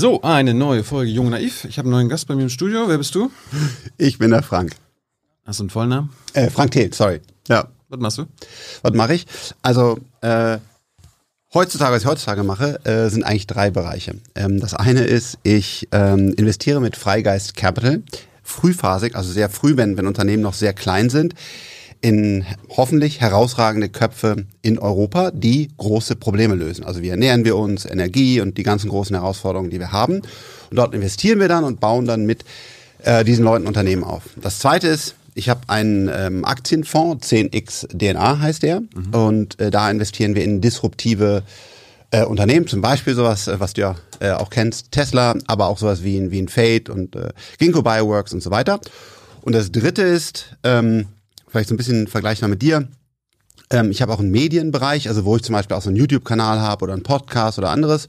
So, eine neue Folge Jung Naiv. Ich habe einen neuen Gast bei mir im Studio. Wer bist du? Ich bin der Frank. Hast du einen Vollnamen? Äh, Frank Thiel, sorry. Ja. Was machst du? Was mache ich? Also, äh, heutzutage, was ich heutzutage mache, äh, sind eigentlich drei Bereiche. Ähm, das eine ist, ich ähm, investiere mit Freigeist Capital, frühphasig, also sehr früh, wenn, wenn Unternehmen noch sehr klein sind, in hoffentlich herausragende Köpfe in Europa, die große Probleme lösen. Also wie ernähren wir uns, Energie und die ganzen großen Herausforderungen, die wir haben. Und dort investieren wir dann und bauen dann mit äh, diesen Leuten Unternehmen auf. Das zweite ist, ich habe einen ähm, Aktienfonds, 10x DNA heißt der, mhm. und äh, da investieren wir in disruptive äh, Unternehmen, zum Beispiel sowas, äh, was du ja äh, auch kennst, Tesla, aber auch sowas wie ein, wie ein Fate und äh, Ginkgo Bioworks und so weiter. Und das dritte ist, ähm, vielleicht so ein bisschen vergleichbar mit dir. Ähm, ich habe auch einen Medienbereich, also wo ich zum Beispiel auch so einen YouTube-Kanal habe oder einen Podcast oder anderes.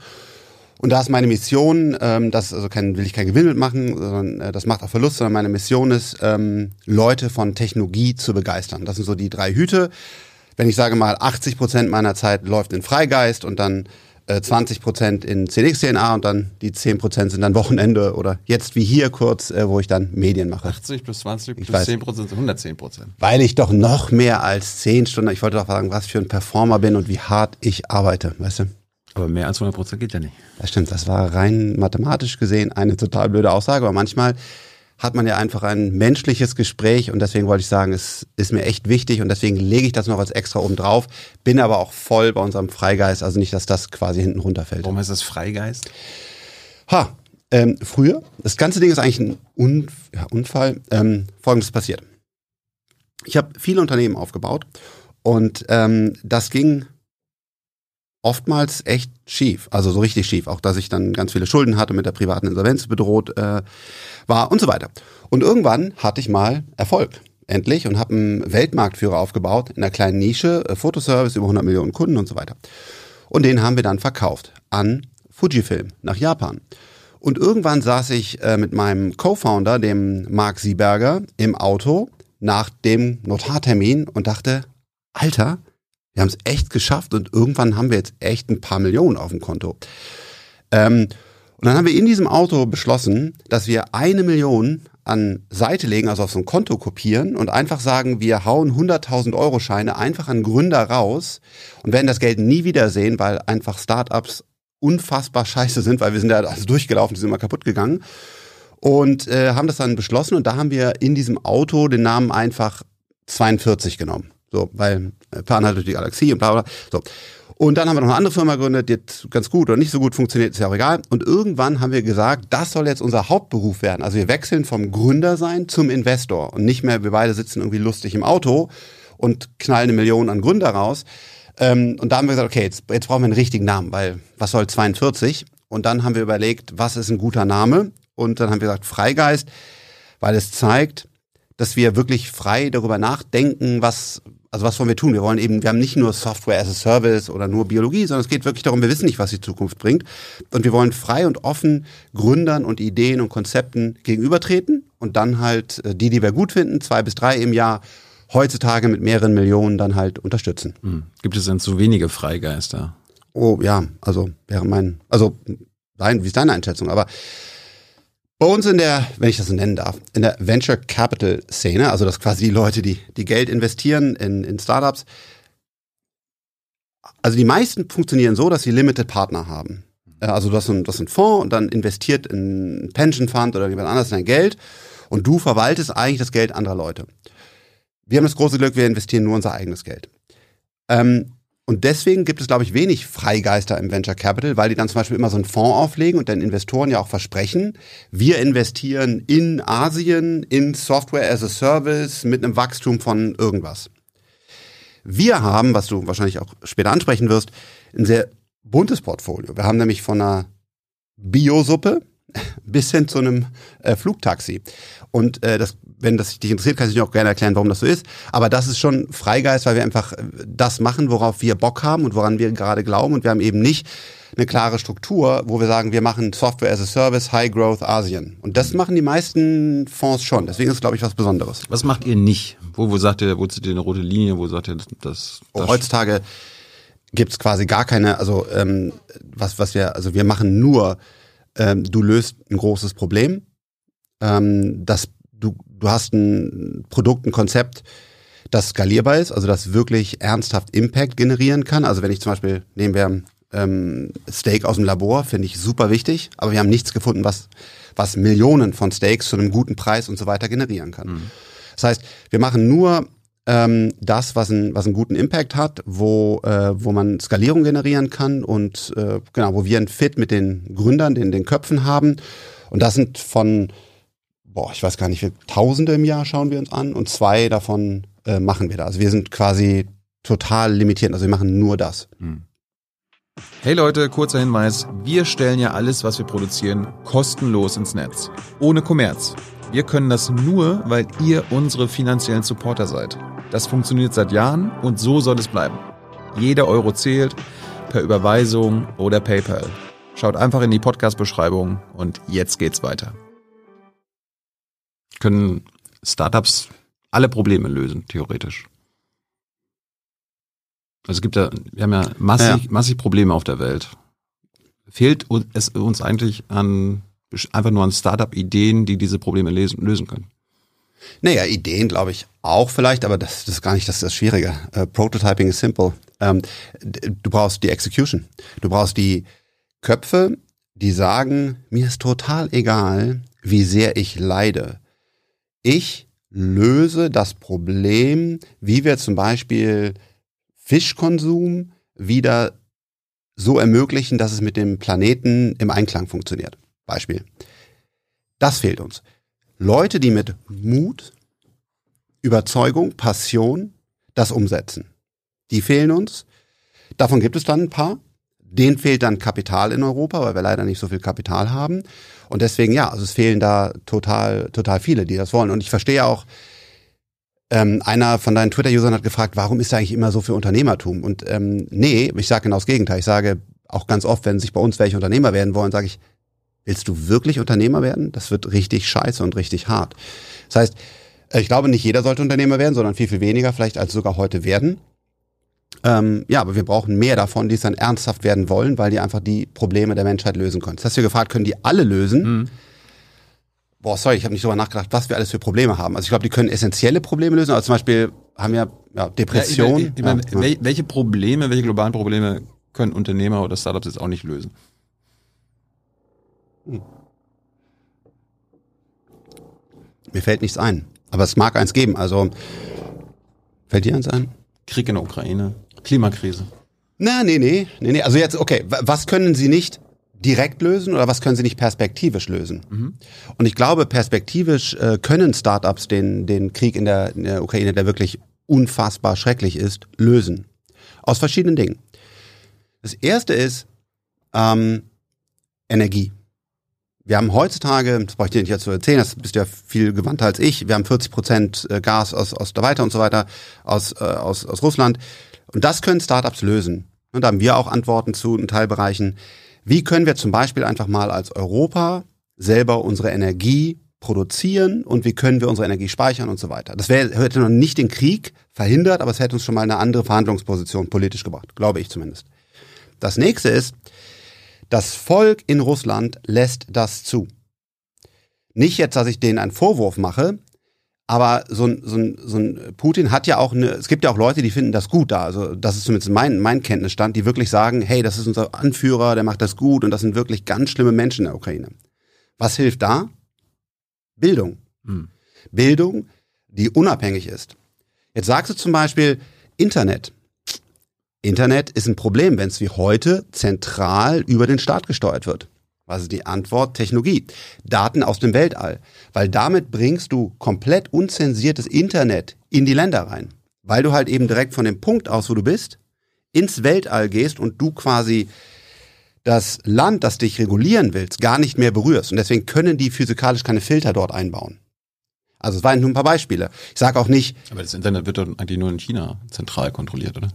Und da ist meine Mission, ähm, das also kein, will ich kein Gewinn mitmachen, sondern äh, das macht auch Verlust, sondern meine Mission ist, ähm, Leute von Technologie zu begeistern. Das sind so die drei Hüte. Wenn ich sage mal, 80 Prozent meiner Zeit läuft in Freigeist und dann 20 äh, Prozent in CDX-DNA und dann die 10 Prozent sind dann Wochenende oder jetzt wie hier kurz, äh, wo ich dann Medien mache. 80 plus 20 plus weiß, 10 Prozent sind 110 Prozent. Weil ich doch noch mehr als 10 Stunden, ich wollte doch sagen, was für ein Performer bin und wie hart ich arbeite, weißt du? Aber mehr als 100 Prozent geht ja nicht. Das stimmt, das war rein mathematisch gesehen eine total blöde Aussage, aber manchmal hat man ja einfach ein menschliches Gespräch und deswegen wollte ich sagen, es ist mir echt wichtig und deswegen lege ich das noch als extra oben drauf, bin aber auch voll bei unserem Freigeist, also nicht, dass das quasi hinten runterfällt. Warum heißt das Freigeist? Ha, ähm, früher, das ganze Ding ist eigentlich ein Unf ja, Unfall. Ähm, Folgendes passiert. Ich habe viele Unternehmen aufgebaut und ähm, das ging oftmals echt schief, also so richtig schief, auch dass ich dann ganz viele Schulden hatte, mit der privaten Insolvenz bedroht äh, war und so weiter. Und irgendwann hatte ich mal Erfolg, endlich, und habe einen Weltmarktführer aufgebaut in einer kleinen Nische, äh, Fotoservice, über 100 Millionen Kunden und so weiter. Und den haben wir dann verkauft an Fujifilm nach Japan. Und irgendwann saß ich äh, mit meinem Co-Founder, dem Mark Sieberger, im Auto nach dem Notartermin und dachte, Alter, wir haben es echt geschafft und irgendwann haben wir jetzt echt ein paar Millionen auf dem Konto. Ähm, und dann haben wir in diesem Auto beschlossen, dass wir eine Million an Seite legen, also auf so ein Konto kopieren und einfach sagen, wir hauen 100.000 Euro Scheine einfach an Gründer raus und werden das Geld nie wiedersehen, weil einfach Startups unfassbar scheiße sind, weil wir sind ja also durchgelaufen, die sind immer kaputt gegangen und äh, haben das dann beschlossen und da haben wir in diesem Auto den Namen einfach 42 genommen. So, weil Pan hat die Galaxie und bla bla. So. Und dann haben wir noch eine andere Firma gegründet, die jetzt ganz gut oder nicht so gut funktioniert, ist ja auch egal. Und irgendwann haben wir gesagt, das soll jetzt unser Hauptberuf werden. Also wir wechseln vom Gründer sein zum Investor und nicht mehr, wir beide sitzen irgendwie lustig im Auto und knallen eine Million an Gründer raus. Ähm, und da haben wir gesagt, okay, jetzt, jetzt brauchen wir einen richtigen Namen, weil was soll 42? Und dann haben wir überlegt, was ist ein guter Name? Und dann haben wir gesagt, Freigeist, weil es zeigt, dass wir wirklich frei darüber nachdenken, was, also was wollen wir tun? Wir wollen eben, wir haben nicht nur Software as a Service oder nur Biologie, sondern es geht wirklich darum, wir wissen nicht, was die Zukunft bringt. Und wir wollen frei und offen Gründern und Ideen und Konzepten gegenübertreten und dann halt äh, die, die wir gut finden, zwei bis drei im Jahr, heutzutage mit mehreren Millionen dann halt unterstützen. Hm. Gibt es denn zu wenige Freigeister? Oh ja, also wäre mein, also nein, wie ist deine Einschätzung? Aber bei uns in der, wenn ich das so nennen darf, in der Venture Capital Szene, also das quasi die Leute, die, die Geld investieren in, in Startups, also die meisten funktionieren so, dass sie Limited Partner haben. Also du hast, ein, du hast einen Fonds und dann investiert in einen Pension Fund oder jemand anderes dein Geld und du verwaltest eigentlich das Geld anderer Leute. Wir haben das große Glück, wir investieren nur unser eigenes Geld. Ähm, und deswegen gibt es, glaube ich, wenig Freigeister im Venture Capital, weil die dann zum Beispiel immer so einen Fonds auflegen und den Investoren ja auch versprechen, wir investieren in Asien in Software as a Service mit einem Wachstum von irgendwas. Wir haben, was du wahrscheinlich auch später ansprechen wirst, ein sehr buntes Portfolio. Wir haben nämlich von einer Biosuppe bis hin zu einem äh, Flugtaxi. Und äh, das, wenn das dich interessiert, kann ich dir auch gerne erklären, warum das so ist. Aber das ist schon Freigeist, weil wir einfach äh, das machen, worauf wir Bock haben und woran wir gerade glauben. Und wir haben eben nicht eine klare Struktur, wo wir sagen, wir machen Software as a Service, High Growth Asien. Und das machen die meisten Fonds schon. Deswegen ist es, glaube ich, was Besonderes. Was macht ihr nicht? Wo, wo sagt ihr, wo zieht ihr eine rote Linie? Wo sagt ihr, das... das oh, heutzutage gibt's quasi gar keine, also ähm, was, was wir, also wir machen nur ähm, du löst ein großes Problem. Ähm, das, du, du hast ein Produkt, ein Konzept, das skalierbar ist, also das wirklich ernsthaft Impact generieren kann. Also wenn ich zum Beispiel, nehmen wir ähm, Steak aus dem Labor, finde ich super wichtig, aber wir haben nichts gefunden, was, was Millionen von Steaks zu einem guten Preis und so weiter generieren kann. Mhm. Das heißt, wir machen nur ähm, das, was, ein, was einen guten Impact hat, wo, äh, wo man Skalierung generieren kann und äh, genau, wo wir ein Fit mit den Gründern, den, den Köpfen haben. Und das sind von, boah, ich weiß gar nicht, Tausende im Jahr schauen wir uns an und zwei davon äh, machen wir da. Also wir sind quasi total limitiert, also wir machen nur das. Hm. Hey Leute, kurzer Hinweis. Wir stellen ja alles, was wir produzieren, kostenlos ins Netz. Ohne Kommerz. Wir können das nur, weil ihr unsere finanziellen Supporter seid. Das funktioniert seit Jahren und so soll es bleiben. Jeder Euro zählt, per Überweisung oder PayPal. Schaut einfach in die Podcast-Beschreibung und jetzt geht's weiter. Können Startups alle Probleme lösen, theoretisch? Also es gibt ja, wir haben ja massig, ja. massig Probleme auf der Welt. Fehlt es uns eigentlich an einfach nur an Startup-Ideen, die diese Probleme lesen, lösen können? Naja, Ideen glaube ich auch vielleicht, aber das, das ist gar nicht das, das Schwierige. Uh, Prototyping is simple. Ähm, du brauchst die Execution. Du brauchst die Köpfe, die sagen, mir ist total egal, wie sehr ich leide. Ich löse das Problem, wie wir zum Beispiel Fischkonsum wieder so ermöglichen, dass es mit dem Planeten im Einklang funktioniert. Beispiel. Das fehlt uns. Leute, die mit Mut, Überzeugung, Passion das umsetzen. Die fehlen uns. Davon gibt es dann ein paar. Denen fehlt dann Kapital in Europa, weil wir leider nicht so viel Kapital haben. Und deswegen, ja, also es fehlen da total, total viele, die das wollen. Und ich verstehe auch, ähm, einer von deinen Twitter-Usern hat gefragt, warum ist da eigentlich immer so viel Unternehmertum? Und ähm, nee, ich sage genau das Gegenteil. Ich sage auch ganz oft, wenn sich bei uns welche Unternehmer werden wollen, sage ich, Willst du wirklich Unternehmer werden? Das wird richtig scheiße und richtig hart. Das heißt, ich glaube, nicht jeder sollte Unternehmer werden, sondern viel, viel weniger vielleicht als sogar heute werden. Ähm, ja, aber wir brauchen mehr davon, die es dann ernsthaft werden wollen, weil die einfach die Probleme der Menschheit lösen können. Das hast du gefragt, können die alle lösen? Mhm. Boah, sorry, ich habe nicht darüber nachgedacht, was wir alles für Probleme haben. Also ich glaube, die können essentielle Probleme lösen. Also zum Beispiel haben wir ja, Depression. Ja, ich ich ja. Welche Probleme, welche globalen Probleme können Unternehmer oder Startups jetzt auch nicht lösen? Hm. Mir fällt nichts ein. Aber es mag eins geben. Also, fällt dir eins ein? Krieg in der Ukraine, Klimakrise. Na, nee, nee, nee, nee. Also jetzt, okay, was können Sie nicht direkt lösen oder was können Sie nicht perspektivisch lösen? Mhm. Und ich glaube, perspektivisch äh, können Startups den, den Krieg in der, in der Ukraine, der wirklich unfassbar schrecklich ist, lösen. Aus verschiedenen Dingen. Das erste ist ähm, Energie. Wir haben heutzutage, das brauche ich dir nicht jetzt zu erzählen, das bist ja viel gewandter als ich, wir haben 40 Prozent äh, Gas aus, aus der Weiter und so weiter, aus, äh, aus, aus Russland. Und das können Startups lösen. Und da haben wir auch Antworten zu in Teilbereichen. Wie können wir zum Beispiel einfach mal als Europa selber unsere Energie produzieren und wie können wir unsere Energie speichern und so weiter. Das wär, hätte noch nicht den Krieg verhindert, aber es hätte uns schon mal eine andere Verhandlungsposition politisch gebracht, glaube ich zumindest. Das nächste ist, das Volk in Russland lässt das zu. Nicht jetzt, dass ich denen einen Vorwurf mache, aber so ein, so ein, so ein Putin hat ja auch eine, es gibt ja auch Leute, die finden das gut da. Also das ist zumindest mein, mein Kenntnisstand, die wirklich sagen, hey, das ist unser Anführer, der macht das gut und das sind wirklich ganz schlimme Menschen in der Ukraine. Was hilft da? Bildung. Hm. Bildung, die unabhängig ist. Jetzt sagst du zum Beispiel Internet. Internet ist ein Problem, wenn es wie heute zentral über den Staat gesteuert wird. Was ist die Antwort? Technologie. Daten aus dem Weltall. Weil damit bringst du komplett unzensiertes Internet in die Länder rein. Weil du halt eben direkt von dem Punkt aus, wo du bist, ins Weltall gehst und du quasi das Land, das dich regulieren willst, gar nicht mehr berührst. Und deswegen können die physikalisch keine Filter dort einbauen. Also es waren nur ein paar Beispiele. Ich sage auch nicht. Aber das Internet wird doch eigentlich nur in China zentral kontrolliert, oder?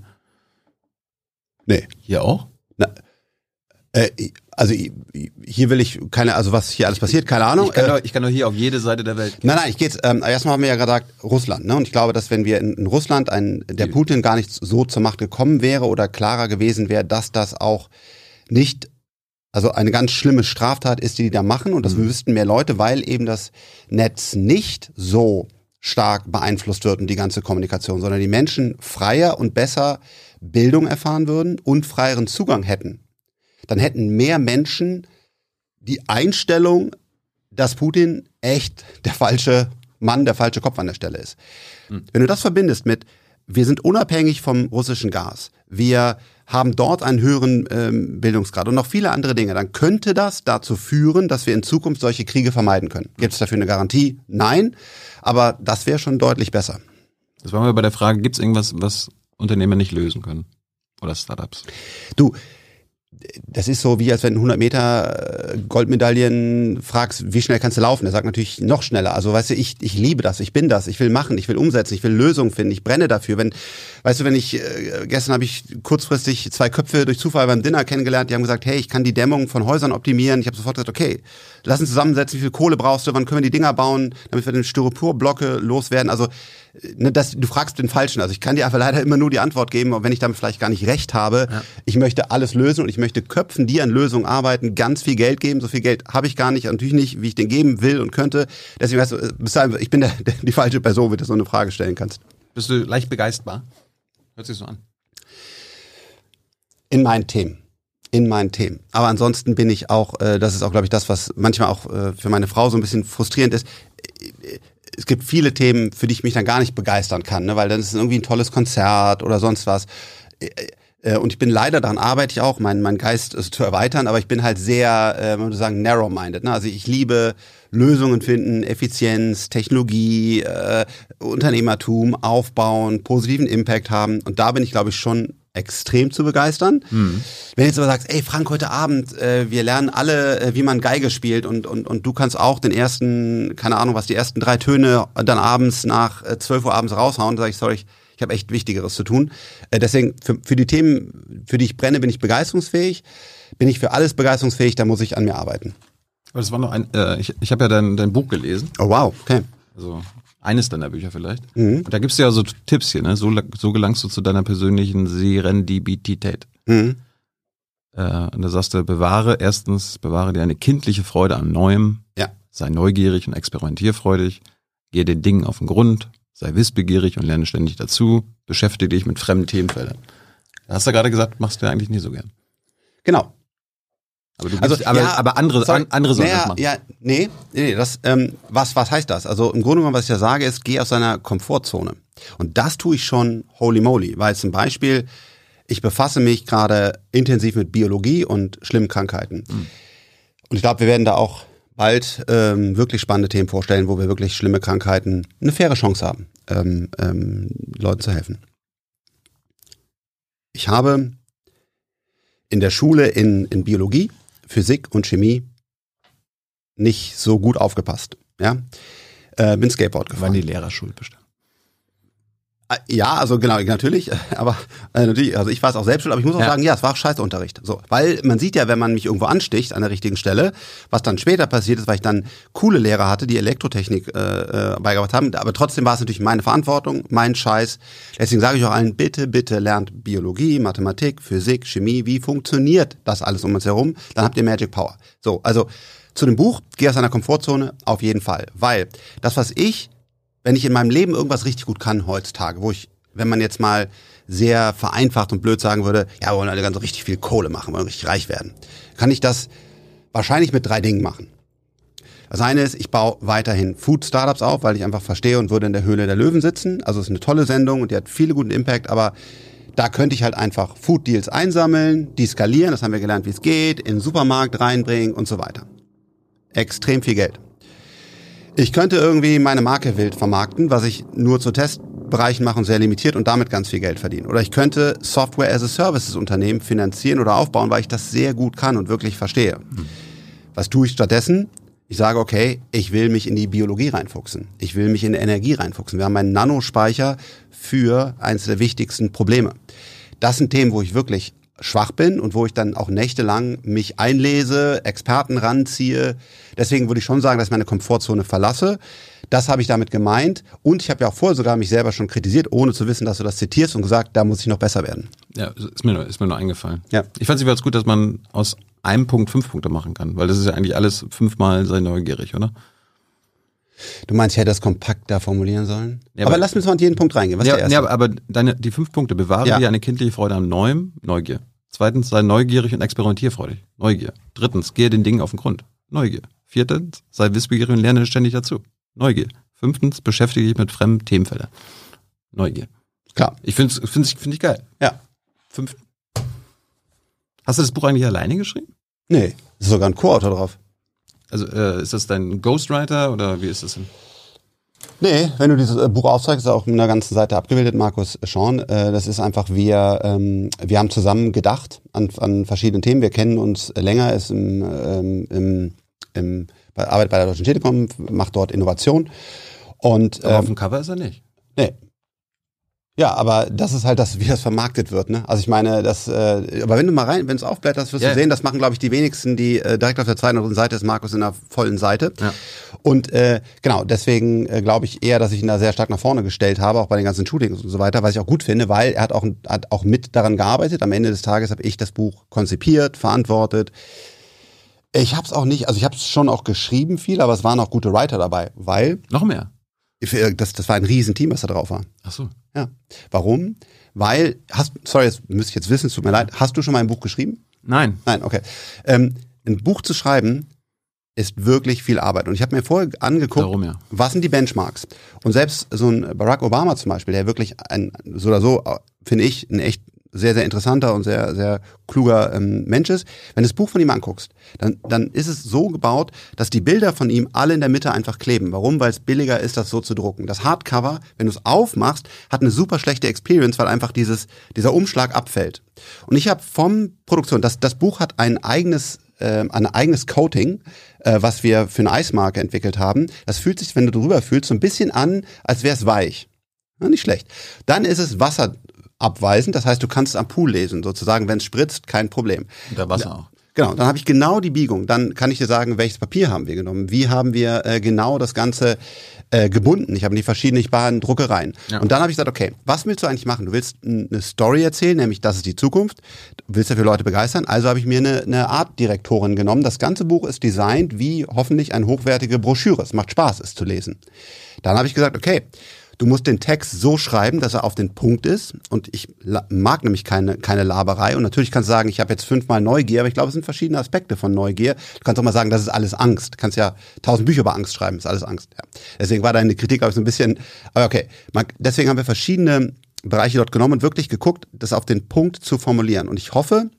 Nee. Hier auch? Na, äh, also hier will ich keine, also was hier alles passiert, keine Ahnung. Ich kann, doch, ich kann doch hier auf jede Seite der Welt. Gehen. Nein, nein, ich geht's. Ähm, erstmal haben wir ja gesagt Russland, ne? Und ich glaube, dass wenn wir in, in Russland ein, der Putin gar nicht so zur Macht gekommen wäre oder klarer gewesen wäre, dass das auch nicht also eine ganz schlimme Straftat ist, die die da machen und das mhm. wüssten mehr Leute, weil eben das Netz nicht so stark beeinflusst wird und die ganze Kommunikation, sondern die Menschen freier und besser Bildung erfahren würden und freieren Zugang hätten. Dann hätten mehr Menschen die Einstellung, dass Putin echt der falsche Mann, der falsche Kopf an der Stelle ist. Mhm. Wenn du das verbindest mit, wir sind unabhängig vom russischen Gas, wir haben dort einen höheren ähm, Bildungsgrad und noch viele andere Dinge, dann könnte das dazu führen, dass wir in Zukunft solche Kriege vermeiden können. Gibt es dafür eine Garantie? Nein, aber das wäre schon deutlich besser. Das waren wir bei der Frage, gibt es irgendwas, was Unternehmen nicht lösen können? Oder Startups? Du, das ist so wie, als wenn 100 Meter äh, Goldmedaillen fragst, wie schnell kannst du laufen? Er sagt natürlich noch schneller. Also weißt du, ich, ich liebe das, ich bin das, ich will machen, ich will umsetzen, ich will Lösungen finden, ich brenne dafür. Wenn, weißt du, wenn ich, äh, gestern habe ich kurzfristig zwei Köpfe durch Zufall beim Dinner kennengelernt, die haben gesagt, hey, ich kann die Dämmung von Häusern optimieren. Ich habe sofort gesagt, okay, lass uns zusammensetzen, wie viel Kohle brauchst du, wann können wir die Dinger bauen, damit wir den Styroporblocke loswerden. Also ne, das, du fragst den Falschen. Also ich kann dir einfach leider immer nur die Antwort geben, wenn ich damit vielleicht gar nicht recht habe. Ja. Ich möchte alles lösen und ich möchte Köpfen, die an Lösungen arbeiten, ganz viel Geld geben. So viel Geld habe ich gar nicht, natürlich nicht, wie ich den geben will und könnte. Deswegen weißt du, ich bin der, der, die falsche Person, wie du so eine Frage stellen kannst. Bist du leicht begeisterbar? Hört sich so an. In meinen Themen in meinen Themen. Aber ansonsten bin ich auch, äh, das ist auch, glaube ich, das, was manchmal auch äh, für meine Frau so ein bisschen frustrierend ist es gibt viele Themen, für die ich mich dann gar nicht begeistern kann, ne? weil dann ist es irgendwie ein tolles Konzert oder sonst was. Äh, äh, und ich bin leider, daran arbeite ich auch, mein, mein Geist ist zu erweitern, aber ich bin halt sehr, äh, man würde sagen, narrow-minded. Ne? Also ich liebe Lösungen finden, Effizienz, Technologie, äh, Unternehmertum, aufbauen, positiven Impact haben. Und da bin ich, glaube ich, schon extrem zu begeistern. Mhm. Wenn du jetzt aber sagst, ey Frank, heute Abend, äh, wir lernen alle, äh, wie man Geige spielt und, und, und du kannst auch den ersten, keine Ahnung was, die ersten drei Töne dann abends nach äh, 12 Uhr abends raushauen, sage ich, sorry, ich, ich habe echt Wichtigeres zu tun. Äh, deswegen, für, für die Themen, für die ich brenne, bin ich begeisterungsfähig. Bin ich für alles begeisterungsfähig, da muss ich an mir arbeiten. Aber das war noch ein, äh, ich, ich habe ja dein, dein Buch gelesen. Oh wow, okay. Also eines deiner Bücher vielleicht. Mhm. Und da gibst du ja so Tipps hier, ne? So, so gelangst du zu deiner persönlichen Serendipität. Mhm. Äh, und da sagst du, bewahre erstens, bewahre dir eine kindliche Freude an Neuem. Ja. Sei neugierig und experimentierfreudig. Gehe den Dingen auf den Grund. Sei wissbegierig und lerne ständig dazu. Beschäftige dich mit fremden Themenfeldern. Da hast du gerade gesagt, machst du ja eigentlich nie so gern. Genau. Aber, du also, aber, ja, aber andere, sorry, andere sollen naja, das machen. Ja, nee, nee, das, ähm, was, was heißt das? Also im Grunde genommen, was ich ja sage, ist, geh aus deiner Komfortzone. Und das tue ich schon holy moly, weil zum Beispiel, ich befasse mich gerade intensiv mit Biologie und schlimmen Krankheiten. Mhm. Und ich glaube, wir werden da auch bald ähm, wirklich spannende Themen vorstellen, wo wir wirklich schlimme Krankheiten eine faire Chance haben, ähm, ähm, Leuten zu helfen. Ich habe in der Schule in, in Biologie Physik und Chemie nicht so gut aufgepasst. Ja, äh, bin Skateboard gefahren. Waren die Lehrer schuld bestimmt? Äh, ja, also genau, natürlich, aber äh, natürlich, also ich war es auch selbst schuld, aber ich muss auch ja. sagen, ja, es war auch scheiße Unterricht. So, weil man sieht ja, wenn man mich irgendwo ansticht an der richtigen Stelle, was dann später passiert ist, weil ich dann coole Lehrer hatte, die Elektrotechnik äh, äh, beigebracht haben, aber trotzdem war es natürlich meine Verantwortung, mein Scheiß. Deswegen sage ich auch allen, bitte, bitte lernt Biologie, Mathematik, Physik, Chemie, wie funktioniert das alles um uns herum, dann habt ihr Magic Power. So, also zu dem Buch, geh aus deiner Komfortzone, auf jeden Fall. Weil das, was ich wenn ich in meinem Leben irgendwas richtig gut kann heutzutage, wo ich, wenn man jetzt mal sehr vereinfacht und blöd sagen würde, ja, wir wollen alle ganz richtig viel Kohle machen, wollen richtig reich werden, kann ich das wahrscheinlich mit drei Dingen machen. Das eine ist, ich baue weiterhin Food-Startups auf, weil ich einfach verstehe und würde in der Höhle der Löwen sitzen. Also es ist eine tolle Sendung und die hat viele guten Impact, aber da könnte ich halt einfach Food-Deals einsammeln, die skalieren, das haben wir gelernt, wie es geht, in den Supermarkt reinbringen und so weiter. Extrem viel Geld. Ich könnte irgendwie meine Marke wild vermarkten, was ich nur zu Testbereichen mache und sehr limitiert und damit ganz viel Geld verdienen. Oder ich könnte Software as a Services Unternehmen finanzieren oder aufbauen, weil ich das sehr gut kann und wirklich verstehe. Hm. Was tue ich stattdessen? Ich sage, okay, ich will mich in die Biologie reinfuchsen. Ich will mich in Energie reinfuchsen. Wir haben einen Nanospeicher für eines der wichtigsten Probleme. Das sind Themen, wo ich wirklich schwach bin und wo ich dann auch nächtelang mich einlese, Experten ranziehe. Deswegen würde ich schon sagen, dass ich meine Komfortzone verlasse. Das habe ich damit gemeint. Und ich habe ja auch vorher sogar mich selber schon kritisiert, ohne zu wissen, dass du das zitierst und gesagt, da muss ich noch besser werden. Ja, ist mir, ist mir nur eingefallen. Ja. Ich fand es ganz gut, dass man aus einem Punkt fünf Punkte machen kann. Weil das ist ja eigentlich alles fünfmal sei neugierig, oder? Du meinst, ich hätte das kompakter formulieren sollen? Ja, aber, aber- lass uns mal an jeden Punkt reingehen. Was ja, ist der ja, erste? aber deine, die fünf Punkte bewahre Ja. dir eine kindliche Freude am Neuem, Neugier. Zweitens, sei neugierig und experimentierfreudig, Neugier. Drittens, gehe den Dingen auf den Grund, Neugier. Viertens, sei wissbegierig und lerne ständig dazu, Neugier. Fünftens, beschäftige dich mit fremden Themenfeldern, Neugier. Klar. Ich finde find, find ich geil. Ja. Fünf. Hast du das Buch eigentlich alleine geschrieben? Nee, ist sogar ein Co-Autor drauf. Also äh, ist das dein Ghostwriter oder wie ist das denn? Nee, wenn du dieses äh, Buch aufzeigst, ist auch mit einer ganzen Seite abgebildet, Markus Schorn. Äh, das ist einfach, wir, ähm, wir haben zusammen gedacht an, an verschiedenen Themen. Wir kennen uns länger, ist im, ähm, im, im, bei, arbeitet bei der Deutschen Telekom, macht dort Innovation. Und Aber auf ähm, dem Cover ist er nicht. nee. Ja, aber das ist halt das, wie das vermarktet wird, ne? Also ich meine, das, äh, aber wenn du mal rein, wenn es aufblätterst, wirst Ja. du sehen, das machen, glaube ich, die wenigsten, die äh, direkt auf der zweiten oder dritten Seite ist Markus in der vollen Seite. Ja. Und äh, genau, deswegen äh, glaube ich eher, dass ich ihn da sehr stark nach vorne gestellt habe, auch bei den ganzen Shootings und so weiter, was ich auch gut finde, weil er hat auch, hat auch mit daran gearbeitet. Am Ende des Tages habe ich das Buch konzipiert, verantwortet. Ich habe es auch nicht, also ich habe es schon auch geschrieben viel, aber es waren auch gute Writer dabei, weil Noch mehr. äh, das, das war ein Riesenteam, was da drauf war. Ach so. Ja. Warum? Weil, hast, sorry, das müsste ich jetzt wissen, es tut mir leid. Hast du schon mal ein Buch geschrieben? Nein. Nein, okay. Ähm, ein Buch zu schreiben ist wirklich viel Arbeit. Und ich habe mir vorher angeguckt, Darum ja. was sind die Benchmarks? Und selbst so ein Barack Obama zum Beispiel, der wirklich ein, so oder so, äh, finde ich, ein echt sehr, sehr interessanter und sehr, sehr kluger ähm, Mensch ist. Wenn du das Buch von ihm anguckst, dann, dann ist es so gebaut, dass die Bilder von ihm alle in der Mitte einfach kleben. Warum? Weil es billiger ist, das so zu drucken. Das Hardcover, wenn du es aufmachst, hat eine super schlechte Experience, weil einfach dieses, dieser Umschlag abfällt. Und ich habe vom Produktion, das, das Buch hat ein eigenes äh, ein eigenes Coating, äh, was wir für eine Eismarke entwickelt haben. Das fühlt sich, wenn du drüber fühlst, so ein bisschen an, als wäre es weich. Ja, nicht schlecht. Dann ist es wasserabweisend, das heißt, du kannst es am Pool lesen, sozusagen, wenn es spritzt, kein Problem. Unter Wasser auch. Genau, dann habe ich genau die Biegung. Dann kann ich dir sagen, welches Papier haben wir genommen, wie haben wir äh, genau das Ganze äh, gebunden. Ich habe die verschiedenen Druckereien. Ja. Und dann habe ich gesagt, okay, was willst du eigentlich machen? Du willst eine Story erzählen, nämlich das ist die Zukunft. Du willst ja für Leute begeistern. Also habe ich mir eine, eine Artdirektorin genommen. Das ganze Buch ist designt wie hoffentlich eine hochwertige Broschüre. Es macht Spaß, es zu lesen. Dann habe ich gesagt, okay, Du musst den Text so schreiben, dass er auf den Punkt ist. Und ich mag nämlich keine, keine Laberei. Und natürlich kannst du sagen, ich habe jetzt fünfmal Neugier, aber ich glaube, es sind verschiedene Aspekte von Neugier. Du kannst auch mal sagen, das ist alles Angst. Du kannst ja tausend Bücher über Angst schreiben, ist alles Angst. Ja. Deswegen war deine Kritik, glaube ich, so ein bisschen, aber okay. Deswegen haben wir verschiedene Bereiche dort genommen und wirklich geguckt, das auf den Punkt zu formulieren. Und ich hoffe,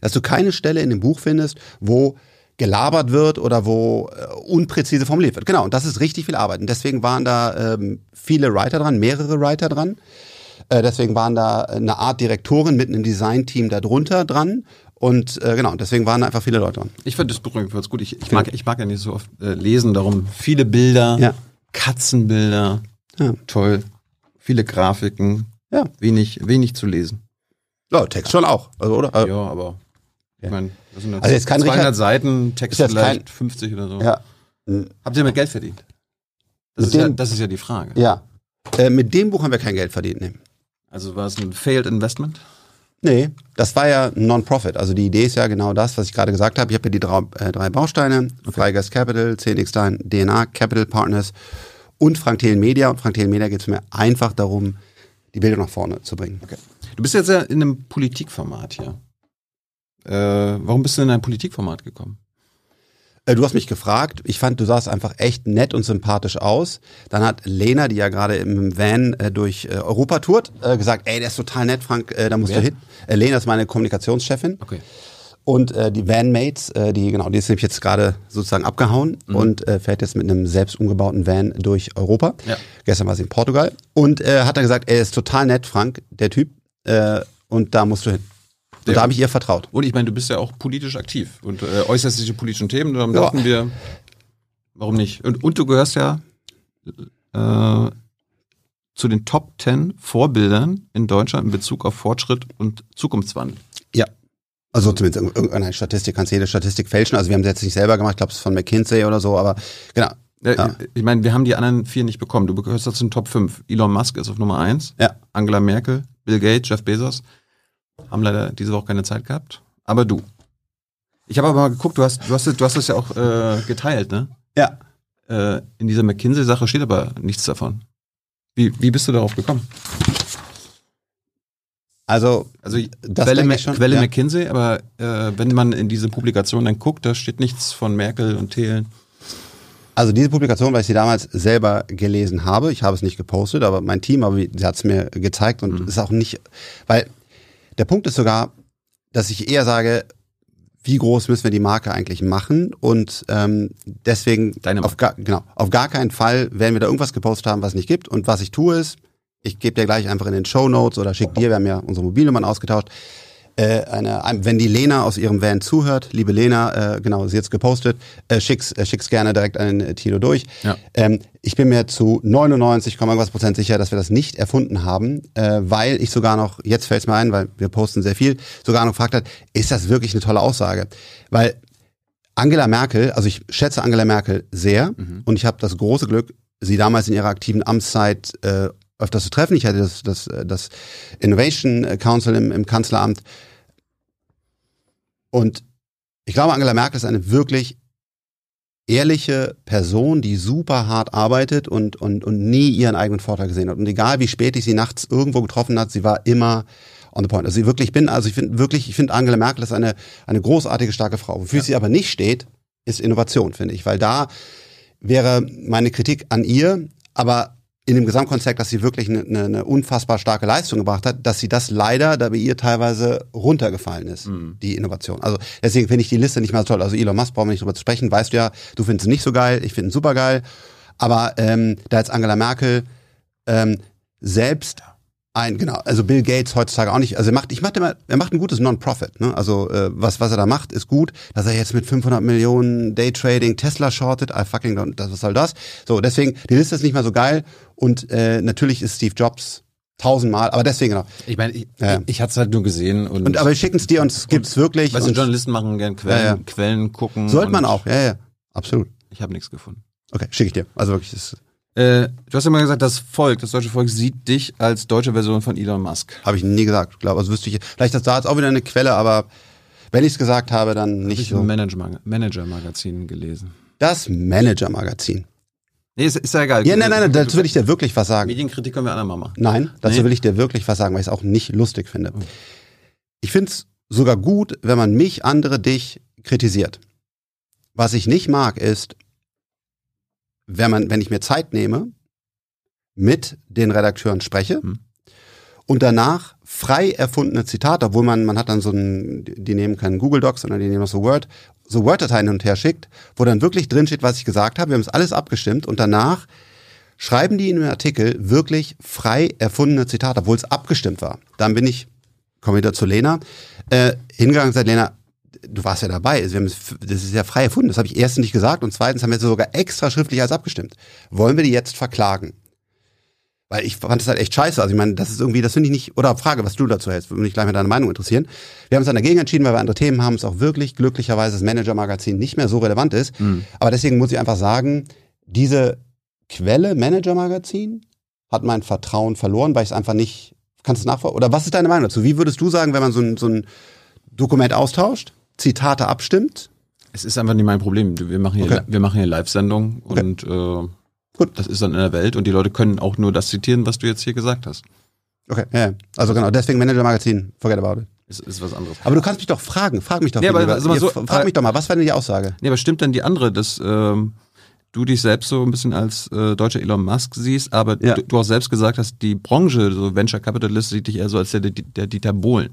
dass du keine Stelle in dem Buch findest, wo gelabert wird oder wo äh, unpräzise formuliert wird. Genau, und das ist richtig viel Arbeit. Und deswegen waren da ähm, viele Writer dran, mehrere Writer dran. Äh, deswegen waren da eine Art Direktorin mit einem Designteam darunter dran. Und äh, genau, deswegen waren da einfach viele Leute dran. Ich fand das Buch übrigens gut. Ich, ich, mag, ich mag ja nicht so oft äh, lesen, darum viele Bilder, Ja. Katzenbilder, Ja. toll, viele Grafiken, Ja. wenig, wenig zu lesen. Ja, Text schon auch. Also, oder? Ja, aber ich meine, das sind Also jetzt kein 200 Richard- Seiten, Text jetzt vielleicht kein- 50 oder so. ja. Habt ihr damit Geld verdient? Das ist, ja, dem- das ist ja die Frage. Ja. Äh, mit dem Buch haben wir kein Geld verdient. Nee. Also war es ein Failed Investment? Nee, das war ja ein Non-Profit. Also die Idee ist ja genau das, was ich gerade gesagt habe. Ich habe ja die drei, äh, drei Bausteine, Freigeist Capital, CNX DNA Capital Partners und Frank Thelen Media. Und Frank Thelen Media geht es mir einfach darum, die Bilder nach vorne zu bringen. Okay. Du bist jetzt ja in einem Politikformat hier. Äh, warum bist du in ein Politikformat gekommen? Äh, Du hast mich gefragt, ich fand, du sahst einfach echt nett und sympathisch aus. Dann hat Lena, die ja gerade im Van äh, durch äh, Europa tourt, äh, gesagt, ey, der ist total nett, Frank, da musst Wer? du hin. Lena ist meine Kommunikationschefin. Okay. Und die Vanmates, die genau, die ist nämlich jetzt gerade sozusagen abgehauen und äh, fährt jetzt mit einem selbst umgebauten Van durch Europa. Ja. Gestern war sie in Portugal und hat dann gesagt, er ist total nett, Frank, der Typ, und da musst du hin. Und Der- da habe ich ihr vertraut. Und ich meine, du bist ja auch politisch aktiv und äh, äußerst dich zu politischen Themen. Darum Ja. dachten wir, warum nicht? Und, und du gehörst ja äh, zu den Top 10 Vorbildern in Deutschland in Bezug auf Fortschritt und Zukunftswandel. Ja. Also zumindest irg- irgendeine Statistik, kannst jede Statistik fälschen. Also wir haben sie jetzt nicht selber gemacht, ich glaube es ist von McKinsey oder so, aber genau. Äh, Ja. Ich meine, wir haben die anderen vier nicht bekommen. Du gehörst ja zu den Top 5. Elon Musk ist auf Nummer 1. Ja. Angela Merkel, Bill Gates, Jeff Bezos. Haben leider diese Woche keine Zeit gehabt. Aber du. Ich habe aber mal geguckt, du hast, du hast, du hast das ja auch äh, geteilt, ne? Ja. Äh, in dieser McKinsey-Sache steht aber nichts davon. Wie, wie bist du darauf gekommen? Also, Also Das Quelle, schon, Quelle ja. McKinsey, aber äh, wenn man in diese Publikation dann guckt, da steht nichts von Merkel und Thelen. Also diese Publikation, weil ich sie damals selber gelesen habe, ich habe es nicht gepostet, aber mein Team, aber sie hat es mir gezeigt und Mhm. ist auch nicht, weil der Punkt ist sogar, dass ich eher sage, wie groß müssen wir die Marke eigentlich machen? Und ähm, deswegen auf gar, genau auf gar keinen Fall werden wir da irgendwas gepostet haben, was es nicht gibt. Und was ich tue ist, ich gebe dir gleich einfach in den Show Notes oder schick dir, wir haben ja unsere Mobilnummern ausgetauscht, äh, eine, ein, wenn die Lena aus ihrem Van zuhört, liebe Lena, äh, genau, sie jetzt gepostet, äh, schick's, äh, schick's gerne direkt an den äh, Tilo durch. Ja. Ähm, ich bin mir zu 99, irgendwas Prozent sicher, dass wir das nicht erfunden haben, äh, weil ich sogar noch, jetzt fällt's mir ein, weil wir posten sehr viel, sogar noch gefragt hat, ist das wirklich eine tolle Aussage? Weil Angela Merkel, also ich schätze Angela Merkel sehr und ich habe das große Glück, sie damals in ihrer aktiven Amtszeit äh, öfters zu treffen. Ich hatte das, das, äh, das Innovation Council im, im Kanzleramt und ich glaube, Angela Merkel ist eine wirklich ehrliche Person, die super hart arbeitet und, und, und nie ihren eigenen Vorteil gesehen hat. Und egal wie spät ich sie nachts irgendwo getroffen hat, sie war immer on the point. Also sie wirklich bin, also ich finde wirklich, ich finde Angela Merkel ist eine, eine großartige, starke Frau. Wofür sie aber nicht steht, ist Innovation, finde ich. Weil da wäre meine Kritik an ihr, aber in dem Gesamtkontext, dass sie wirklich eine, eine, eine unfassbar starke Leistung gebracht hat, dass sie das leider da bei ihr teilweise runtergefallen ist, die Innovation. Also deswegen finde ich die Liste nicht mal so toll. Also Elon Musk brauchen wir nicht drüber zu sprechen, weißt du ja, du findest ihn nicht so geil, ich finde ihn super geil. Aber ähm, da jetzt Angela Merkel ähm, selbst ein, genau, also Bill Gates heutzutage auch nicht, also er macht, ich macht immer, er macht ein gutes Non-Profit, ne? Also äh, was was er da macht, ist gut, dass er jetzt mit 500 Millionen Daytrading Tesla shortet, I fucking don't, das was soll das? So, deswegen die Liste ist nicht mehr so geil und äh, natürlich ist Steve Jobs tausendmal, aber deswegen genau. Ich meine, ich, Ja. ich hatte es halt nur gesehen und, Und aber wir schicken es dir und es gibt's wirklich. weißt du, Journalisten machen gern Quellen, Ja, ja. Quellen gucken. sollte man auch, ja, ja, absolut. Ich habe nichts gefunden. Okay, schicke ich dir. Also wirklich, das Äh, du hast ja mal gesagt, das Volk, das deutsche Volk sieht dich als deutsche Version von Elon Musk. habe ich nie gesagt, glaube, also wüsste ich. Vielleicht ist da jetzt auch wieder eine Quelle, aber wenn ich es gesagt habe, dann Hab nicht ich so. Manager-Magazin gelesen. Das Manager-Magazin. Nee, ist, ist ja egal. Ja, nein, nein, nein, dazu will ich dir wirklich was sagen. Medienkritik können wir andermal machen. Nein, dazu Nee. will ich dir wirklich was sagen, weil ich es auch nicht lustig finde. Ich finde es sogar gut, wenn man mich, andere, dich kritisiert. Was ich nicht mag, ist, wenn man, wenn ich mir Zeit nehme, mit den Redakteuren spreche Hm. und danach frei erfundene Zitate, obwohl man, man hat dann so ein, die nehmen keinen Google Docs, sondern die nehmen so Word, so Word-Dateien hin und her schickt, wo dann wirklich drin steht, was ich gesagt habe. Wir haben es alles abgestimmt und danach schreiben die in einem Artikel wirklich frei erfundene Zitate, obwohl es abgestimmt war. Dann bin ich, komme wieder zu Lena, äh, hingegangen und gesagt, Lena, du warst ja dabei, wir haben es, das ist ja frei erfunden, das habe ich erstens nicht gesagt und zweitens haben wir sogar extra schriftlich als abgestimmt. Wollen wir die jetzt verklagen? Weil ich fand das halt echt scheiße. Also ich meine, das ist irgendwie, das finde ich nicht, oder Frage, was du dazu hältst, würde mich gleich mal deine Meinung interessieren. Wir haben uns dann dagegen entschieden, weil wir andere Themen haben, es auch wirklich glücklicherweise das Manager-Magazin nicht mehr so relevant ist. Aber deswegen muss ich einfach sagen, diese Quelle Manager-Magazin hat mein Vertrauen verloren, weil ich es einfach nicht, kannst du es nachvollziehen? Oder was ist deine Meinung dazu? Wie würdest du sagen, wenn man so ein, so ein Dokument austauscht, Zitate abstimmt? Es ist einfach nicht mein Problem. Wir machen hier, Okay. wir machen hier Live-Sendung Okay. und äh, Gut. das ist dann in der Welt und die Leute können auch nur das zitieren, was du jetzt hier gesagt hast. Okay, ja, also genau, deswegen Manager-Magazin, forget about it. Ist, ist was anderes. Aber du kannst mich doch fragen, frag mich doch. Nee, aber sag mal so, frag mich doch mal, was war denn die Aussage? Nee, aber stimmt denn die andere, dass ähm, du dich selbst so ein bisschen als äh, deutscher Elon Musk siehst, aber Ja. du, du auch selbst gesagt hast, die Branche, so Venture Capitalist, sieht dich eher so als der, der Dieter Bohlen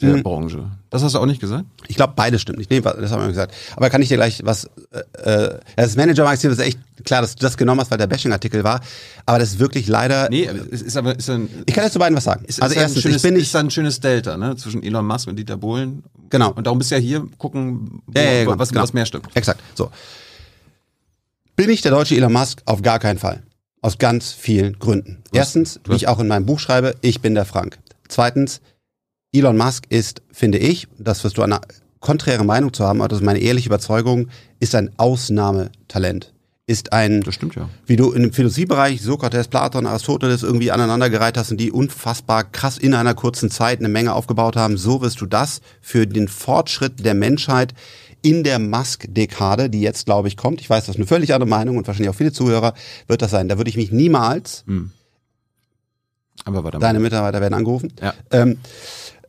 der Mhm. Branche. Das hast du auch nicht gesagt? Ich glaube, beides stimmt nicht. Nee, das haben wir gesagt. Aber kann ich dir gleich was, äh, äh, das Manager-Magazin ist echt klar, dass du das genommen hast, weil der Bashing-Artikel war. Aber das ist wirklich leider, Nee, es ist aber ist ein, ich kann jetzt zu beiden was sagen. ist, also ist ein erstens, schönes, ich bin nicht, ist ein schönes Delta, ne, zwischen Elon Musk und Dieter Bohlen. Genau. Und darum bist du ja hier gucken, wo, Ja, ja, ja, was, genau. was mehr stimmt. exakt, so. Bin ich der deutsche Elon Musk? Auf gar keinen Fall. Aus ganz vielen Gründen. Hast- Erstens, du wie ich auch in meinem Buch schreibe, ich bin der Frank. Zweitens, Elon Musk ist, finde ich, das wirst du eine konträre Meinung zu haben, aber das ist meine ehrliche Überzeugung, ist ein Ausnahmetalent. ist ein, Das stimmt ja. wie du in dem Philosophiebereich Sokrates, Platon, Aristoteles irgendwie aneinandergereiht hast und die unfassbar krass in einer kurzen Zeit eine Menge aufgebaut haben, so wirst du das für den Fortschritt der Menschheit in der Musk-Dekade, die jetzt, glaube ich, kommt, ich weiß, das ist eine völlig andere Meinung und wahrscheinlich auch viele Zuhörer, wird das sein. Da würde ich mich niemals, Aber warte mal. deine Mitarbeiter werden angerufen, Ja. ähm,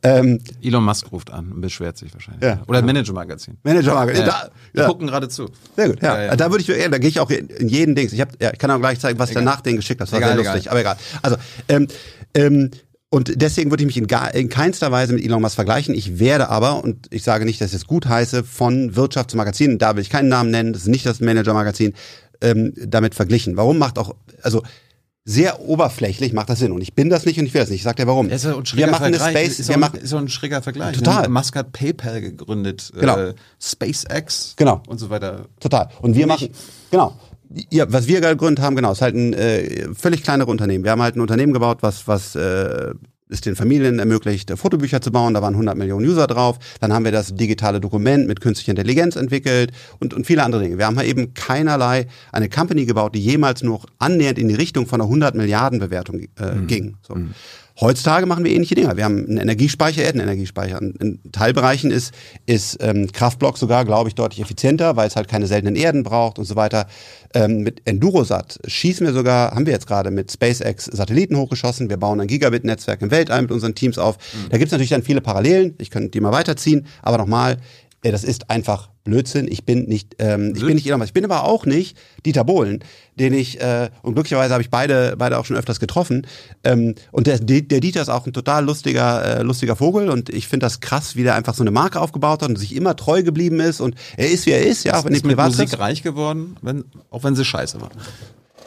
ähm, Elon Musk ruft an und beschwert sich wahrscheinlich. Ja. Oder Manager-Magazin. Manager, Ja, da, Wir ja. gucken gerade zu. Sehr gut, ja. Da würde ich, ja, da gehe ich auch in, jeden Dings. Ich, hab, ja, ich kann auch gleich zeigen, was Egal. danach den geschickt hat. Das war Egal, sehr egal. lustig, aber egal. Also, ähm, ähm, und deswegen würde ich mich in, gar, in keinster Weise mit Elon Musk vergleichen. Ich werde aber, und ich sage nicht, dass ich es gut heiße, von Wirtschaftsmagazinen, da will ich keinen Namen nennen, das ist nicht das Manager-Magazin, ähm, damit verglichen. Warum macht auch, also sehr oberflächlich macht das Sinn. Und ich bin das nicht und ich will das nicht. Ich sag dir warum. Ist ein wir machen eine Vergleich. Space, ist, wir machen, ist auch ein schräger Vergleich. Total. Ne? Musk hat PayPal gegründet, Genau. äh, SpaceX Genau. und so weiter. Total. Und wir machen, genau. Ja, was wir gegründet haben, genau, ist halt ein äh, völlig kleinere Unternehmen. Wir haben halt ein Unternehmen gebaut, was, was äh, es den Familien ermöglicht, Fotobücher zu bauen. Da waren 100 Millionen User drauf. Dann haben wir das digitale Dokument mit künstlicher Intelligenz entwickelt und, und viele andere Dinge. Wir haben halt eben keinerlei eine Company gebaut, die jemals nur annähernd in die Richtung von einer 100 Milliarden Bewertung äh, ging. So. Heutzutage machen wir ähnliche Dinge. Wir haben einen Energiespeicher, Erdenenergiespeicher. In, Teilbereichen ist, ist ähm, Kraftblock sogar, glaube ich, deutlich effizienter, weil es halt keine seltenen Erden braucht und so weiter. Ähm, mit Endurosat schießen wir sogar, haben wir jetzt gerade mit SpaceX Satelliten hochgeschossen. Wir bauen ein Gigabit-Netzwerk im Weltall mit unseren Teams auf. Da gibt es natürlich dann viele Parallelen. Ich könnte die mal weiterziehen. Aber nochmal, das ist einfach Blödsinn. Ich bin nicht, ähm, ich bin nicht Elon Musk. Ich bin aber auch nicht Dieter Bohlen, den ich, äh, und glücklicherweise habe ich beide, beide auch schon öfters getroffen. Ähm, und der, der Dieter ist auch ein total lustiger, äh, lustiger Vogel und ich finde das krass, wie der einfach so eine Marke aufgebaut hat und sich immer treu geblieben ist und er ist, wie er ist, ja, auch wenn die ist mit Musik reich geworden, wenn, auch wenn sie scheiße war.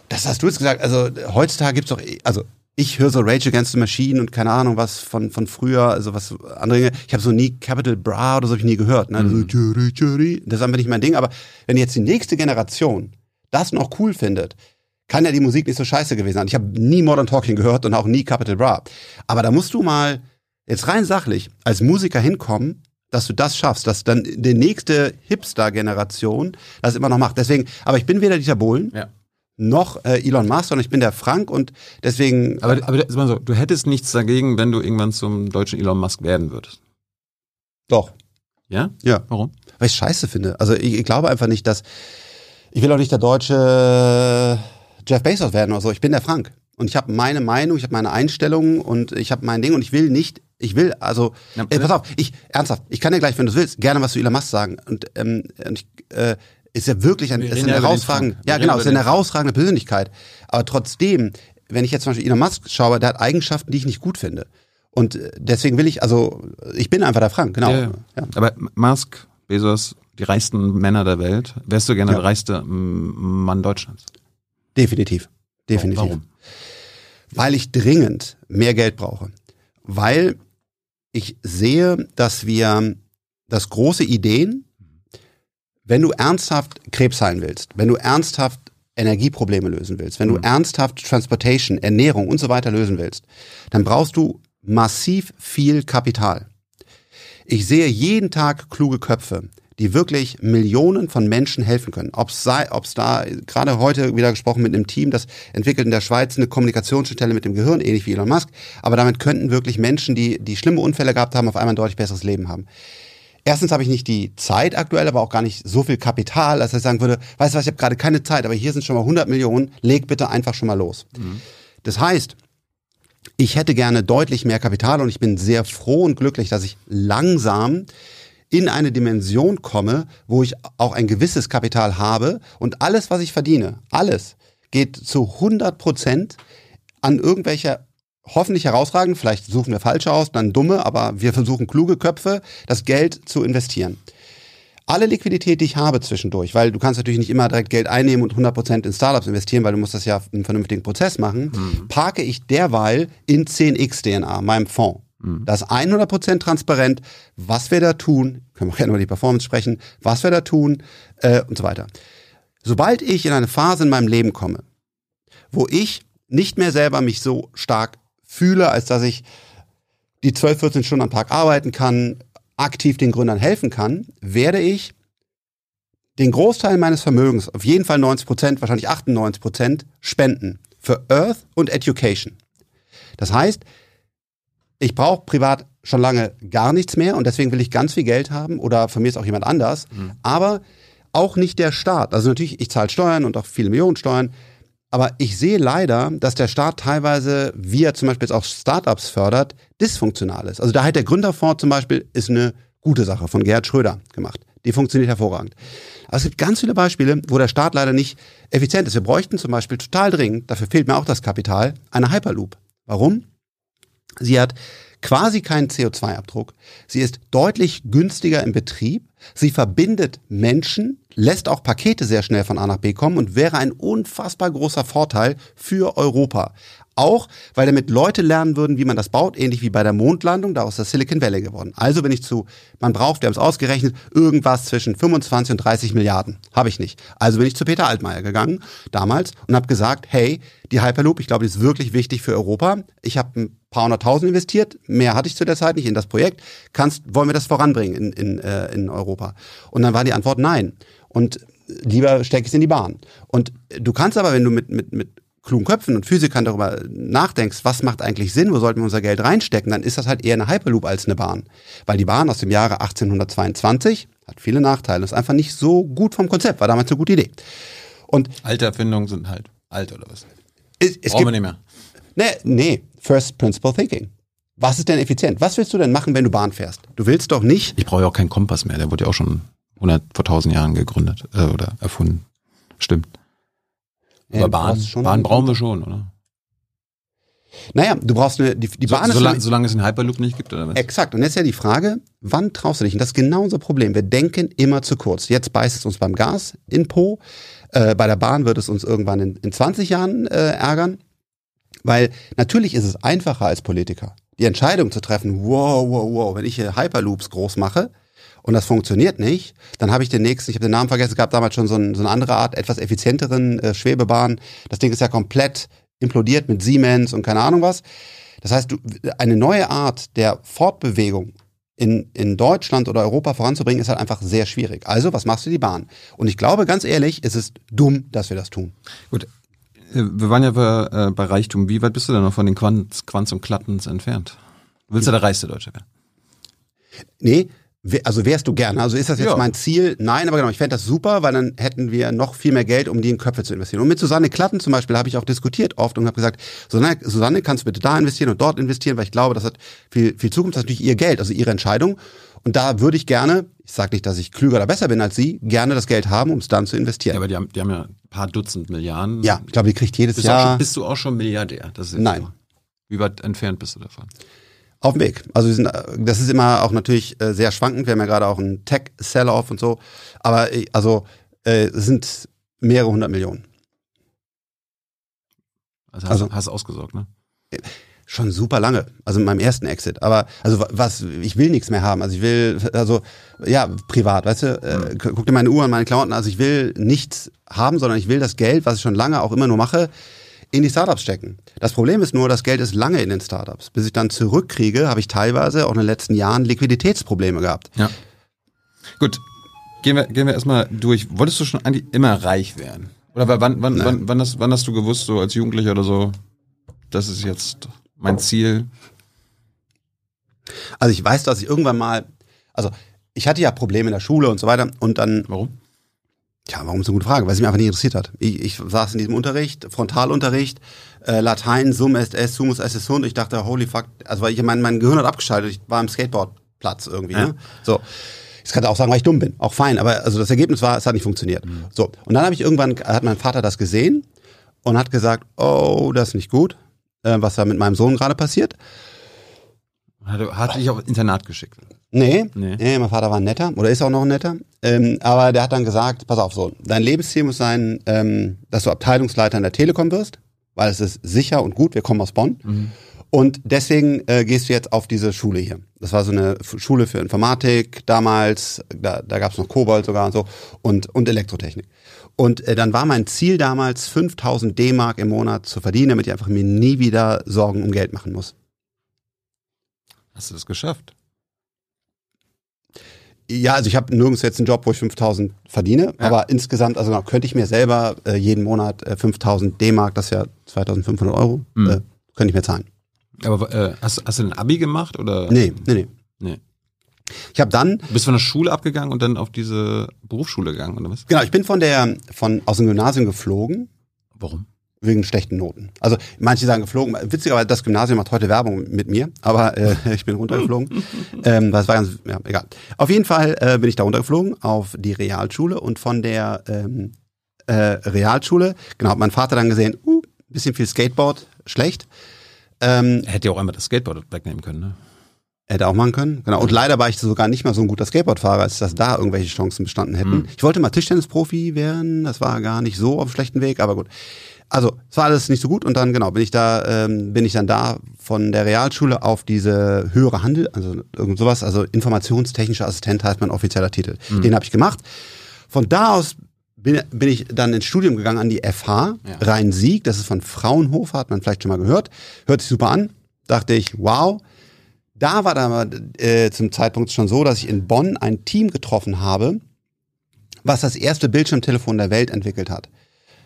Das hast du jetzt gesagt. Also heutzutage gibt's doch, also ich höre so Rage Against the Machine und keine Ahnung was von von früher, also was andere. Dinge. Ich habe so nie Capital Bra oder so hab ich nie gehört. Ne? So, tschüri, tschüri. Das ist einfach nicht mein Ding. Aber wenn jetzt die nächste Generation das noch cool findet, kann ja die Musik nicht so scheiße gewesen sein. Ich habe nie Modern Talking gehört und auch nie Capital Bra. Aber da musst du mal jetzt rein sachlich als Musiker hinkommen, dass du das schaffst, dass dann die nächste Hipster-Generation das immer noch macht. Deswegen, aber ich bin weder Dieter Bohlen, Ja. Noch äh, Elon Musk, sondern ich bin der Frank und deswegen. Aber, aber ist mal so, du hättest nichts dagegen, wenn du irgendwann zum deutschen Elon Musk werden würdest. doch. Ja? Ja. Warum? Weil ich scheiße finde. Also ich, ich glaube einfach nicht, dass. Ich will auch nicht der deutsche Jeff Bezos werden oder so. Ich bin der Frank. Und ich habe meine Meinung, ich habe meine Einstellung und ich habe mein Ding und ich will nicht, ich will, also, Ja, äh, pass auf, ich, ernsthaft, ich kann dir gleich, wenn du willst, gerne was zu Elon Musk sagen. Und, ähm, und ich, äh, ist ja wirklich ein, Wir ist eine herausragende, ja genau, ist eine herausragende Persönlichkeit. Aber trotzdem, wenn ich jetzt zum Beispiel Elon Musk schaue, der hat Eigenschaften, die ich nicht gut finde. Und äh, deswegen will ich, also, ich bin einfach der Frank, genau. Ja, ja. Aber Musk, Bezos, die reichsten Männer der Welt, wärst du gerne Ja. der reichste Mann Deutschlands. Definitiv. Definitiv. Warum? Weil ich dringend mehr Geld brauche. Weil ich sehe, dass wir das große Ideen, wenn du ernsthaft Krebs heilen willst, wenn du ernsthaft Energieprobleme lösen willst, wenn du ernsthaft Transportation, Ernährung und so weiter lösen willst, dann brauchst du massiv viel Kapital. Ich sehe jeden Tag kluge Köpfe, die wirklich Millionen von Menschen helfen können. Ob es sei, ob es da gerade heute wieder gesprochen mit einem Team, das entwickelt in der Schweiz eine Kommunikationsstelle mit dem Gehirn, ähnlich wie Elon Musk. Aber damit könnten wirklich Menschen, die die schlimme Unfälle gehabt haben, auf einmal ein deutlich besseres Leben haben. Erstens habe ich nicht die Zeit aktuell, aber auch gar nicht so viel Kapital, als dass ich sagen würde, weißt du was, ich habe gerade keine Zeit, aber hier sind schon mal 100 Millionen, leg bitte einfach schon mal los. Das heißt, ich hätte gerne deutlich mehr Kapital und ich bin sehr froh und glücklich, dass ich langsam in eine Dimension komme, wo ich auch ein gewisses Kapital habe und alles, was ich verdiene, alles geht zu 100 Prozent an irgendwelche hoffentlich herausragend, vielleicht suchen wir falsche aus, dann dumme, aber wir versuchen kluge Köpfe, das Geld zu investieren. Alle Liquidität, die ich habe zwischendurch, weil du kannst natürlich nicht immer direkt Geld einnehmen und 100% in Startups investieren, weil du musst das ja einen vernünftigen Prozess machen, parke ich derweil in 10x DNA, meinem Fonds. Das ist 100% transparent, was wir da tun, können wir auch gerne über die Performance sprechen, was wir da tun äh, und so weiter. Sobald ich in eine Phase in meinem Leben komme, wo ich nicht mehr selber mich so stark fühle, als dass ich die 12, 14 Stunden am Tag arbeiten kann, aktiv den Gründern helfen kann, werde ich den Großteil meines Vermögens, auf jeden Fall 90 Prozent, wahrscheinlich 98 Prozent, spenden für Earth und Education. Das heißt, ich brauche privat schon lange gar nichts mehr und deswegen will ich ganz viel Geld haben oder von mir ist auch jemand anders, mhm. aber auch nicht der Staat. Also natürlich, ich zahle Steuern und auch viele Millionen Steuern, aber ich sehe leider, dass der Staat teilweise, wie er zum Beispiel jetzt auch Startups fördert, dysfunktional ist. Also da hat der Gründerfonds zum Beispiel ist eine gute Sache von Gerhard Schröder gemacht. Die funktioniert hervorragend. Aber es gibt ganz viele Beispiele, wo der Staat leider nicht effizient ist. Wir bräuchten zum Beispiel total dringend, dafür fehlt mir auch das Kapital, eine Hyperloop. Warum? Sie hat quasi keinen CO2-Abdruck. Sie ist deutlich günstiger im Betrieb. Sie verbindet Menschen, lässt auch Pakete sehr schnell von A nach B kommen und wäre ein unfassbar großer Vorteil für Europa. Auch, weil damit Leute lernen würden, wie man das baut, ähnlich wie bei der Mondlandung, daraus ist das Silicon Valley geworden. Also wenn ich zu, man braucht, wir haben es ausgerechnet, irgendwas zwischen 25 und 30 Milliarden. Habe ich nicht. Also bin ich zu Peter Altmaier gegangen, damals, und habe gesagt, hey, die Hyperloop, ich glaube, die ist wirklich wichtig für Europa. Ich habe ein paar hunderttausend investiert, mehr hatte ich zu der Zeit nicht in das Projekt. Kannst, wollen wir das voranbringen in, in, äh, in Europa? Und dann war die Antwort nein. Und lieber stecke ich es in die Bahn. Und du kannst aber, wenn du mit, mit, mit klugen Köpfen und Physikern darüber nachdenkst, was macht eigentlich Sinn, wo sollten wir unser Geld reinstecken, dann ist das halt eher eine Hyperloop als eine Bahn. Weil die Bahn aus dem Jahre 1822 hat viele Nachteile, ist einfach nicht so gut vom Konzept, war damals eine gute Idee. Und Alte Erfindungen sind halt alt oder was? Es, es Brauchen wir nicht mehr. Nee, nee, First Principle Thinking. Was ist denn effizient? Was willst du denn machen, wenn du Bahn fährst? Du willst doch nicht. Ich brauche ja auch keinen Kompass mehr, der wurde ja auch schon 100 vor 1000 Jahren gegründet äh, oder erfunden. Stimmt. Aber Bahn, Bahn brauchen wir schon, oder? Naja, du brauchst eine, die, die so, Bahn solange, solange es einen Hyperloop nicht gibt, oder was? Exakt. Und jetzt ist ja die Frage, wann traust du dich? Und das ist genau unser Problem. Wir denken immer zu kurz. Jetzt beißt es uns beim Gas in Po. Äh, bei der Bahn wird es uns irgendwann in, in 20 Jahren äh, ärgern. Weil natürlich ist es einfacher als Politiker, die Entscheidung zu treffen, wow, wow, wow, wenn ich hier Hyperloops groß mache, und das funktioniert nicht, dann habe ich den nächsten, ich habe den Namen vergessen, es gab damals schon so, ein, so eine andere Art, etwas effizienteren äh, Schwebebahn. Das Ding ist ja komplett implodiert mit Siemens und keine Ahnung was. Das heißt, du, eine neue Art der Fortbewegung in, in Deutschland oder Europa voranzubringen, ist halt einfach sehr schwierig. Also, was machst du die Bahn? Und ich glaube, ganz ehrlich, es ist dumm, dass wir das tun. Gut, wir waren ja bei, äh, bei Reichtum. Wie weit bist du denn noch von den Quants, Quants und Klattens entfernt? Willst du der reichste Deutsche werden? Nee, also wärst du gerne? Also ist das jetzt ja. mein Ziel? Nein, aber genau, ich fände das super, weil dann hätten wir noch viel mehr Geld, um die in Köpfe zu investieren. Und mit Susanne Klatten zum Beispiel habe ich auch diskutiert oft und habe gesagt, Susanne, Susanne, kannst du bitte da investieren und dort investieren, weil ich glaube, das hat viel, viel Zukunft, das ist natürlich ihr Geld, also ihre Entscheidung. Und da würde ich gerne, ich sage nicht, dass ich klüger oder besser bin als sie, gerne das Geld haben, um es dann zu investieren. Ja, aber die haben, die haben ja ein paar Dutzend Milliarden. Ja, ich glaube, die kriegt jedes bist Jahr. Schon, bist du auch schon Milliardär? Nein. So. Wie weit entfernt bist du davon? Auf dem Weg. Also sind, das ist immer auch natürlich äh, sehr schwankend. Wir haben ja gerade auch einen Tech-Sell-Off und so. Aber äh, also äh, es sind mehrere hundert Millionen. Also hast, also, hast du ausgesorgt, ne? Schon super lange. Also in meinem ersten Exit. Aber also was, ich will nichts mehr haben. Also ich will, also ja, privat, weißt du, äh, guck dir meine Uhr an, meine Klamotten. Also ich will nichts haben, sondern ich will das Geld, was ich schon lange auch immer nur mache, in die Startups stecken. Das Problem ist nur, das Geld ist lange in den Startups. Bis ich dann zurückkriege, habe ich teilweise auch in den letzten Jahren Liquiditätsprobleme gehabt. Ja. Gut, gehen wir, gehen wir erstmal durch. Wolltest du schon eigentlich immer reich werden? Oder wann, wann, wann, wann, hast, wann hast du gewusst, so als Jugendlicher oder so, das ist jetzt mein Ziel? Also ich weiß, dass ich irgendwann mal, also ich hatte ja Probleme in der Schule und so weiter und dann. Warum? Tja, warum ist eine gute Frage? Weil es mich einfach nicht interessiert hat. Ich, ich saß in diesem Unterricht, Frontalunterricht, äh, Latein, Sum est es, Sumus est es und ich dachte, holy fuck, also weil ich mein, mein Gehirn hat abgeschaltet, ich war im Skateboardplatz irgendwie. Ja. Ne? So. Ich kann auch sagen, weil ich dumm bin, auch fein, aber also das Ergebnis war, es hat nicht funktioniert. Mhm. So und dann habe ich irgendwann hat mein Vater das gesehen und hat gesagt, oh, das ist nicht gut, äh, was da mit meinem Sohn gerade passiert. Hat, hat dich auf Internat geschickt? Nee, nee, nee, mein Vater war ein netter oder ist auch noch ein netter. Ähm, aber der hat dann gesagt, pass auf, so, dein Lebensziel muss sein, ähm, dass du Abteilungsleiter in der Telekom wirst, weil es ist sicher und gut, wir kommen aus Bonn. Mhm. Und deswegen äh, gehst du jetzt auf diese Schule hier. Das war so eine Schule für Informatik damals, da, da gab es noch Kobold sogar und so und, und Elektrotechnik. Und äh, dann war mein Ziel damals, 5000 D-Mark im Monat zu verdienen, damit ich einfach mir nie wieder Sorgen um Geld machen muss. Hast du das geschafft? Ja, also ich habe nirgends jetzt einen Job, wo ich 5000 verdiene, Ja. aber insgesamt, also genau, könnte ich mir selber äh, jeden Monat äh, 5000 D-Mark, das ist ja 2500 Euro, Mhm. könnte ich mir zahlen. Aber äh, hast, hast du ein Abi gemacht oder? Nee, nee, nee. Nee. Ich habe dann, Du bist von der Schule abgegangen und dann auf diese Berufsschule gegangen, oder was? genau, ich bin von der, von, aus dem Gymnasium geflogen, Warum? wegen schlechten Noten. Also manche sagen geflogen, witzigerweise das Gymnasium macht heute Werbung mit mir, aber äh, ich bin runtergeflogen. ähm, das war ganz, ja, egal. Auf jeden Fall äh, bin ich da runtergeflogen auf die Realschule und von der ähm, äh, Realschule, genau, hat mein Vater dann gesehen, uh, bisschen viel Skateboard, schlecht. Ähm, hätte ja auch einmal das Skateboard wegnehmen können, ne? Hätte auch machen können, genau. Und leider war ich sogar nicht mal so ein guter Skateboardfahrer, als dass da irgendwelche Chancen bestanden hätten. Ich wollte mal Tischtennisprofi werden, das war gar nicht so auf dem schlechten Weg, aber gut. Also, es war alles nicht so gut und dann, genau, bin ich da, ähm, bin ich dann da von der Realschule auf diese höhere Handel, also irgend sowas, also informationstechnischer Assistent heißt mein offizieller Titel. Den habe ich gemacht. Von da aus bin, bin ich dann ins Studium gegangen an die FH Ja. Rhein-Sieg, das ist von Fraunhofer, hat man vielleicht schon mal gehört. Hört sich super an. Dachte ich, wow. Da war dann äh, zum Zeitpunkt schon so, dass ich in Bonn ein Team getroffen habe, was das erste Bildschirmtelefon der Welt entwickelt hat.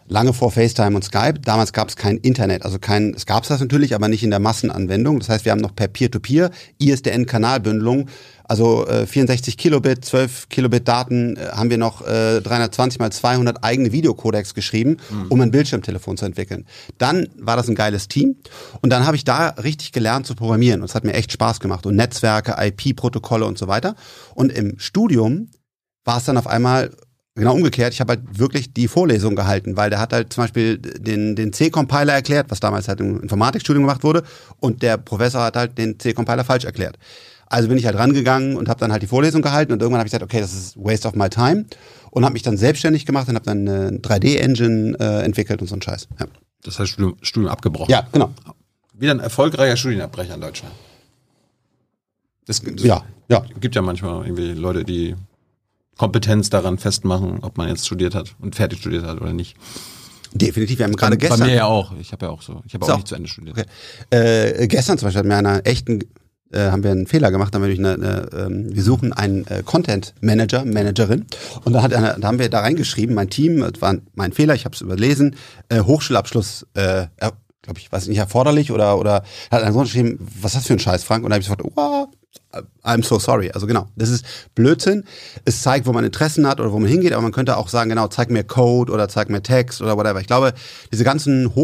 Lange vor FaceTime und Skype. Damals gab es kein Internet, also kein, es gab es das natürlich, aber nicht in der Massenanwendung. Das heißt, wir haben noch per Peer-to-Peer ISDN-Kanalbündelung, also äh, 64 Kilobit, 12 Kilobit Daten, äh, haben wir noch äh, 320 mal 200 eigene Videocodecs geschrieben, um ein Bildschirmtelefon zu entwickeln. Dann war das ein geiles Team und dann habe ich da richtig gelernt zu programmieren und es hat mir echt Spaß gemacht und Netzwerke, IP-Protokolle und so weiter. Und im Studium war es dann auf einmal genau umgekehrt. Ich habe halt wirklich die Vorlesung gehalten, weil der hat halt zum Beispiel den, den C-Compiler erklärt, was damals halt im Informatikstudium gemacht wurde, und der Professor hat halt den C-Compiler falsch erklärt. Also bin ich halt rangegangen und habe dann halt die Vorlesung gehalten und irgendwann habe ich gesagt, okay, das ist waste of my time und habe mich dann selbstständig gemacht und habe dann eine 3D-Engine äh, entwickelt und so ein Scheiß. Ja, Das heißt, Studium, Studium abgebrochen. ja genau. Wieder ein erfolgreicher Studienabbrecher in Deutschland. Das, das Ja, ja. gibt ja manchmal irgendwie Leute, die Kompetenz daran festmachen, ob man jetzt studiert hat und fertig studiert hat oder nicht. Definitiv. Wir haben gerade Bei gestern. mir ja auch. Ich habe ja auch so. Ich habe So. auch nicht zu Ende studiert. Okay. Äh, gestern zum Beispiel hat mir einer echten, äh, haben wir einen Fehler gemacht, haben wir, eine, eine, ähm, wir suchen einen äh, Content Manager, Managerin und da, hat da haben wir da reingeschrieben, mein Team, das war mein Fehler, ich habe es überlesen, äh, Hochschulabschluss, äh, glaube ich, weiß nicht, erforderlich oder oder hat einer geschrieben, was ist das für ein Scheiß, Frank? Und da habe ich sofort, wow, I'm so sorry. Also genau, das ist Blödsinn. Es zeigt, wo man Interessen hat oder wo man hingeht, aber man könnte auch sagen, genau, zeig mir Code oder zeig mir Text oder whatever. Ich glaube, diese ganzen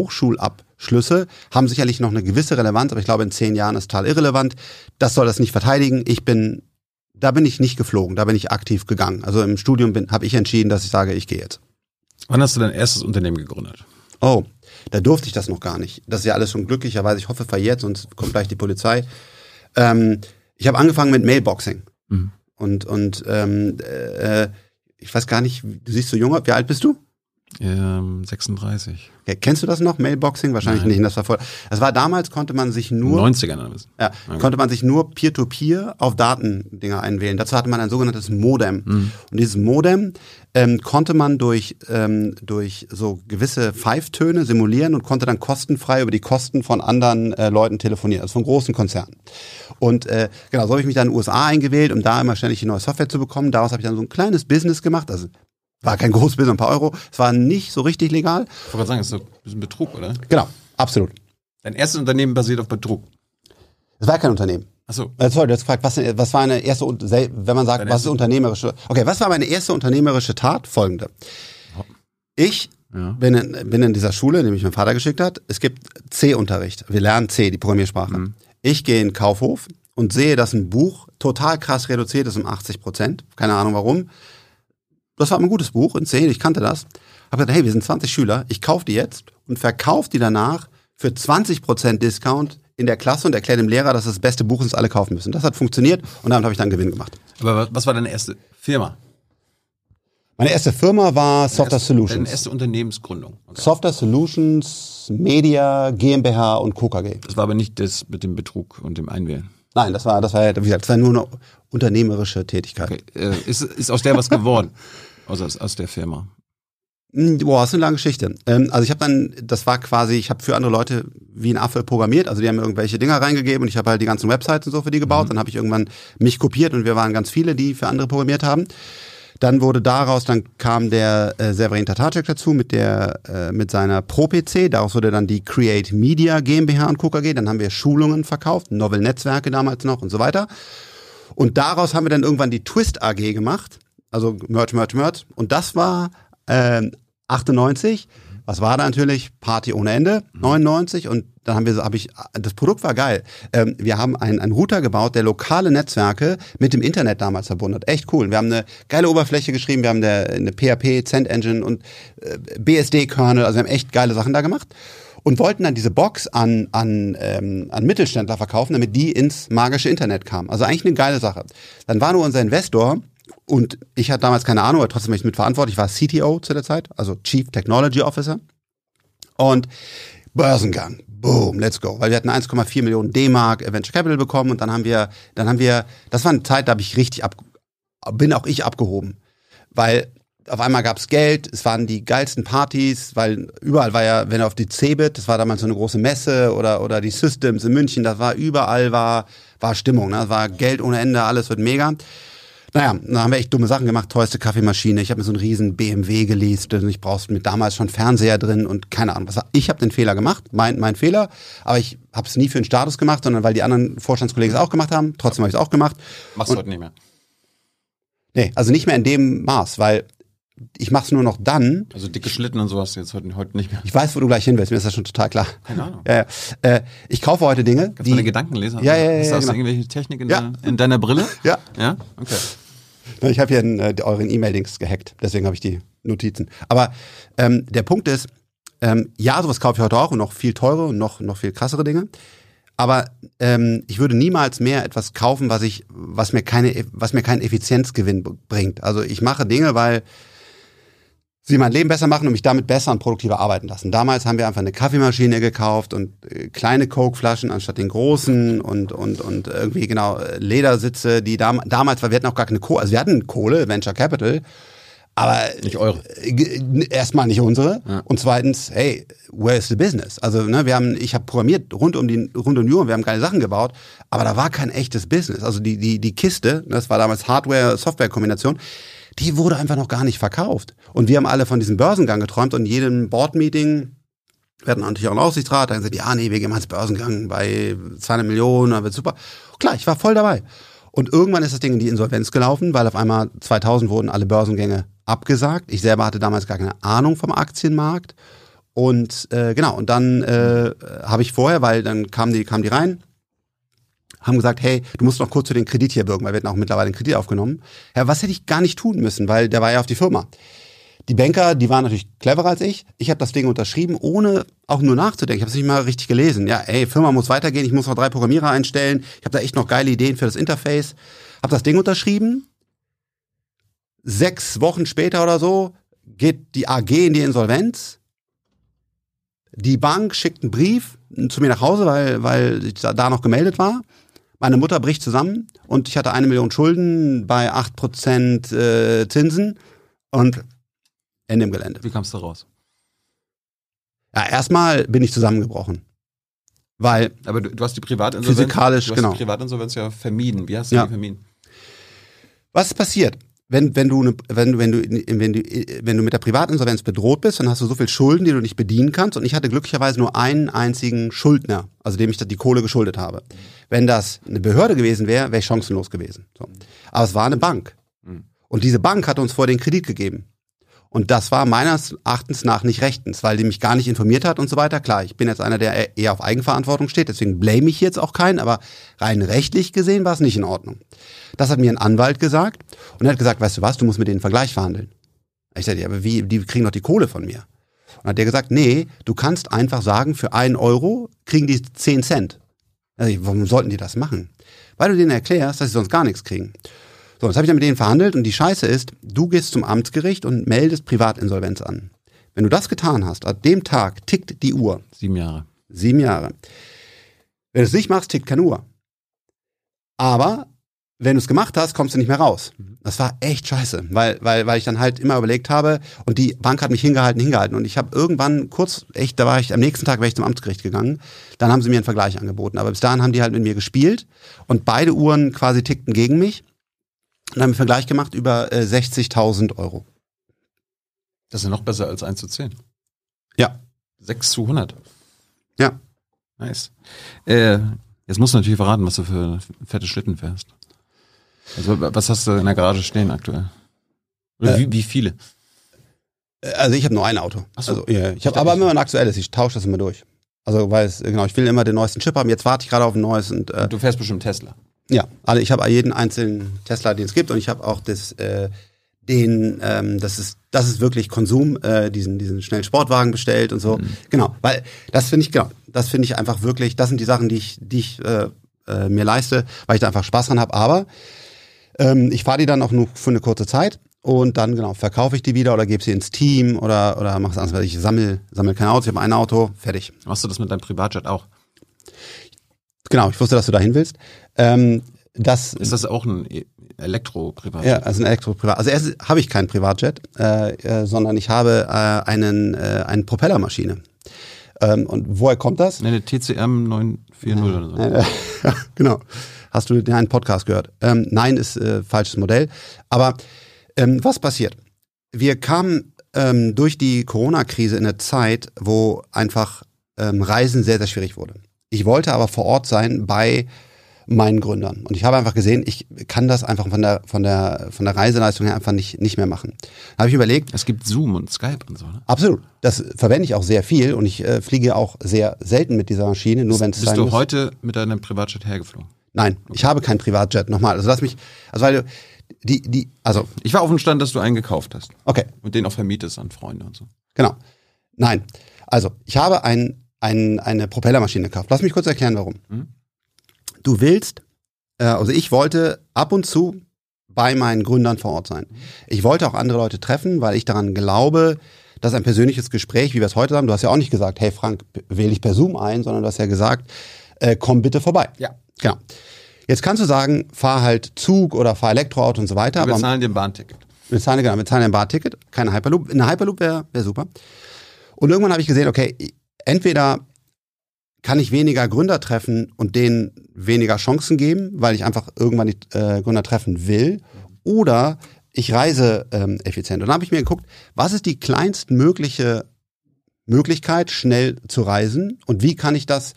Hochschulabschlüsse haben sicherlich noch eine gewisse Relevanz, aber ich glaube, in zehn Jahren ist total irrelevant. Das soll das nicht verteidigen. Ich bin, da bin ich nicht geflogen, da bin ich aktiv gegangen. Also im Studium bin, habe ich entschieden, dass ich sage, ich gehe jetzt. Wann hast du dein erstes Unternehmen gegründet? Oh, da durfte ich das noch gar nicht. Das ist ja alles schon glücklicherweise. Ich hoffe verjährt, sonst kommt gleich die Polizei. Ähm, ich habe angefangen mit Mailboxing. Mhm. Und, und ähm, äh, ich weiß gar nicht, du siehst so jung aus. Wie alt bist du? Ähm, 36. Okay, kennst du das noch? Mailboxing? Wahrscheinlich Nein. nicht. Das war voll. Das war damals, konnte man sich nur. 90er oder was? Ja, Okay. konnte man sich nur Peer-to-Peer auf Datendinger einwählen. Dazu hatte man ein sogenanntes Modem. Mhm. Und dieses Modem ähm, konnte man durch, ähm, durch so gewisse Pfeiftöne simulieren und konnte dann kostenfrei über die Kosten von anderen äh, Leuten telefonieren, also von großen Konzernen. Und äh, genau, so habe ich mich dann in den USA eingewählt, um da immer ständig die neue Software zu bekommen. Daraus habe ich dann so ein kleines Business gemacht. Also war kein großes Business, ein paar Euro. Es war nicht so richtig legal. Ich wollte gerade sagen, das ist ein bisschen Betrug, oder? Genau, absolut. Dein erstes Unternehmen basiert auf Betrug. Es war kein Unternehmen. Achso. Äh, sorry, du hast gefragt, was, was war eine erste, wenn man sagt, Deine was ist unternehmerische, okay, was war meine erste unternehmerische Tat? Folgende. Ich Ja. bin in, bin in dieser Schule, die mich mein Vater geschickt hat. Es gibt C-Unterricht. Wir lernen C, die Programmiersprache. Mhm. Ich gehe in den Kaufhof und sehe, dass ein Buch total krass reduziert ist um 80 Prozent. Keine Ahnung warum. Das war ein gutes Buch in C, ich kannte das. Hab gesagt, hey, wir sind 20 Schüler, ich kaufe die jetzt und verkaufe die danach für 20 Prozent Discount in der Klasse und erkläre dem Lehrer, dass das beste Buch ist, das alle kaufen müssen. Das hat funktioniert und damit habe ich dann Gewinn gemacht. Aber was- war deine erste Firma? Meine erste Firma war Software Deine Solutions. erste Unternehmensgründung. Okay. Software Solutions, Media, GmbH und KKG. Das war aber nicht das mit dem Betrug und dem Einwählen. Nein, das war, das war, wie gesagt, das war nur eine unternehmerische Tätigkeit. Okay. Äh, ist, ist aus der was geworden? Aus, aus, aus der Firma. Hm, Boah, ist eine lange Geschichte. Ähm, also ich habe dann, das war quasi, ich habe für andere Leute wie ein Affe programmiert. Also die haben mir irgendwelche Dinger reingegeben und ich habe halt die ganzen Websites und so für die gebaut. Mhm. Dann habe ich irgendwann mich kopiert und wir waren ganz viele, die für andere programmiert haben. Dann wurde daraus, dann kam der äh, Severin Tatarczyk dazu mit der äh, mit seiner Pro PC. Daraus wurde dann die Create Media GmbH und KKG. Dann haben wir Schulungen verkauft, Novel Netzwerke damals noch und so weiter. Und daraus haben wir dann irgendwann die Twist AG gemacht, also Merch, Merch, Merch. Und das war äh, 98. Was war da natürlich? Party ohne Ende, 99 und dann haben wir, habe ich, das Produkt war geil. Ähm, wir haben einen, einen Router gebaut, der lokale Netzwerke mit dem Internet damals verbunden hat. Echt cool. Wir haben eine geile Oberfläche geschrieben, wir haben eine, eine PHP, Cent Engine und äh, BSD-Kernel, also wir haben echt geile Sachen da gemacht und wollten dann diese Box an, an, ähm, an Mittelständler verkaufen, damit die ins magische Internet kamen. Also eigentlich eine geile Sache. Dann war nur unser Investor und ich hatte damals keine Ahnung, aber trotzdem war ich mitverantwortlich, ich war CTO zu der Zeit, also Chief Technology Officer. Und Börsengang, boom, let's go. Weil wir hatten 1,4 Millionen D-Mark Venture Capital bekommen und dann haben wir, dann haben wir, das war eine Zeit, da habe ich richtig ab, bin auch ich abgehoben. Weil auf einmal gab's Geld, es waren die geilsten Partys, weil überall war ja, wenn auf die Cebit, das war damals so eine große Messe oder, oder die Systems in München, das war überall war, war Stimmung, ne? das war Geld ohne Ende, alles wird mega. Naja, da haben wir echt dumme Sachen gemacht. Teuerste Kaffeemaschine. Ich habe mir so einen riesen BMW geleast. Ich brauchte mit damals schon Fernseher drin und keine Ahnung was. Ich habe den Fehler gemacht, mein, mein Fehler. Aber ich habe es nie für den Status gemacht, sondern weil die anderen Vorstandskollegen es auch gemacht haben. Trotzdem habe ich es auch gemacht. Machst du heute nicht mehr? Nee, also nicht mehr in dem Maß, weil ich mache es nur noch dann. Also dicke Schlitten und sowas jetzt heute, heute nicht mehr. Ich weiß, wo du gleich hin willst, mir ist das schon total klar. Keine Ahnung. Ja, ja. Äh, ich kaufe heute Dinge. Gibt's die, eine Gedankenleser? Ja, ja, ja. Ist das genau. irgendwelche Technik in, ja. deiner, in deiner Brille? Ja. Ja? Okay. Ich habe hier einen, äh, euren E-Mail-Dings gehackt, deswegen habe ich die Notizen. Aber ähm, der Punkt ist, ähm, ja, sowas kaufe ich heute auch und noch viel teure und noch, noch viel krassere Dinge. Aber ähm, ich würde niemals mehr etwas kaufen, was ich, was mir keine, was mir keinen Effizienzgewinn bringt. Also ich mache Dinge, weil sie mein Leben besser machen und mich damit besser und produktiver arbeiten lassen. Damals haben wir einfach eine Kaffeemaschine gekauft und äh, kleine Coke-Flaschen anstatt den großen und, und, und irgendwie genau äh, Ledersitze, die dam damals, weil wir hatten auch gar keine Kohle, also wir hatten Kohle, Venture Capital, aber nicht eure. Äh, erstmal nicht unsere ja. und zweitens, hey, where is the business? Also ne, wir haben, ich habe programmiert rund um die rund um die Uhr, wir haben geile Sachen gebaut, aber da war kein echtes Business. Also die die die Kiste, das war damals Hardware-Software-Kombination die wurde einfach noch gar nicht verkauft. Und wir haben alle von diesem Börsengang geträumt und in jedem Board-Meeting, wir hatten natürlich auch einen Aussichtsrat, dann gesagt, ja, nee, wir gehen mal ins Börsengang bei 200 Millionen, dann wird super. Klar, ich war voll dabei. Und irgendwann ist das Ding in die Insolvenz gelaufen, weil auf einmal 2000 wurden alle Börsengänge abgesagt. Ich selber hatte damals gar keine Ahnung vom Aktienmarkt. Und äh, genau, und dann äh, habe ich vorher, weil dann kamen die, kamen die rein, haben gesagt, hey, du musst noch kurz für den Kredit hier bürgen, weil wir hatten auch mittlerweile einen Kredit aufgenommen. Ja, was hätte ich gar nicht tun müssen, weil der war ja auf die Firma. Die Banker, die waren natürlich cleverer als ich. Ich habe das Ding unterschrieben, ohne auch nur nachzudenken. Ich habe es nicht mal richtig gelesen. Ja, ey, Firma muss weitergehen, ich muss noch drei Programmierer einstellen. Ich habe da echt noch geile Ideen für das Interface. Habe das Ding unterschrieben. Sechs Wochen später oder so geht die AG in die Insolvenz. Die Bank schickt einen Brief zu mir nach Hause, weil, weil ich da noch gemeldet war. Meine Mutter bricht zusammen und ich hatte eine Million Schulden bei acht Prozent äh, Zinsen und Ende im Gelände. Wie kamst du raus? Ja, erstmal bin ich zusammengebrochen. Weil. Aber du, du hast die Privatinsolvenz. Physikalisch, du hast genau. Die Privatinsolvenz ja vermieden. Wie hast du Ja. die vermieden? Was ist passiert? Wenn, wenn, du, ne, wenn, wenn, du, wenn, du, wenn du mit der Privatinsolvenz bedroht bist, dann hast du so viel Schulden, die du nicht bedienen kannst. Und ich hatte glücklicherweise nur einen einzigen Schuldner, also dem ich die Kohle geschuldet habe. Wenn das eine Behörde gewesen wäre, wäre ich chancenlos gewesen. So. Aber es war eine Bank. Mhm. Und diese Bank hat uns vor den Kredit gegeben. Und das war meines Erachtens nach nicht rechtens, weil die mich gar nicht informiert hat und so weiter. Klar, ich bin jetzt einer, der eher auf Eigenverantwortung steht, deswegen blame ich jetzt auch keinen, aber rein rechtlich gesehen war es nicht in Ordnung. Das hat mir ein Anwalt gesagt und er hat gesagt, weißt du was, du musst mit denen einen Vergleich verhandeln. Ich sagte, ja, aber wie, die kriegen doch die Kohle von mir. Und hat der gesagt, nee, du kannst einfach sagen, für einen Euro kriegen die 10 Cent. Also, warum sollten die das machen? Weil du denen erklärst, dass sie sonst gar nichts kriegen. So, jetzt habe ich dann mit denen verhandelt und die Scheiße ist, du gehst zum Amtsgericht und meldest Privatinsolvenz an. Wenn du das getan hast, ab dem Tag tickt die Uhr. Sieben Jahre. Sieben Jahre. Wenn du es nicht machst, tickt keine Uhr. Aber wenn du es gemacht hast, kommst du nicht mehr raus. Das war echt scheiße, weil, weil, weil ich dann halt immer überlegt habe und die Bank hat mich hingehalten, hingehalten und ich habe irgendwann kurz, echt, da war ich, am nächsten Tag wäre ich zum Amtsgericht gegangen, dann haben sie mir einen Vergleich angeboten, aber bis dahin haben die halt mit mir gespielt und beide Uhren quasi tickten gegen mich und haben einen Vergleich gemacht über äh, 60.000 Euro. Das ist ja noch besser als 1 zu 10. Ja. 6 zu 100. Ja. Nice. Äh, jetzt musst du natürlich verraten, was du für fette Schlitten fährst. Also, was hast du in der Garage stehen aktuell? Oder Äh, wie, wie viele? Äh, Also ich habe nur ein Auto. Ach so. Also, ja, ich habe aber immer ein aktuelles, ich tausche das immer durch. Also weil es, genau, ich will immer den neuesten Chip haben. Jetzt warte ich gerade auf ein neues und äh, Du fährst bestimmt Tesla. Ja, also ich habe jeden einzelnen Tesla, den es gibt, und ich habe auch das, äh, den, ähm, das ist, das ist wirklich Konsum, äh, diesen, diesen schnellen Sportwagen bestellt und so. Genau, weil das finde ich, genau, das finde ich einfach wirklich, das sind die Sachen, die ich, die ich äh, äh, mir leiste, weil ich da einfach Spaß dran habe. Aber ähm, ich fahre die dann auch nur für eine kurze Zeit und dann genau verkaufe ich die wieder oder gebe sie ins Team oder oder mache es anders, weil ich sammel sammel kein Auto, ich habe ein Auto, fertig. Machst du das mit deinem Privatjet auch? Genau, ich wusste, dass du dahin willst. Ähm, das Ist das auch ein E- Elektro-Privatjet? Ja, also ein Elektro-Privat. Also erst habe ich keinen Privatjet, äh, äh, sondern ich habe äh, einen äh, eine Propellermaschine. Ähm, und woher kommt das? Eine TCM 940 oder so. Äh, ja, genau. Hast du den einen Podcast gehört? Ähm, nein, ist äh, falsches Modell. Aber ähm, was passiert? Wir kamen ähm, durch die Corona-Krise in eine Zeit, wo einfach ähm, Reisen sehr, sehr schwierig wurde. Ich wollte aber vor Ort sein bei meinen Gründern. Und ich habe einfach gesehen, ich kann das einfach von der, von der, von der Reiseleistung her einfach nicht, nicht mehr machen. Da habe ich überlegt, Es gibt Zoom und Skype und so, ne? absolut, das verwende ich auch sehr viel und ich äh, fliege auch sehr selten mit dieser Maschine, nur wenn es Bist sein du muss. heute mit deinem Privatjet hergeflogen? Nein, ich habe kein Privatjet. Nochmal, also lass mich, also weil du, die, die, also, Ich war auf dem Stand, dass du einen gekauft hast. okay, Und den auch vermietest an Freunde und so. genau. Nein, also ich habe ein, ein, eine Propellermaschine gekauft. Lass mich kurz erklären, warum. Mhm. Du willst, äh, also ich wollte ab und zu bei meinen Gründern vor Ort sein. Ich wollte auch andere Leute treffen, weil ich daran glaube, dass ein persönliches Gespräch, wie wir es heute haben, du hast ja auch nicht gesagt, hey Frank, wähle ich per Zoom ein, sondern du hast ja gesagt, äh, komm bitte vorbei. Ja. Genau. Jetzt kannst du sagen, fahr halt Zug oder fahr Elektroauto und so weiter. Wir bezahlen dir ein Bahnticket. wir zahlen, genau, wir zahlen ein Barticket, keine Hyperloop. Eine Hyperloop wäre wär super. Und irgendwann habe ich gesehen, okay, entweder kann ich weniger Gründer treffen und denen weniger Chancen geben, weil ich einfach irgendwann die äh, Gründer treffen will, oder ich reise ähm, effizient. Und dann habe ich mir geguckt, was ist die kleinstmögliche Möglichkeit, schnell zu reisen und wie kann ich das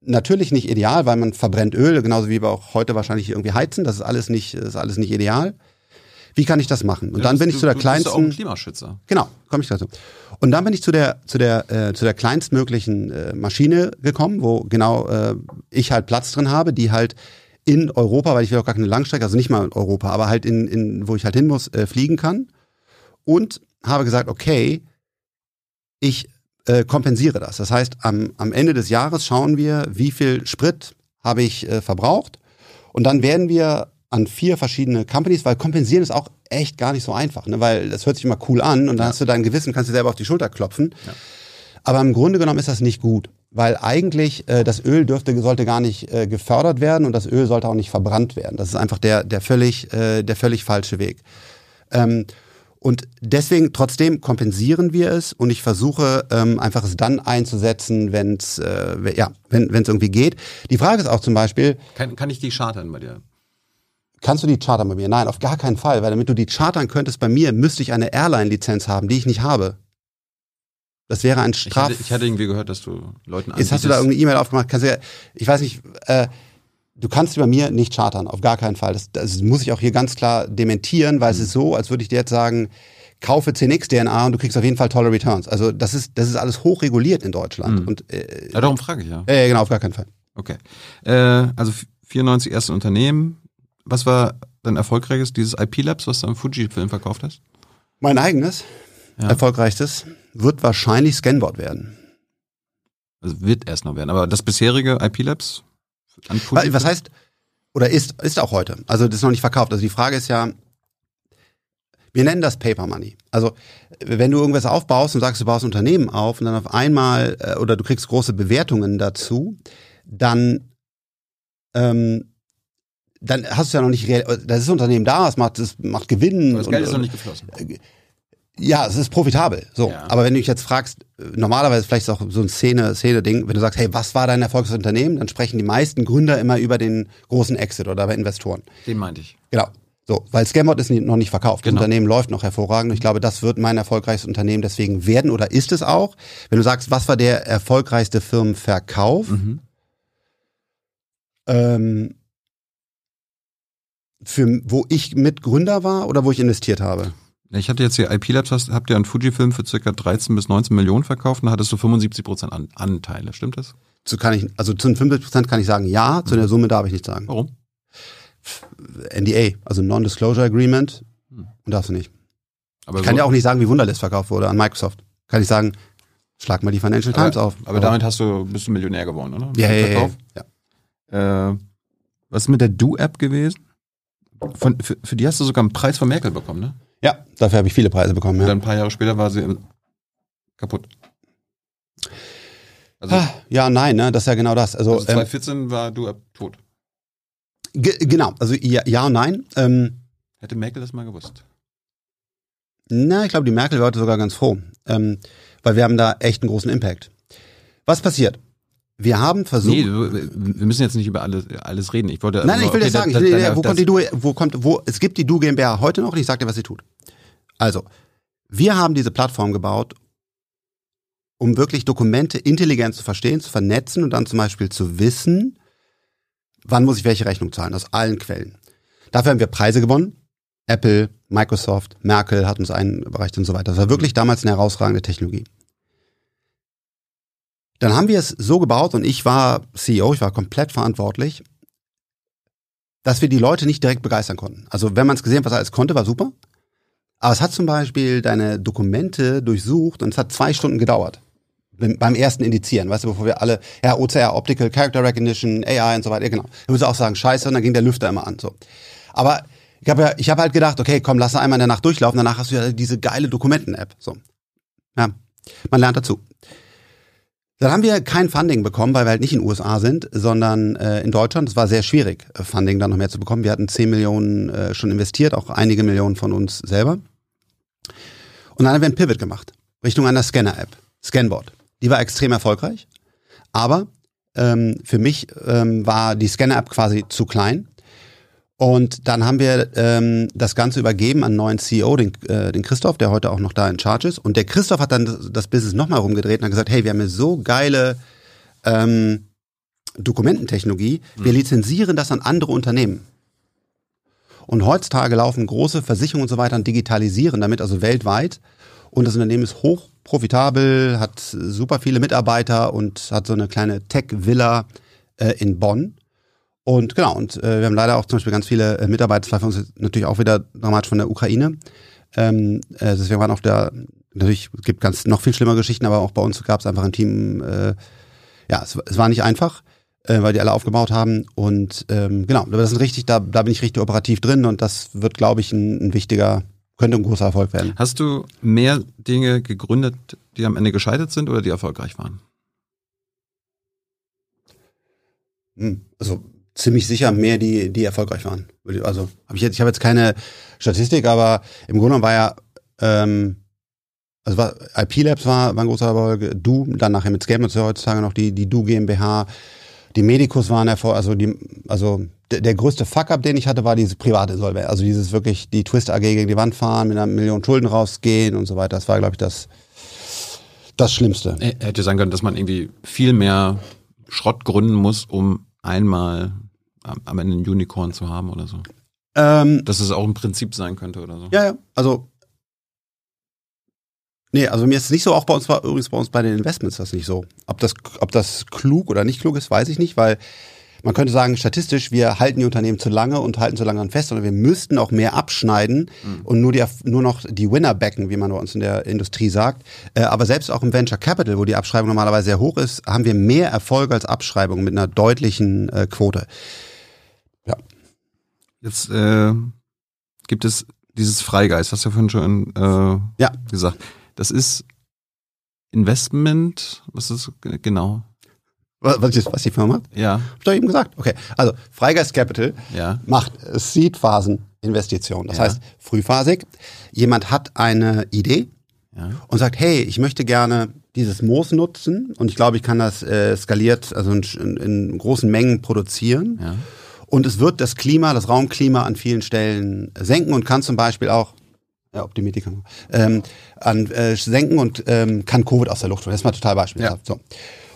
natürlich nicht ideal, weil man verbrennt Öl, genauso wie wir auch heute wahrscheinlich irgendwie heizen, das ist alles nicht, ist alles nicht ideal. Wie kann ich das machen? Und dann bin ich zu der Du bist auch ein kleinsten, Klimaschützer. genau, komme ich dazu. Und dann bin ich zu der zu der äh, zu der kleinstmöglichen äh, Maschine gekommen, wo genau äh, ich halt Platz drin habe, die halt in Europa, weil ich will auch gar keine Langstrecke, also nicht mal in Europa, aber halt in, in wo ich halt hin muss, äh, fliegen kann. Und habe gesagt, okay, ich äh, kompensiere das. Das heißt, am, am Ende des Jahres schauen wir, wie viel Sprit habe ich äh, verbraucht. Und dann werden wir an vier verschiedene Companies, weil kompensieren ist auch echt gar nicht so einfach, ne? weil das hört sich immer cool an und dann hast du dein Gewissen, kannst du selber auf die Schulter klopfen. Aber im Grunde genommen ist das nicht gut, weil eigentlich äh, das Öl dürfte sollte gar nicht äh, gefördert werden und das Öl sollte auch nicht verbrannt werden. Das ist einfach der der völlig äh, der völlig falsche Weg. Ähm, und deswegen trotzdem kompensieren wir es und ich versuche ähm, einfach es dann einzusetzen, wenn es äh, ja wenn es irgendwie geht. Die Frage ist auch zum Beispiel, Kann, kann ich die chartern bei dir? Kannst du die chartern bei mir? Nein, auf gar keinen Fall, weil damit du die chartern könntest bei mir, müsste ich eine Airline-Lizenz haben, die ich nicht habe. Das wäre ein Ich Straf. hatte, ich hatte irgendwie gehört, dass du Leuten Jetzt hast du da irgendeine E-Mail aufgemacht, kannst du ja, ich weiß nicht, äh, du kannst bei mir nicht chartern, auf gar keinen Fall. Das, das muss ich auch hier ganz klar dementieren, weil es ist so, als würde ich dir jetzt sagen, kaufe 10x DNA und du kriegst auf jeden Fall tolle Returns. Also das ist, das ist alles hochreguliert in Deutschland. Mhm. Und äh, Ja, darum frage ich ja. äh, genau, auf gar keinen Fall. Okay. Äh, also 94 erste Unternehmen. Was war dein erfolgreiches, dieses IP-Labs, was du am Fuji-Film verkauft hast? Mein eigenes, Ja. erfolgreichstes, wird wahrscheinlich Scanboard werden. Also wird erst noch werden. Aber das bisherige IP-Labs? Was heißt, oder ist, ist auch heute. Also das ist noch nicht verkauft. Also die Frage ist ja, wir nennen das Paper Money. Also wenn du irgendwas aufbaust und sagst, du baust ein Unternehmen auf und dann auf einmal, äh, oder du kriegst große Bewertungen dazu, dann ähm, dann hast du ja noch nicht real, das ist ein Unternehmen da, es macht, es macht Gewinn. Aber das Geld und, ist noch nicht geflossen. Ja, es ist profitabel. So. Ja. Aber wenn du dich jetzt fragst, normalerweise vielleicht ist auch so ein Szene, Szene-Ding, wenn du sagst, hey, was war dein Erfolgsunternehmen, dann sprechen die meisten Gründer immer über den großen Exit oder bei Investoren. Den meinte ich. Genau. So, weil Scambot ist noch nicht verkauft. Das Genau. Unternehmen läuft noch hervorragend. Ich glaube, das wird mein erfolgreichstes Unternehmen deswegen werden oder ist es auch. Wenn du sagst, was war der erfolgreichste Firmenverkauf? Mhm. Ähm, für, wo ich Mitgründer war oder wo ich investiert habe? Ich hatte jetzt hier IP Labs, habt ihr einen Fujifilm für circa 13 bis 19 Millionen verkauft und da hattest du 75 Prozent an, Anteile, stimmt das? Zu kann ich, also zu den 50 Prozent kann ich sagen, ja, zu der Summe darf ich nicht sagen. Warum? NDA, also Non-Disclosure Agreement, Hm. und darfst du nicht. Aber Ich kann so- ja auch nicht sagen, wie Wunderlist verkauft wurde an Microsoft. Kann ich sagen, schlag mal die Financial Times aber, auf. Aber damit hast du, bist du Millionär geworden, oder? Ja, ja, ja, ja. Äh, was ist mit der Do-App gewesen? Von, für, für die hast du sogar einen Preis von Merkel bekommen, ne? Ja, dafür habe ich viele Preise bekommen. Und Ja. dann ein paar Jahre später war sie kaputt. Also, Ah, ja, nein, ne, das ist ja genau das. Also, also ähm, 2014 war Do-App tot. ge- genau, also ja, ja und nein. Ähm, Hätte Merkel das mal gewusst. na, ich glaube, die Merkel war heute sogar ganz froh, ähm, weil wir haben da echt einen großen Impact. Was passiert? Wir haben versucht. Nee, wir müssen jetzt nicht über alles, alles reden. Ich wollte Nein, aber- ich will okay, dir sagen, das- das- nee, wo das- kommt die Du, wo kommt, wo, es gibt die Du GmbH heute noch und ich sag dir, was sie tut. Also, wir haben diese Plattform gebaut, um wirklich Dokumente intelligent zu verstehen, zu vernetzen und dann zum Beispiel zu wissen, wann muss ich welche Rechnung zahlen, aus allen Quellen. Dafür haben wir Preise gewonnen. Apple, Microsoft, Merkel hat uns einbereicht und so weiter. Das war wirklich damals eine herausragende Technologie. Dann haben wir es so gebaut und ich war CEO, ich war komplett verantwortlich, dass wir die Leute nicht direkt begeistern konnten. Also wenn man es gesehen hat, was er alles konnte, war super. Aber es hat zum Beispiel deine Dokumente durchsucht und es hat zwei Stunden gedauert. Beim ersten Indizieren, weißt du, bevor wir alle, ja, OCR, Optical Character Recognition, AI und so weiter, ja, genau. Da würdest du auch sagen, scheiße, und dann ging der Lüfter immer an, so. Aber ich habe ja, ich habe halt gedacht, okay, komm, lass einmal in der Nacht durchlaufen, danach hast du ja diese geile Dokumenten-App, so. Ja, man lernt dazu. Dann haben wir kein Funding bekommen, weil wir halt nicht in den USA sind, sondern äh, in Deutschland. Es war sehr schwierig, äh, Funding dann noch mehr zu bekommen. Wir hatten 10 Millionen äh, schon investiert, auch einige Millionen von uns selber. Und dann haben wir einen Pivot gemacht, Richtung einer Scanner-App, Scanboard. Die war extrem erfolgreich, aber ähm, für mich ähm, war die Scanner-App quasi zu klein. Und dann haben wir ähm, das Ganze übergeben an einen neuen CEO, den, äh, den Christoph, der heute auch noch da in Charge ist. Und der Christoph hat dann das, das Business nochmal rumgedreht und hat gesagt, hey, wir haben hier so geile ähm, Dokumententechnologie, wir lizenzieren das an andere Unternehmen. Und heutzutage laufen große Versicherungen und so weiter und digitalisieren damit, also weltweit. Und das Unternehmen ist hoch profitabel, hat super viele Mitarbeiter und hat so eine kleine Tech-Villa äh, in Bonn. Und genau, und äh, wir haben leider auch zum Beispiel ganz viele äh, Mitarbeiter, das war für uns natürlich auch wieder dramatisch von der Ukraine. Ähm, äh, deswegen waren auch da, natürlich es gibt ganz noch viel schlimmere Geschichten, aber auch bei uns gab es einfach ein Team, äh, ja, es, es war nicht einfach, äh, weil die alle aufgebaut haben. Und ähm, genau, aber das sind richtig, da, da bin ich richtig operativ drin und das wird, glaube ich, ein, ein wichtiger, könnte ein großer Erfolg werden. Hast du mehr Dinge gegründet, die am Ende gescheitert sind oder die erfolgreich waren? Hm, Also ziemlich sicher mehr, die, die erfolgreich waren. Also habe ich jetzt, ich habe jetzt keine Statistik, aber im Grunde war ja, ähm, also war, IP Labs war, war ein großer Erfolg, Du, dann nachher mit Scam, ja heutzutage noch die, die Du GmbH, die Medicus waren Erfolg, also die, also der, größte Fuck-up, den ich hatte, war diese private Insolvenz. Also dieses wirklich die Twist AG gegen die Wand fahren, mit einer Million Schulden rausgehen und so weiter. Das war, glaube ich, das, das Schlimmste. Hätte sein können, dass man irgendwie viel mehr Schrott gründen muss, um einmal am Ende ein Unicorn zu haben oder so. Ähm, Dass es auch ein Prinzip sein könnte oder so. Ja, ja. Also. Nee, also mir ist es nicht so, auch bei uns war übrigens bei uns bei den Investments das nicht so. Ob das, ob das klug oder nicht klug ist, weiß ich nicht, weil man könnte sagen, statistisch, wir halten die Unternehmen zu lange und halten zu lange an fest, sondern wir müssten auch mehr abschneiden und nur, die, nur noch die Winner backen, wie man bei uns in der Industrie sagt. Äh, aber selbst auch im Venture Capital, wo die Abschreibung normalerweise sehr hoch ist, haben wir mehr Erfolg als Abschreibung mit einer deutlichen äh, Quote. Jetzt äh, gibt es dieses Freigeist, hast du ja vorhin schon äh, Ja. gesagt. Das ist Investment, was ist genau? Was, was, was die Firma macht? Ja. Hab ich doch eben gesagt. Okay. Also Freigeist Capital Ja. macht Seed-Phasen-Investitionen. Das Ja. heißt, frühphasig, jemand hat eine Idee Ja. und sagt, hey, ich möchte gerne dieses Moos nutzen und ich glaube, ich kann das äh, skaliert, also in, in, in großen Mengen produzieren. Ja. Und es wird das Klima, das Raumklima an vielen Stellen senken und kann zum Beispiel auch, ja, optimiert die Kamera, ähm, an, äh, senken und ähm, kann Covid aus der Luft holen. Das ist mal total beispielhaft. So.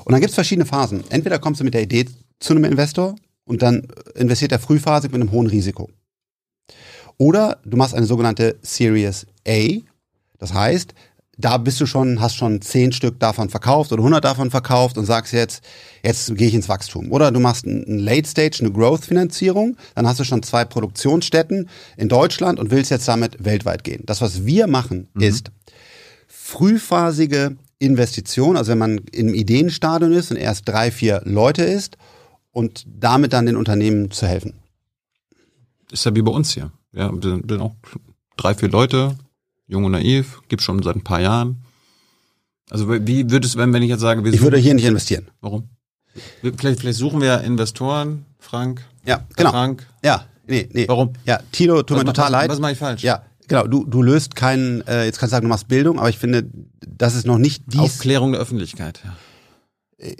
Und dann gibt's verschiedene Phasen. Entweder kommst du mit der Idee zu einem Investor und dann investiert er frühphasig mit einem hohen Risiko. Oder du machst eine sogenannte Series A. Das heißt, da bist du schon, hast schon zehn Stück davon verkauft oder 100 davon verkauft und sagst jetzt, jetzt gehe ich ins Wachstum. Oder du machst ein Late Stage, eine Growth-Finanzierung, dann hast du schon zwei Produktionsstätten in Deutschland und willst jetzt damit weltweit gehen. Das, was wir machen, ist frühphasige Investition, also wenn man im Ideenstadion ist und erst drei, vier Leute ist und damit dann den Unternehmen zu helfen. Ist ja wie bei uns hier. Ja, wir sind auch drei, vier Leute, jung und naiv, gibt schon seit ein paar Jahren. Also wie würde es, wenn, wenn ich jetzt sage, wir Ich würde hier nicht investieren. warum? Vielleicht, vielleicht suchen wir Investoren, Frank. Ja, genau. Frank. Ja, nee, nee. Warum? Ja, Tilo, tut mir Was- total was, leid. Was mache ich falsch? Ja, genau. Du, du löst keinen, äh, jetzt kannst du sagen, du machst Bildung, aber ich finde, das ist noch nicht dies. Aufklärung der Öffentlichkeit. Ja.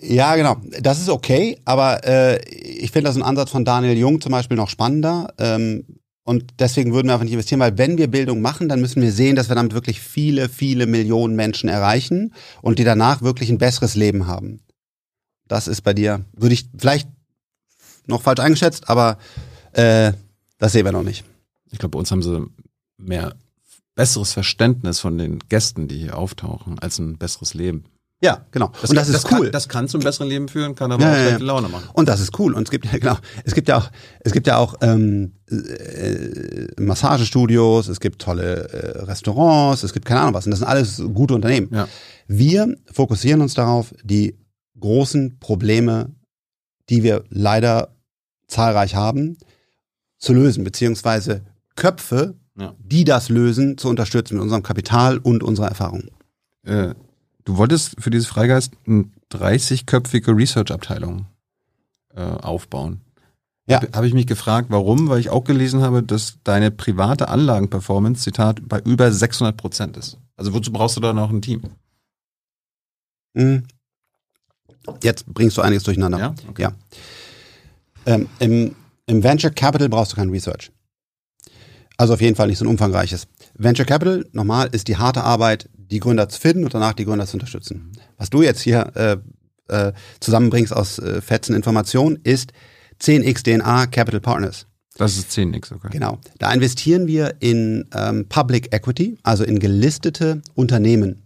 Ja, genau. Das ist okay, aber äh, ich finde das ein Ansatz von Daniel Jung zum Beispiel noch spannender. Ähm, und deswegen würden wir einfach nicht investieren, weil wenn wir Bildung machen, dann müssen wir sehen, dass wir damit wirklich viele, viele Millionen Menschen erreichen und die danach wirklich ein besseres Leben haben. Das ist bei dir, würde ich vielleicht noch falsch eingeschätzt, aber äh, das sehen wir noch nicht. Ich glaube, bei uns haben sie mehr besseres Verständnis von den Gästen, die hier auftauchen, als ein besseres Leben. Ja, genau. und das ist kann, cool. das kann zum besseren Leben führen, kann aber Ja, auch ja, ja. schlechte Laune machen. Und das ist cool. Und es gibt ja genau, es gibt ja auch, es gibt ja auch ähm, äh, Massagestudios, es gibt tolle äh, Restaurants, es gibt keine Ahnung was. Und das sind alles gute Unternehmen. Ja. Wir fokussieren uns darauf, die großen Probleme, die wir leider zahlreich haben, zu lösen, beziehungsweise Köpfe, Ja. die das lösen, zu unterstützen mit unserem Kapital und unserer Erfahrung. Äh, du wolltest für dieses Freigeist eine 30-köpfige Research-Abteilung äh, aufbauen. Ja. Habe ich mich gefragt, warum? Weil ich auch gelesen habe, dass deine private Anlagenperformance, Zitat, bei über 600 Prozent ist. Also wozu brauchst du da noch ein Team? Hm. Jetzt bringst du einiges durcheinander. Ja? Okay. Ja. Ähm, im, Im Venture Capital brauchst du kein Research. Also auf jeden Fall nicht so ein umfangreiches. Venture Capital, normal, ist die harte Arbeit, die Gründer zu finden und danach die Gründer zu unterstützen. Was du jetzt hier äh, äh, zusammenbringst aus äh, fetzen Informationen, ist 10x DNA Capital Partners. Das ist 10x, okay. Genau. Da investieren wir in ähm, Public Equity, also in gelistete Unternehmen.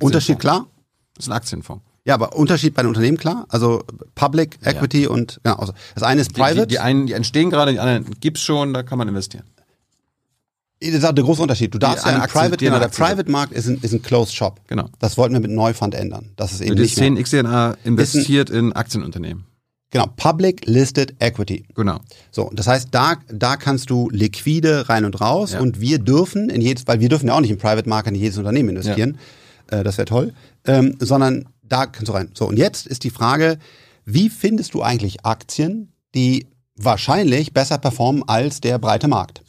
Unterschied klar? Das ist ein Aktienfonds. Ja, aber Unterschied bei den Unternehmen klar? Also Public Equity und genau. Also das eine ist Die, Private. die, die einen, die entstehen gerade, die anderen gibt's schon, da kann man investieren. Das ist der große Unterschied. Du darfst ja im Aktie- Private, die genau, der. Private Markt ist ein, ist ein Closed Shop. Genau. Das wollten wir mit Neufund ändern. Das ist eben Das nicht mehr. 10x DNA investiert in Aktienunternehmen. Genau, Public Listed Equity. Genau. So, das heißt, da, da kannst du liquide rein und raus Ja. und wir dürfen in jedes, weil wir dürfen ja auch nicht im Private Market in jedes Unternehmen investieren, äh, das wäre toll, ähm, sondern da kannst du rein. So, und jetzt ist die Frage, wie findest du eigentlich Aktien, die wahrscheinlich besser performen als der breite Markt?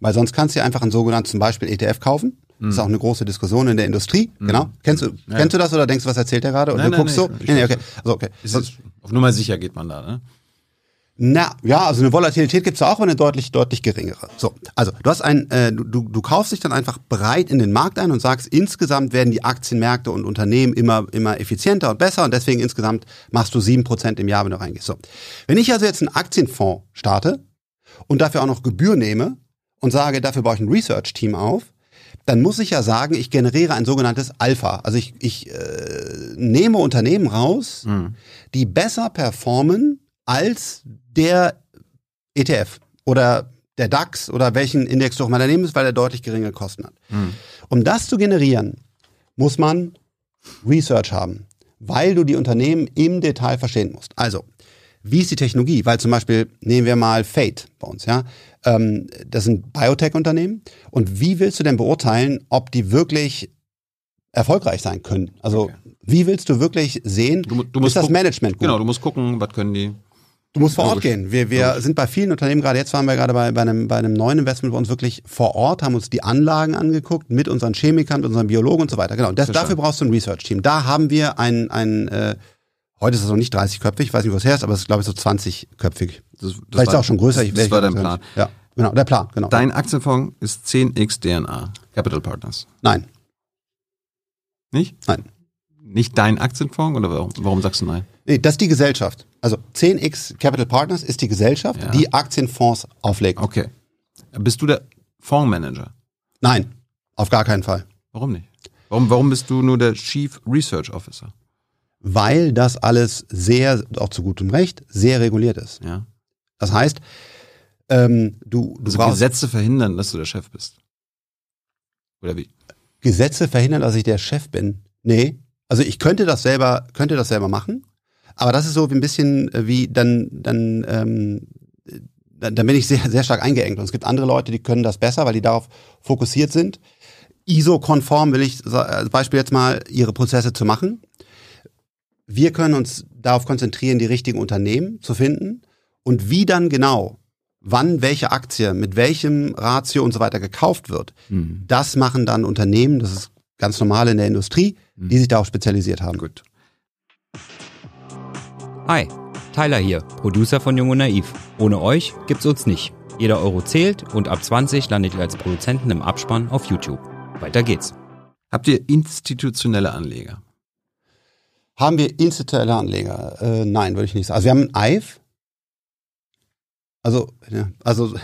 Weil sonst kannst du ja einfach einen sogenannten zum Beispiel ETF kaufen. Das ist auch eine große Diskussion in der Industrie. Genau. Kennst du, Mhm. Ja. kennst du das oder denkst du, was erzählt er gerade? Und Nein, du nein, guckst nein, so? Nee, nee, okay. Also, okay. Ist es, auf Nummer sicher geht man da, ne? Na, ja, also eine Volatilität gibt's ja auch, aber eine deutlich, deutlich geringere. So, also du hast ein, äh, du, du du kaufst dich dann einfach breit in den Markt ein und sagst, insgesamt werden die Aktienmärkte und Unternehmen immer, immer effizienter und besser und deswegen insgesamt machst du sieben Prozent im Jahr, wenn du reingehst. So. Wenn ich also jetzt einen Aktienfonds starte und dafür auch noch Gebühr nehme und sage, dafür baue ich ein Research-Team auf, dann muss ich ja sagen, ich generiere ein sogenanntes Alpha. Also ich, ich äh, nehme Unternehmen raus, die besser performen als der ETF oder der DAX oder welchen Index du auch mal nimmst, weil er deutlich geringere Kosten hat. Um das zu generieren, muss man Research haben, weil du die Unternehmen im Detail verstehen musst. Also, wie ist die Technologie? Weil zum Beispiel nehmen wir mal Fate bei uns, ja. Ähm, das sind Biotech-Unternehmen. Und wie willst du denn beurteilen, ob die wirklich erfolgreich sein können. Also Okay. wie willst du wirklich sehen, Du, du musst ist das gucken- Management gut? Genau, du musst gucken, was können die. Du musst vor Ort gehen. Wir, wir sind bei vielen Unternehmen, gerade jetzt waren wir gerade bei, bei, einem, bei einem neuen Investment bei uns wirklich vor Ort, haben uns die Anlagen angeguckt mit unseren Chemikern, mit unseren Biologen und so weiter. Genau. Das, dafür brauchst du ein Research-Team. Da haben wir ein, ein äh, heute ist es noch nicht 30-köpfig, ich weiß nicht, wo es her ist, aber es ist, glaube ich, so 20-köpfig. Das, das Vielleicht war- auch schon größer. Das, ich- das war dein Plan. Ja, genau, der Plan, genau. Dein Aktienfonds ist 10x DNA, Capital Partners. Nein, Nicht? nein. Nicht dein Aktienfonds oder warum, warum sagst du nein? Nee, das ist die Gesellschaft. Also 10x Capital Partners ist die Gesellschaft, Ja. die Aktienfonds auflegt. Okay. Bist du der Fondsmanager? Nein, auf gar keinen Fall. Warum nicht? Warum, warum bist du nur der Chief Research Officer? Weil das alles sehr, auch zu gutem Recht, sehr reguliert ist. Ja. Das heißt, ähm, du, du Also brauchst Gesetze verhindern, dass du der Chef bist. Oder wie? Gesetze verhindern, dass ich der Chef bin. Nee. Also ich könnte das selber, könnte das selber machen. Aber das ist so wie ein bisschen äh, wie dann, dann, ähm, dann, dann bin ich sehr, sehr stark eingeengt. Und es gibt andere Leute, die können das besser, weil die darauf fokussiert sind. ISO-konform will ich als Beispiel jetzt mal ihre Prozesse zu machen. Wir können uns darauf konzentrieren, die richtigen Unternehmen zu finden und wie dann genau, wann welche Aktie mit welchem Ratio und so weiter gekauft wird. Hm. Das machen dann Unternehmen, das ist ganz normal in der Industrie, die sich darauf spezialisiert haben. Gut. Hi, Tyler hier, Producer von Jung und Naiv. Ohne euch gibt's uns nicht. Jeder Euro zählt und ab 20 landet ihr als Produzenten im Abspann auf YouTube. Weiter geht's. Habt ihr institutionelle Anleger? Haben wir institutionelle Anleger? Äh, nein, würde ich nicht sagen. Also wir haben ein EIF. Also, ja, also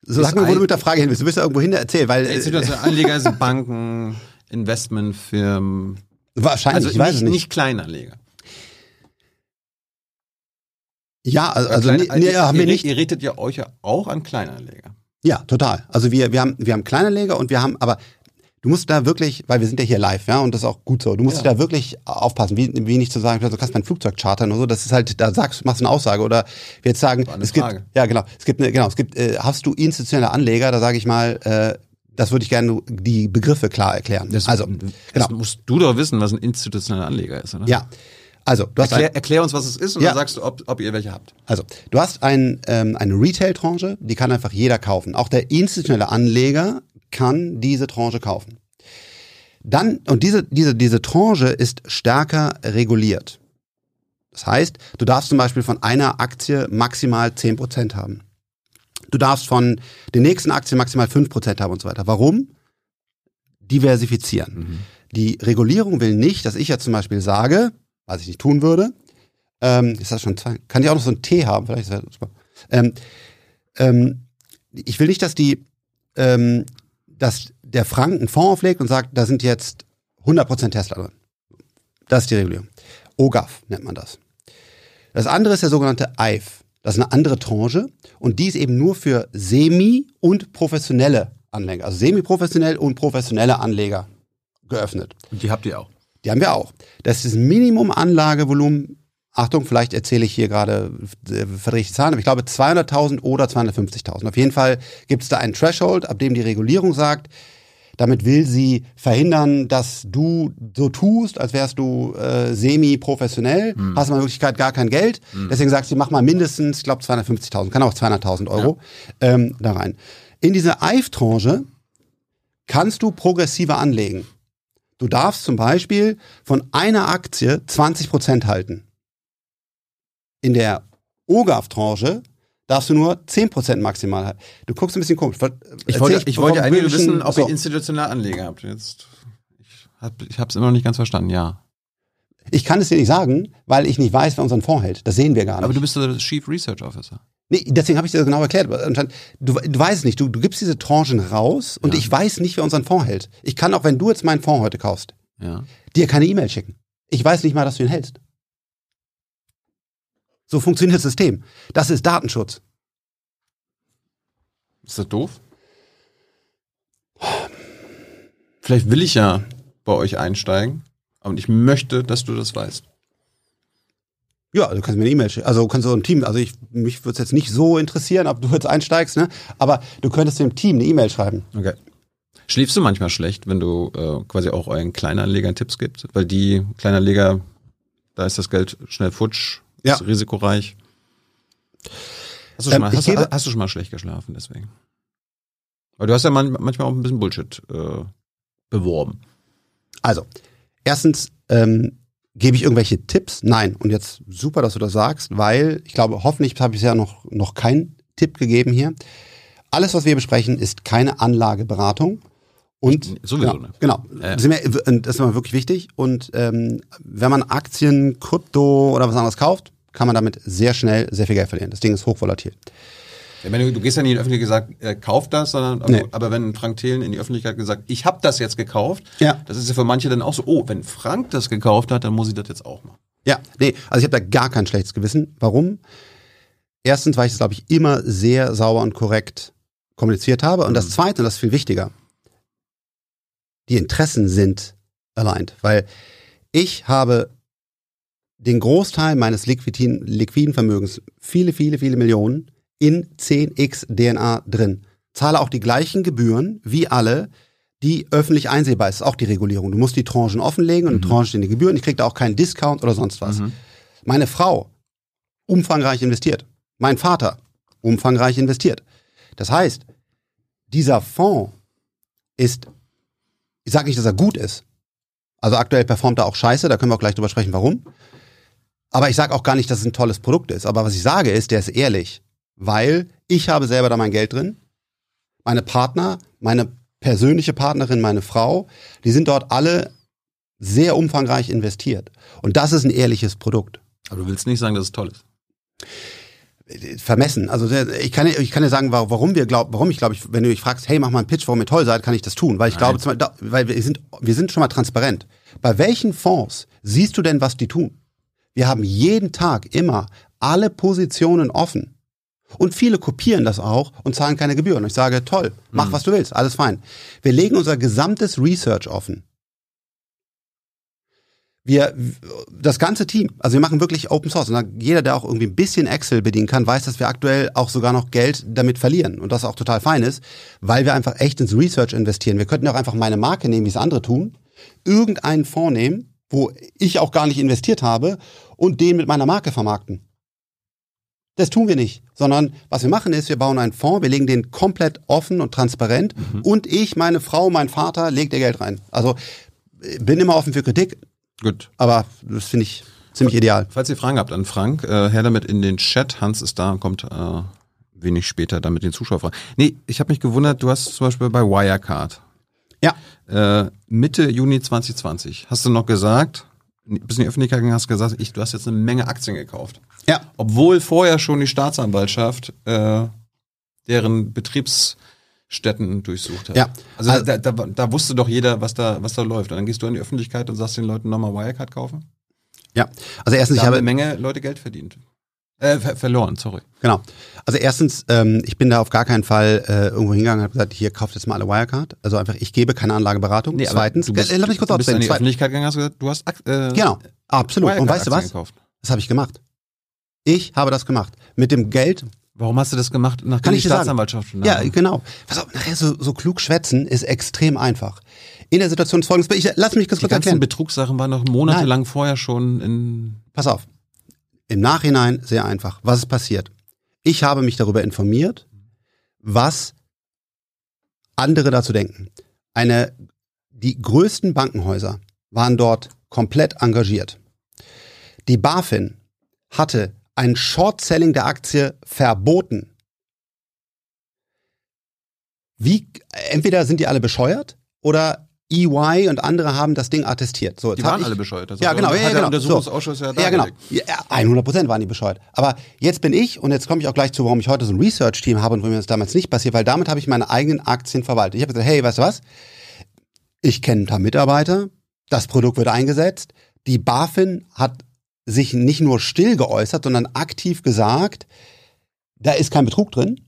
so sag mir, wo du mit der Frage hin willst. Du willst ja irgendwo hin erzählen, weil äh, Institutionelle Anleger sind Banken, Investmentfirmen. wahrscheinlich, Also ich weiß nicht, es nicht. nicht Kleinanleger. Ja, also, also nee, nee, haben wir ihr, nicht. Ihr redet ja euch ja auch an Kleinanleger. Ja, total. Also wir, wir haben, wir haben Kleinanleger und wir haben, aber du musst da wirklich, weil wir sind ja hier live, ja, und das ist auch gut so. Du musst da wirklich aufpassen, wie, wie nicht zu sagen, du kannst mein Flugzeug chartern oder so. Das ist halt, da sagst, machst du eine Aussage oder wir jetzt sagen, es gibt, ja genau, es gibt, eine, genau, es gibt, äh, hast du institutionelle Anleger? Da sage ich mal, äh, das würde ich gerne die Begriffe klar erklären. also, das genau, musst du doch wissen, was ein institutioneller Anleger ist, oder? ja. Also, du hast ein, Erklär, erklär uns, was es ist, und Ja. dann sagst du, ob, ob ihr welche habt. Also, du hast ein, ähm, eine Retail-Tranche, die kann einfach jeder kaufen. Auch der institutionelle Anleger kann diese Tranche kaufen. Dann, und diese, diese, diese Tranche ist stärker reguliert. Das heißt, du darfst zum Beispiel von einer Aktie maximal 10% haben. Du darfst von den nächsten Aktien maximal 5% haben und so weiter. Warum? Diversifizieren. Die Regulierung will nicht, dass ich jetzt zum Beispiel sage, was ich nicht tun würde, ähm, ist das schon zwei? Kann ich auch noch so einen Tee haben? Vielleicht ist das super. Ähm, ähm, ich will nicht, dass die, ähm, dass der Frank einen Fonds auflegt und sagt, da sind jetzt 100% Tesla drin. Das ist die Regulierung. OGAF nennt man das. Das andere ist der sogenannte EIF. Das ist eine andere Tranche und die ist eben nur für semi- und professionelle Anleger, also semi-professionell und professionelle Anleger geöffnet. Und die habt ihr auch. Die haben wir auch. Das ist das Minimum Anlagevolumen. Achtung, vielleicht erzähle ich hier gerade, äh, verdrehe ich die Zahlen, aber ich glaube 200.000 oder 250.000. Auf jeden Fall gibt es da einen Threshold, ab dem die Regulierung sagt, damit will sie verhindern, dass du so tust, als wärst du äh, semi-professionell, hast aber in Wirklichkeit gar kein Geld. Deswegen sagt sie, mach mal mindestens, ich glaube 250.000, kann auch 200.000 Euro ähm, da rein. In diese EIF-Tranche kannst du progressiver anlegen. Du darfst zum Beispiel von einer Aktie 20% halten. In der OGAF-Tranche darfst du nur 10% maximal halten. Du guckst ein bisschen komisch. Ich wollte, ich wollte vom eigentlich wissen, ob so. ihr institutionelle Anleger habt. Jetzt, ich habe ich hab's immer noch nicht ganz verstanden, ja. Ich kann es dir nicht sagen, weil ich nicht weiß, wer unseren Fonds hält. Das sehen wir gar nicht. Aber du bist der Chief Research Officer. nee, deswegen habe ich dir das genau erklärt. Du, du weißt es nicht. Du, du gibst diese Tranchen raus und Ja. ich weiß nicht, wer unseren Fonds hält. Ich kann auch, wenn du jetzt meinen Fonds heute kaufst, Ja. dir keine E-Mail schicken. Ich weiß nicht mal, dass du ihn hältst. So funktioniert das System. Das ist Datenschutz. Ist das doof? Vielleicht will ich ja bei euch einsteigen, aber ich möchte, dass du das weißt. Ja, du kannst mir eine E-Mail schicken. Also du kannst so ein Team, also ich, mich würde es jetzt nicht so interessieren, ob du jetzt einsteigst, ne? Aber du könntest dem Team eine E-Mail schreiben. Okay. Schläfst du manchmal schlecht, wenn du äh, quasi auch euren Kleinanlegern Tipps gibst? Weil die Kleinanleger, da ist das Geld schnell futsch, Ja. ist risikoreich. Hast du, Ähm, schon mal, ich hast, gebe- hast du schon mal schlecht geschlafen deswegen? Weil du hast ja man, manchmal auch ein bisschen Bullshit äh, beworben. Also, erstens, ähm, gebe ich irgendwelche Tipps? Nein. Und jetzt super, dass du das sagst, weil ich glaube, hoffentlich habe ich bisher noch, noch keinen Tipp gegeben hier. Alles, was wir besprechen, ist keine Anlageberatung. Und Sowieso genau, nicht. genau. Ja. Sind wir, das ist immer wirklich wichtig. Und ähm, wenn man Aktien, Krypto oder was anderes kauft, kann man damit sehr schnell sehr viel Geld verlieren. Das Ding ist hochvolatil. Ich meine, du gehst ja nicht in die Öffentlichkeit gesagt, äh, kauf das, sondern aber, Nee. aber wenn Frank Thelen in die Öffentlichkeit gesagt, ich habe das jetzt gekauft, Ja. das ist ja für manche dann auch so, oh, wenn Frank das gekauft hat, dann muss ich das jetzt auch machen. Ja, nee, also ich habe da gar kein schlechtes Gewissen. Warum? Erstens, weil ich es, glaube ich, immer sehr sauber und korrekt kommuniziert habe. Und das Zweite, und das ist viel wichtiger, die Interessen sind aligned. Weil ich habe den Großteil meines liquiden, liquiden Vermögens, viele, viele, viele Millionen, in 10x DNA drin. Zahle auch die gleichen Gebühren wie alle, die öffentlich einsehbar ist. Auch die Regulierung. Du musst die Tranchen offenlegen und die Tranchen stehen die Gebühren. Ich kriege da auch keinen Discount oder sonst was. Meine Frau, umfangreich investiert. Mein Vater, umfangreich investiert. Das heißt, dieser Fonds ist, ich sage nicht, dass er gut ist. Also aktuell performt er auch scheiße, da können wir auch gleich drüber sprechen, warum. Aber ich sage auch gar nicht, dass es ein tolles Produkt ist. Aber was ich sage ist, der ist ehrlich. Weil ich habe selber da mein Geld drin. Meine Partner, meine persönliche Partnerin, meine Frau, die sind dort alle sehr umfangreich investiert. Und das ist ein ehrliches Produkt. Aber du willst nicht sagen, dass es toll ist. Vermessen. Also ich kann, ich kann dir sagen, wa- warum wir glauben, warum ich glaube, ich, wenn du mich fragst, hey, mach mal einen Pitch, warum ihr toll seid, kann ich das tun. Weil ich Nein. glaube, weil wir sind, wir sind schon mal transparent. Bei welchen Fonds siehst du denn, was die tun? Wir haben jeden Tag immer alle Positionen offen. Und viele kopieren das auch und zahlen keine Gebühren. Und ich sage, toll, mach was du willst, alles fein. Wir legen unser gesamtes Research offen. Wir, das ganze Team, also wir machen wirklich Open Source. Und jeder, der auch irgendwie ein bisschen Excel bedienen kann, weiß, dass wir aktuell auch sogar noch Geld damit verlieren. Und das auch total fein ist, weil wir einfach echt ins Research investieren. Wir könnten auch einfach meine Marke nehmen, wie es andere tun, irgendeinen Fonds nehmen, wo ich auch gar nicht investiert habe und den mit meiner Marke vermarkten. Das tun wir nicht, sondern was wir machen ist, wir bauen einen Fonds, wir legen den komplett offen und transparent und ich, meine Frau, mein Vater, legt ihr Geld rein. Also äh, bin immer offen für Kritik, Gut. aber das finde ich ziemlich ideal. Falls ihr Fragen habt an Frank, äh, her damit in den Chat. Hans ist da und kommt äh, wenig später dann mit den Zuschauerfragen. Nee, ich habe mich gewundert, du hast zum Beispiel bei Wirecard Ja, äh, Mitte Juni 2020 hast du noch gesagt, bis in die Öffentlichkeit gegangen hast gesagt, ich, du hast jetzt eine Menge Aktien gekauft. ja, Obwohl vorher schon die Staatsanwaltschaft äh, deren Betriebsstätten durchsucht hat. Ja. Also, Also- da, da, da wusste doch jeder, was da, was da läuft. Und dann gehst du in die Öffentlichkeit und sagst den Leuten nochmal Wirecard kaufen. ja. Also erstens, Da ich habe eine Menge Leute Geld verdient. Äh, ver verloren, sorry. Genau. Also erstens, ähm, ich bin da auf gar keinen Fall äh, irgendwo hingegangen und habe gesagt, hier kauft jetzt mal alle Wirecard. Also einfach, ich gebe keine Anlageberatung. Zweitens, du bist, äh, lass mich kurz du bist in die Öffentlichkeit gegangen hast gesagt, du hast äh, Genau, absolut. Und weißt du was? Gekauft. Das habe ich gemacht. Ich habe das gemacht. Mit dem Geld. Warum hast du das gemacht, nachdem Kann die ich sagen. Staatsanwaltschaft schon Ja, genau. Pass auf, nachher so, so klug schwätzen ist extrem einfach. In der Situation folgendes. Ich, lass mich das Die kurz ganzen erklären. Betrugssachen waren noch monatelang vorher schon in. Pass auf. Im Nachhinein sehr einfach. Was ist passiert? Ich habe mich darüber informiert, was andere dazu denken. Eine, die größten Bankenhäuser waren dort komplett engagiert. Die BaFin hatte ein Short-Selling der Aktie verboten. Wie, entweder sind die alle bescheuert oder EY und andere haben das Ding attestiert. So, Die waren ich, alle bescheuert. Das Ja, genau, ja, ja, der genau. Untersuchungsausschuss ja, ja, genau. Ja, 100 Prozent waren die bescheuert. Aber jetzt bin ich, und jetzt komme ich auch gleich zu, warum ich heute so ein Research-Team habe und warum mir das damals nicht passiert, weil damit habe ich meine eigenen Aktien verwaltet. Ich habe gesagt, hey, weißt du was? Ich kenne ein paar Mitarbeiter, das Produkt wird eingesetzt. Die BaFin hat sich nicht nur still geäußert, sondern aktiv gesagt, da ist kein Betrug drin.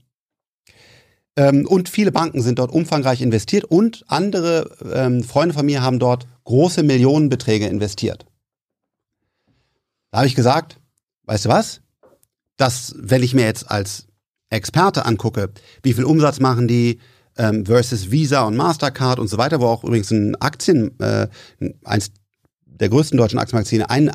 Ähm, und viele Banken sind dort umfangreich investiert und andere ähm, Freunde von mir haben dort große Millionenbeträge investiert. Da habe ich gesagt, weißt du was? Das, wenn ich mir jetzt als Experte angucke, wie viel Umsatz machen die, ähm, versus Visa und Mastercard und so weiter, wo auch übrigens ein Aktien, äh, eins der größten deutschen Aktienmagazine einen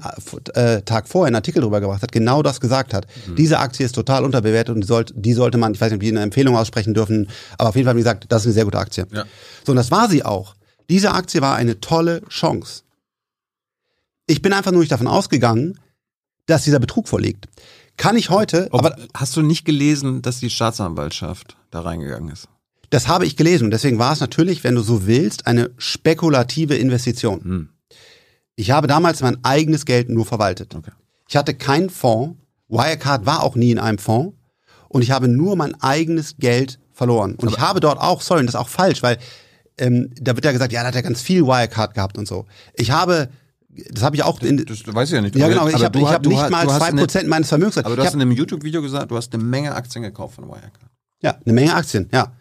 äh, Tag vorher einen Artikel drüber gebracht hat, genau das gesagt hat. Mhm. Diese Aktie ist total unterbewertet und die sollte, die sollte man, ich weiß nicht, ob die eine Empfehlung aussprechen dürfen, aber auf jeden Fall haben die gesagt, das ist eine sehr gute Aktie. Ja. So, und das war sie auch. Diese Aktie war eine tolle Chance. Ich bin einfach nur nicht davon ausgegangen, dass dieser Betrug vorliegt. Kann ich heute, Ob, aber. Hast du nicht gelesen, dass die Staatsanwaltschaft da reingegangen ist? Das habe ich gelesen und deswegen war es natürlich, wenn du so willst, eine spekulative Investition. Hm. Ich habe damals mein eigenes Geld nur verwaltet. Okay. Ich hatte keinen Fonds. Wirecard war auch nie in einem Fonds. Und ich habe nur mein eigenes Geld verloren. Und Aber ich habe dort auch, sorry, das ist auch falsch, weil ähm, da wird ja gesagt, ja, da hat er ganz viel Wirecard gehabt und so. Ich habe das habe ich auch in, das, das weiß ich ja nicht. Ja, genau, ich habe hab nicht mal zwei Prozent meines Vermögens. Aber du hast in einem YouTube-Video gesagt, du hast eine Menge Aktien gekauft von Wirecard. Ja, eine Menge Aktien, ja.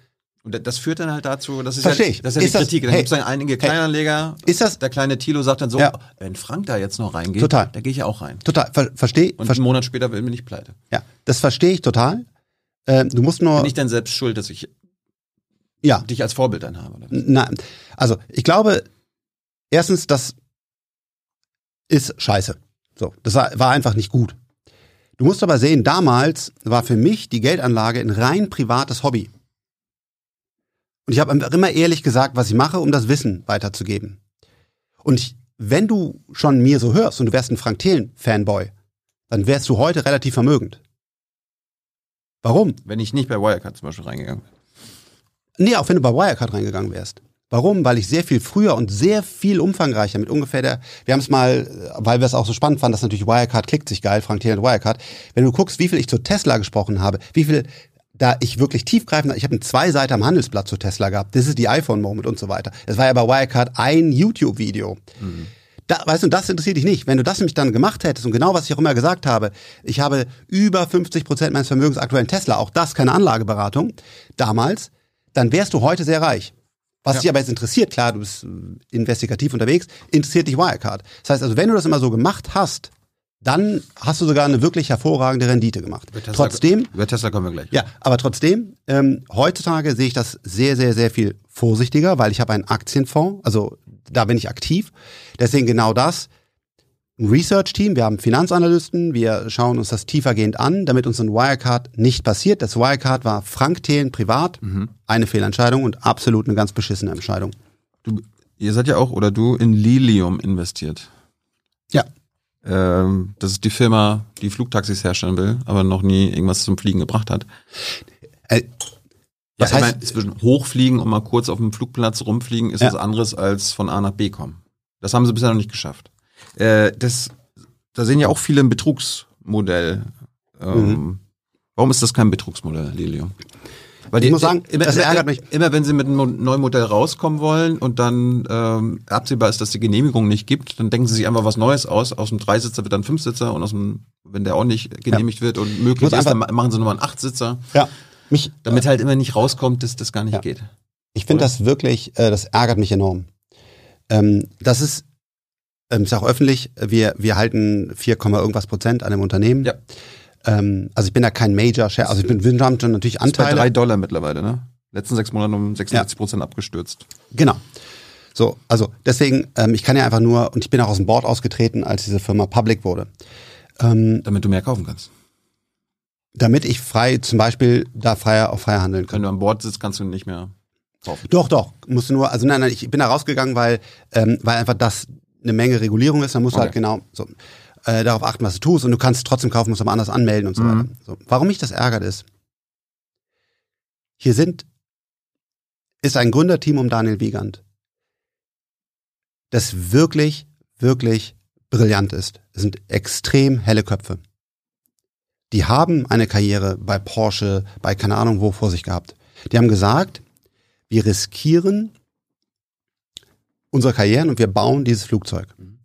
Und das führt dann halt dazu, das ist Versteh ja, ich. das ist ja ist die Kritik. Dann hey, gibt es dann einige Kleinanleger. Ist das? Der kleine Tilo sagt dann so, ja. wenn Frank da jetzt noch reingeht, total. da gehe ich ja auch rein. Total, Ver verstehe. Und einen Monat später will mir nicht pleite. Ja, das verstehe ich total. Äh, du musst nur. Bin ich denn selbst schuld, dass ich ja. dich als Vorbild dann habe? Oder? Nein, also ich glaube, erstens, das ist scheiße. So, das war einfach nicht gut. Du musst aber sehen, damals war für mich die Geldanlage ein rein privates Hobby. Und ich habe immer ehrlich gesagt, was ich mache, um das Wissen weiterzugeben. Und ich, wenn du schon mir so hörst und du wärst ein Frank Thelen-Fanboy, dann wärst du heute relativ vermögend. Warum? Wenn ich nicht bei Wirecard zum Beispiel reingegangen wäre. Nee, auch wenn du bei Wirecard reingegangen wärst. Warum? Weil ich sehr viel früher und sehr viel umfangreicher mit ungefähr der, wir haben es mal, weil wir es auch so spannend fanden, dass natürlich Wirecard klickt sich geil, Frank Thelen und Wirecard. Wenn du guckst, wie viel ich zu Tesla gesprochen habe, wie viel da ich wirklich tiefgreifend, ich habe zwei Seiten am Handelsblatt zu Tesla gehabt, das ist die iPhone-Moment und so weiter. Es war ja bei Wirecard ein YouTube-Video. Mhm. Da, weißt du, das interessiert dich nicht. Wenn du das nämlich dann gemacht hättest und genau was ich auch immer gesagt habe, ich habe über 50 Prozent meines Vermögens aktuell in Tesla, auch das keine Anlageberatung, damals, dann wärst du heute sehr reich. Was ja. dich aber jetzt interessiert, klar, du bist investigativ unterwegs, interessiert dich Wirecard. Das heißt also, wenn du das immer so gemacht hast, dann hast du sogar eine wirklich hervorragende Rendite gemacht. Über Tesla, trotzdem, über Tesla kommen wir gleich. Ja, aber trotzdem, ähm, heutzutage sehe ich das sehr, sehr, sehr viel vorsichtiger, weil ich habe einen Aktienfonds, also da bin ich aktiv. Deswegen genau das. Ein Research-Team, wir haben Finanzanalysten, wir schauen uns das tiefergehend an, damit uns ein Wirecard nicht passiert. Das Wirecard war Frank Thelen privat, mhm. eine Fehlentscheidung und absolut eine ganz beschissene Entscheidung. Du, ihr seid ja auch, oder du, in Lilium investiert. Ja. Ähm, das ist die Firma, die Flugtaxis herstellen will, aber noch nie irgendwas zum Fliegen gebracht hat. Äh, was ja, heißt, ich meine, zwischen hochfliegen und mal kurz auf dem Flugplatz rumfliegen ist ja. was anderes als von A nach B kommen. Das haben sie bisher noch nicht geschafft. Äh, das, da sehen ja auch viele ein Betrugsmodell. Ähm, mhm. Warum ist das kein Betrugsmodell, Lilium? Weil die, ich muss sagen, immer, das ärgert mich. Immer wenn sie mit einem neuen Modell rauskommen wollen und dann ähm, absehbar ist, dass die Genehmigung nicht gibt, dann denken sie sich einfach was Neues aus. Aus dem Dreisitzer wird dann Fünfsitzer und aus dem, wenn der auch nicht genehmigt ja. wird und möglich ist, dann machen sie nochmal einen Achtsitzer. Ja. Mich, damit halt immer nicht rauskommt, dass das gar nicht ja. geht. Ich finde das wirklich, äh, das ärgert mich enorm. Ähm, das ist, ähm, ist auch öffentlich, wir, wir halten 4, irgendwas Prozent an dem Unternehmen. Ja. Ähm, also ich bin da kein Major Share, also ich bin schon natürlich Anteile. Ist bei drei Dollar mittlerweile, ne? Letzten sechs Monate um 66 Prozent ja. abgestürzt. Genau. So, also deswegen, ähm, ich kann ja einfach nur, und ich bin auch aus dem Board ausgetreten, als diese Firma public wurde. Ähm, damit du mehr kaufen kannst. Damit ich frei, zum Beispiel, da freier auf freier handeln kann. Wenn du an Bord sitzt, kannst du nicht mehr kaufen. Doch, doch. Musst du nur, also nein, nein, ich bin da rausgegangen, weil, ähm, weil einfach das eine Menge Regulierung ist, dann musst okay. du halt genau so äh, darauf achten, was du tust und du kannst trotzdem kaufen, musst aber anders anmelden und so mhm. weiter. So. Warum mich das ärgert ist, hier sind, ist ein Gründerteam um Daniel Wiegand, das wirklich, wirklich brillant ist. Es sind extrem helle Köpfe. Die haben eine Karriere bei Porsche, bei keine Ahnung wo vor sich gehabt. Die haben gesagt, wir riskieren unsere Karrieren und wir bauen dieses Flugzeug. Mhm.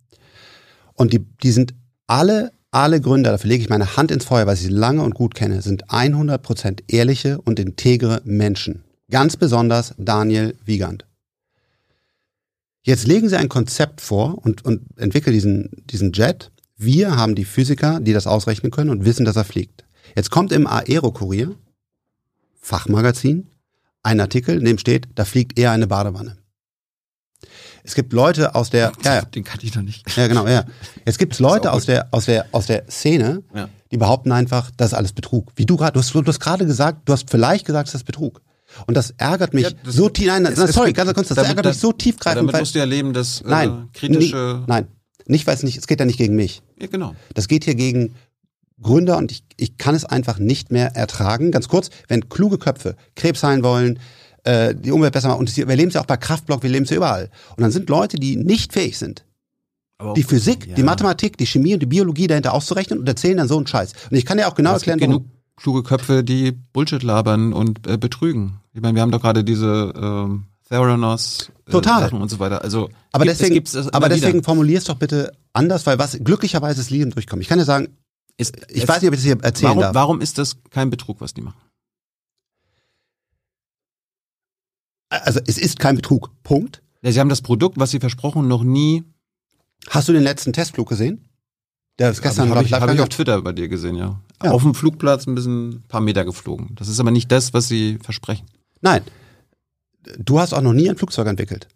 Und die, die sind alle, alle Gründer, dafür lege ich meine Hand ins Feuer, weil ich sie lange und gut kenne, sind 100% ehrliche und integre Menschen. Ganz besonders Daniel Wiegand. Jetzt legen sie ein Konzept vor und, und entwickeln diesen, diesen Jet. Wir haben die Physiker, die das ausrechnen können und wissen, dass er fliegt. Jetzt kommt im Aero-Kurier, Fachmagazin, einen Artikel, in dem steht, da fliegt eher eine Badewanne. Es gibt Leute aus der, ja, ja, Den kannte ich noch nicht. ja genau, ja. Jetzt gibt es Leute aus der, aus der, aus der Szene, Ja. die behaupten einfach, das ist alles Betrug. Wie du gerade, du hast, du hast gerade gesagt, du hast vielleicht gesagt, das ist Betrug. Und das ärgert mich Ja, das- so tief, nein, es- es sorry, ganz kurz, das damit- ärgert mich so Damit tiefgreifend, weil, musst du ja leben, dass äh, nein, kritische. nie, nein, nicht, weil es nicht, es geht ja nicht gegen mich. Ja, genau. Das geht hier gegen Gründer und ich, ich kann es einfach nicht mehr ertragen. Ganz kurz, wenn kluge Köpfe Krebs heilen wollen, äh, die Umwelt besser machen, und wir leben es ja auch bei Kraftblock, wir leben es ja überall. Und dann sind Leute, die nicht fähig sind, die Physik, ja. die Mathematik, die Chemie und die Biologie dahinter auszurechnen und erzählen dann so einen Scheiß. Und ich kann ja auch genau es erklären, genug kluge Köpfe, die Bullshit labern und äh, betrügen. Ich meine, wir haben doch gerade diese ähm, Theranos äh, Total. Sachen und so weiter. Also Aber gibt- es deswegen, das aber deswegen formulier's doch bitte anders, weil was glücklicherweise ist Lieben durchkommen. Ich kann ja sagen, ist, ich es- weiß nicht, ob ich das hier erzählen warum, darf. warum ist das kein Betrug, was die machen? Also es ist kein Betrug. Punkt. Ja, sie haben das Produkt, was sie versprochen, noch nie. Hast du den letzten Testflug gesehen? Der ist gestern, habe ich, hab ich live auf Twitter bei dir gesehen, ja. Ja. Auf dem Flugplatz ein bisschen ein paar Meter geflogen. Das ist aber nicht das, was sie versprechen. Nein. Du hast auch noch nie ein Flugzeug entwickelt.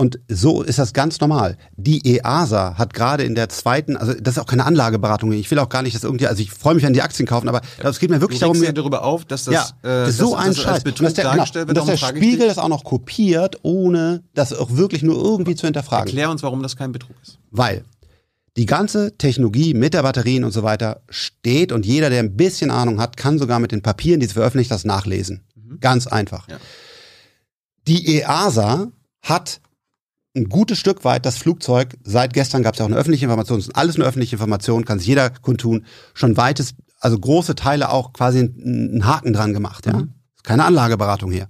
Und so ist das ganz normal. Die EASA hat gerade in der zweiten, also das ist auch keine Anlageberatung. Ich will auch gar nicht, dass irgendwie, also ich freue mich an die Aktien kaufen, aber es geht mir wirklich darum, mir, darüber auf, dass das, ja, äh, das so ein Scheiß. Und dass der, genau, und dass der Spiegel das auch noch kopiert, ohne das auch wirklich nur irgendwie zu hinterfragen. Erklär uns, warum das kein Betrug ist. Weil die ganze Technologie mit der Batterien und so weiter steht und jeder, der ein bisschen Ahnung hat, kann sogar mit den Papieren, die sie veröffentlicht, das nachlesen. Ganz einfach. Ja. Die EASA hat ein gutes Stück weit das Flugzeug, seit gestern gab es ja auch eine öffentliche Information, ist alles eine öffentliche Information, kann sich jeder kundtun, schon weites, also große Teile auch quasi einen Haken dran gemacht. Ja? Ist Keine Anlageberatung hier.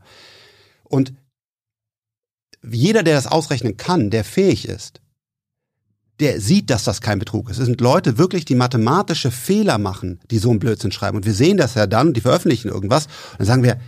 Und jeder, der das ausrechnen kann, der fähig ist, der sieht, dass das kein Betrug ist. Es sind Leute wirklich, die mathematische Fehler machen, die so einen Blödsinn schreiben. Und wir sehen das ja dann die veröffentlichen irgendwas. Und dann sagen wir,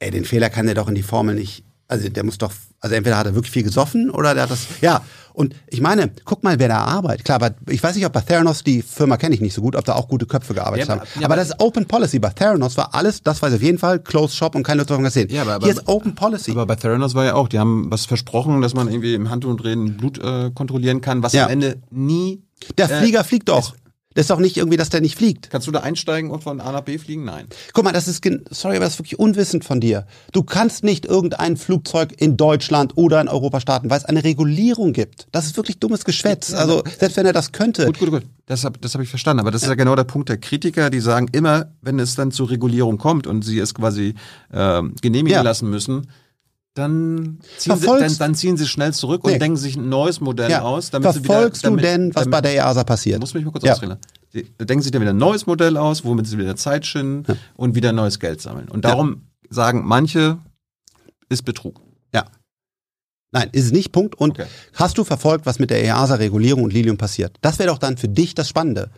ey, den Fehler kann der doch in die Formel nicht. Also der muss doch, also entweder hat er wirklich viel gesoffen oder der hat das, ja. Und ich meine, guck mal, wer da arbeitet. Klar, aber ich weiß nicht, ob bei Theranos, die Firma kenne ich nicht so gut, ob da auch gute Köpfe gearbeitet Ja, haben. Aber, ja, aber- das ist Open Policy. Bei Theranos war alles, das weiß ich auf jeden Fall, Closed Shop und keine davon gesehen. Ja, aber- aber- Hier ist Open Policy. Aber bei Theranos war ja auch, die haben was versprochen, dass man irgendwie im Handumdrehen Blut äh, kontrollieren kann, was Ja. am Ende nie. der äh, Flieger fliegt doch. Das ist doch nicht irgendwie, dass der nicht fliegt. Kannst du da einsteigen und von A nach B fliegen? Nein. Guck mal, das ist, sorry, aber das ist wirklich unwissend von dir. Du kannst nicht irgendein Flugzeug in Deutschland oder in Europa starten, weil es eine Regulierung gibt. Das ist wirklich dummes Geschwätz. Also, selbst wenn er das könnte. Gut, gut, gut. Das habe das hab ich verstanden. Aber das ist ja genau der Punkt der Kritiker, die sagen immer, wenn es dann zur Regulierung kommt und sie es quasi ähm, genehmigen Ja. lassen müssen, dann ziehen, sie, Verfolgst- dann, dann ziehen sie schnell zurück und Nee. denken sich ein neues Modell Ja. aus. Damit sie wieder, Verfolgst damit, du denn, was damit, bei der EASA passiert? Muss mich mal kurz Ja. ausreden. Sie denken sich dann wieder ein neues Modell aus, womit sie wieder Zeit schinden und wieder neues Geld sammeln. Und darum sagen manche, ist Betrug. Ja. Nein, ist es nicht, Punkt. Und Okay. hast du verfolgt, was mit der EASA-Regulierung und Lilium passiert? Das wäre doch dann für dich das Spannende.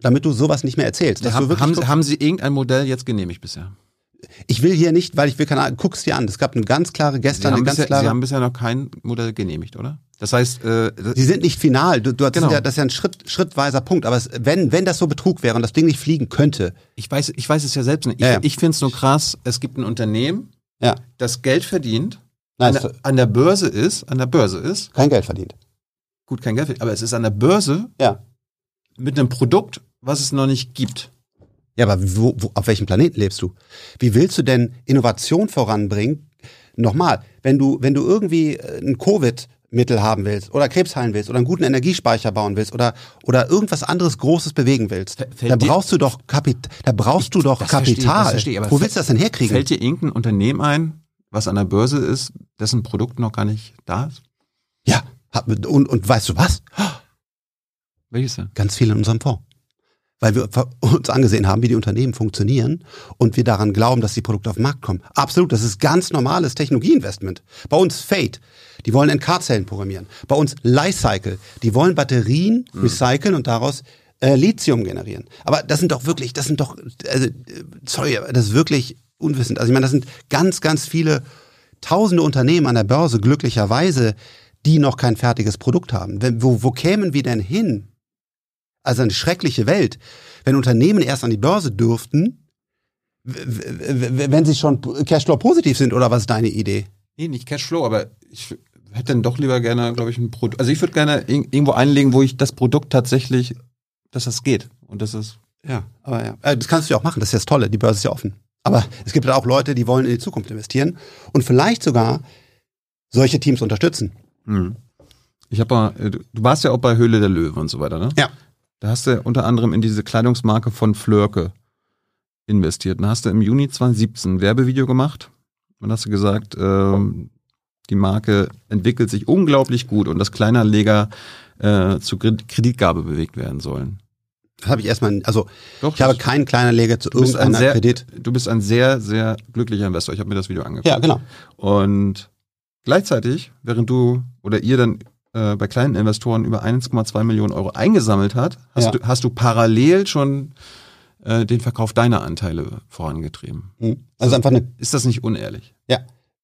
Damit du sowas nicht mehr erzählst. Du Haben, haben, haben Sie irgendein Modell jetzt genehmigt bisher? Ich will hier nicht, weil ich will keine Ahnung, guck's dir an. Es gab eine ganz klare, gestern eine ganz bisher, klare. Sie haben bisher noch kein Modell genehmigt, oder? Das heißt, äh, Sie sind nicht final. Du, du hast Genau. ja, das ist ja ein Schritt, schrittweiser Punkt. Aber es, wenn, wenn das so Betrug wäre und das Ding nicht fliegen könnte, ich weiß, ich weiß es ja selbst nicht. Ich, Ja, ja. ich finde es nur krass, es gibt ein Unternehmen, ja, das Geld verdient, nein, an, der, an der Börse ist, an der Börse ist, kein Geld verdient. gut, kein Geld verdient, aber es ist an der Börse Ja. mit einem Produkt, was es noch nicht gibt. Ja, aber wo, wo, auf welchem Planeten lebst du? Wie willst du denn Innovation voranbringen? Nochmal, wenn du, wenn du irgendwie äh, ein Covid-Mittel haben willst oder Krebs heilen willst oder einen guten Energiespeicher bauen willst oder, oder irgendwas anderes Großes bewegen willst, fällt da brauchst du doch Kapit da brauchst du doch verstehe Kapital. verstehe aber Wo willst du das denn herkriegen? Fällt dir irgendein Unternehmen ein, was an der Börse ist, dessen Produkt noch gar nicht da ist? ja, und, und weißt du was? Welches denn? Ganz viel in unserem Fonds. Weil wir uns angesehen haben, wie die Unternehmen funktionieren und wir daran glauben, dass die Produkte auf den Markt kommen. Absolut, das ist ganz normales Technologieinvestment. Bei uns Fate, die wollen NK-Zellen programmieren. Bei uns Lifecycle, die wollen Batterien recyceln und daraus äh, Lithium generieren. Aber das sind doch wirklich, das sind doch, also, äh, sorry, das ist wirklich unwissend. Also ich meine, das sind ganz, ganz viele tausende Unternehmen an der Börse glücklicherweise, die noch kein fertiges Produkt haben. Wo, wo kämen wir denn hin? Also eine schreckliche Welt. Wenn Unternehmen erst an die Börse dürften, wenn sie schon Cashflow positiv sind oder was ist deine Idee? Nee, nicht Cashflow, aber ich hätte dann doch lieber gerne, glaube ich, ein Produkt. Also ich würde gerne irgendwo einlegen, wo ich das Produkt tatsächlich, dass das geht. Und das ist. Ja, aber ja. Äh, das kannst du ja auch machen, das ist ja das Tolle, die Börse ist ja offen. Aber es gibt ja auch Leute, die wollen in die Zukunft investieren und vielleicht sogar solche Teams unterstützen. Hm. Ich habe mal, äh, du warst ja auch bei Höhle der Löwen und so weiter, ne? Ja. Da hast du unter anderem in diese Kleidungsmarke von Flörke investiert. Da hast du im Juni 2017 ein Werbevideo gemacht und hast du gesagt, ähm, die Marke entwickelt sich unglaublich gut und dass Kleinanleger äh, zur Kreditgabe bewegt werden sollen. Das habe ich erstmal, also Doch, ich habe keinen Kleinanleger zu irgendeiner sehr, Kredit. Du bist ein sehr, sehr glücklicher Investor. Ich habe mir das Video angeguckt. Ja, genau. Und gleichzeitig, während du oder ihr dann äh, bei kleinen Investoren über 1,2 Millionen Euro eingesammelt hat, hast, Ja. du, hast du parallel schon äh, den Verkauf deiner Anteile vorangetrieben. Hm. Also einfach eine, Ist das nicht unehrlich? ja.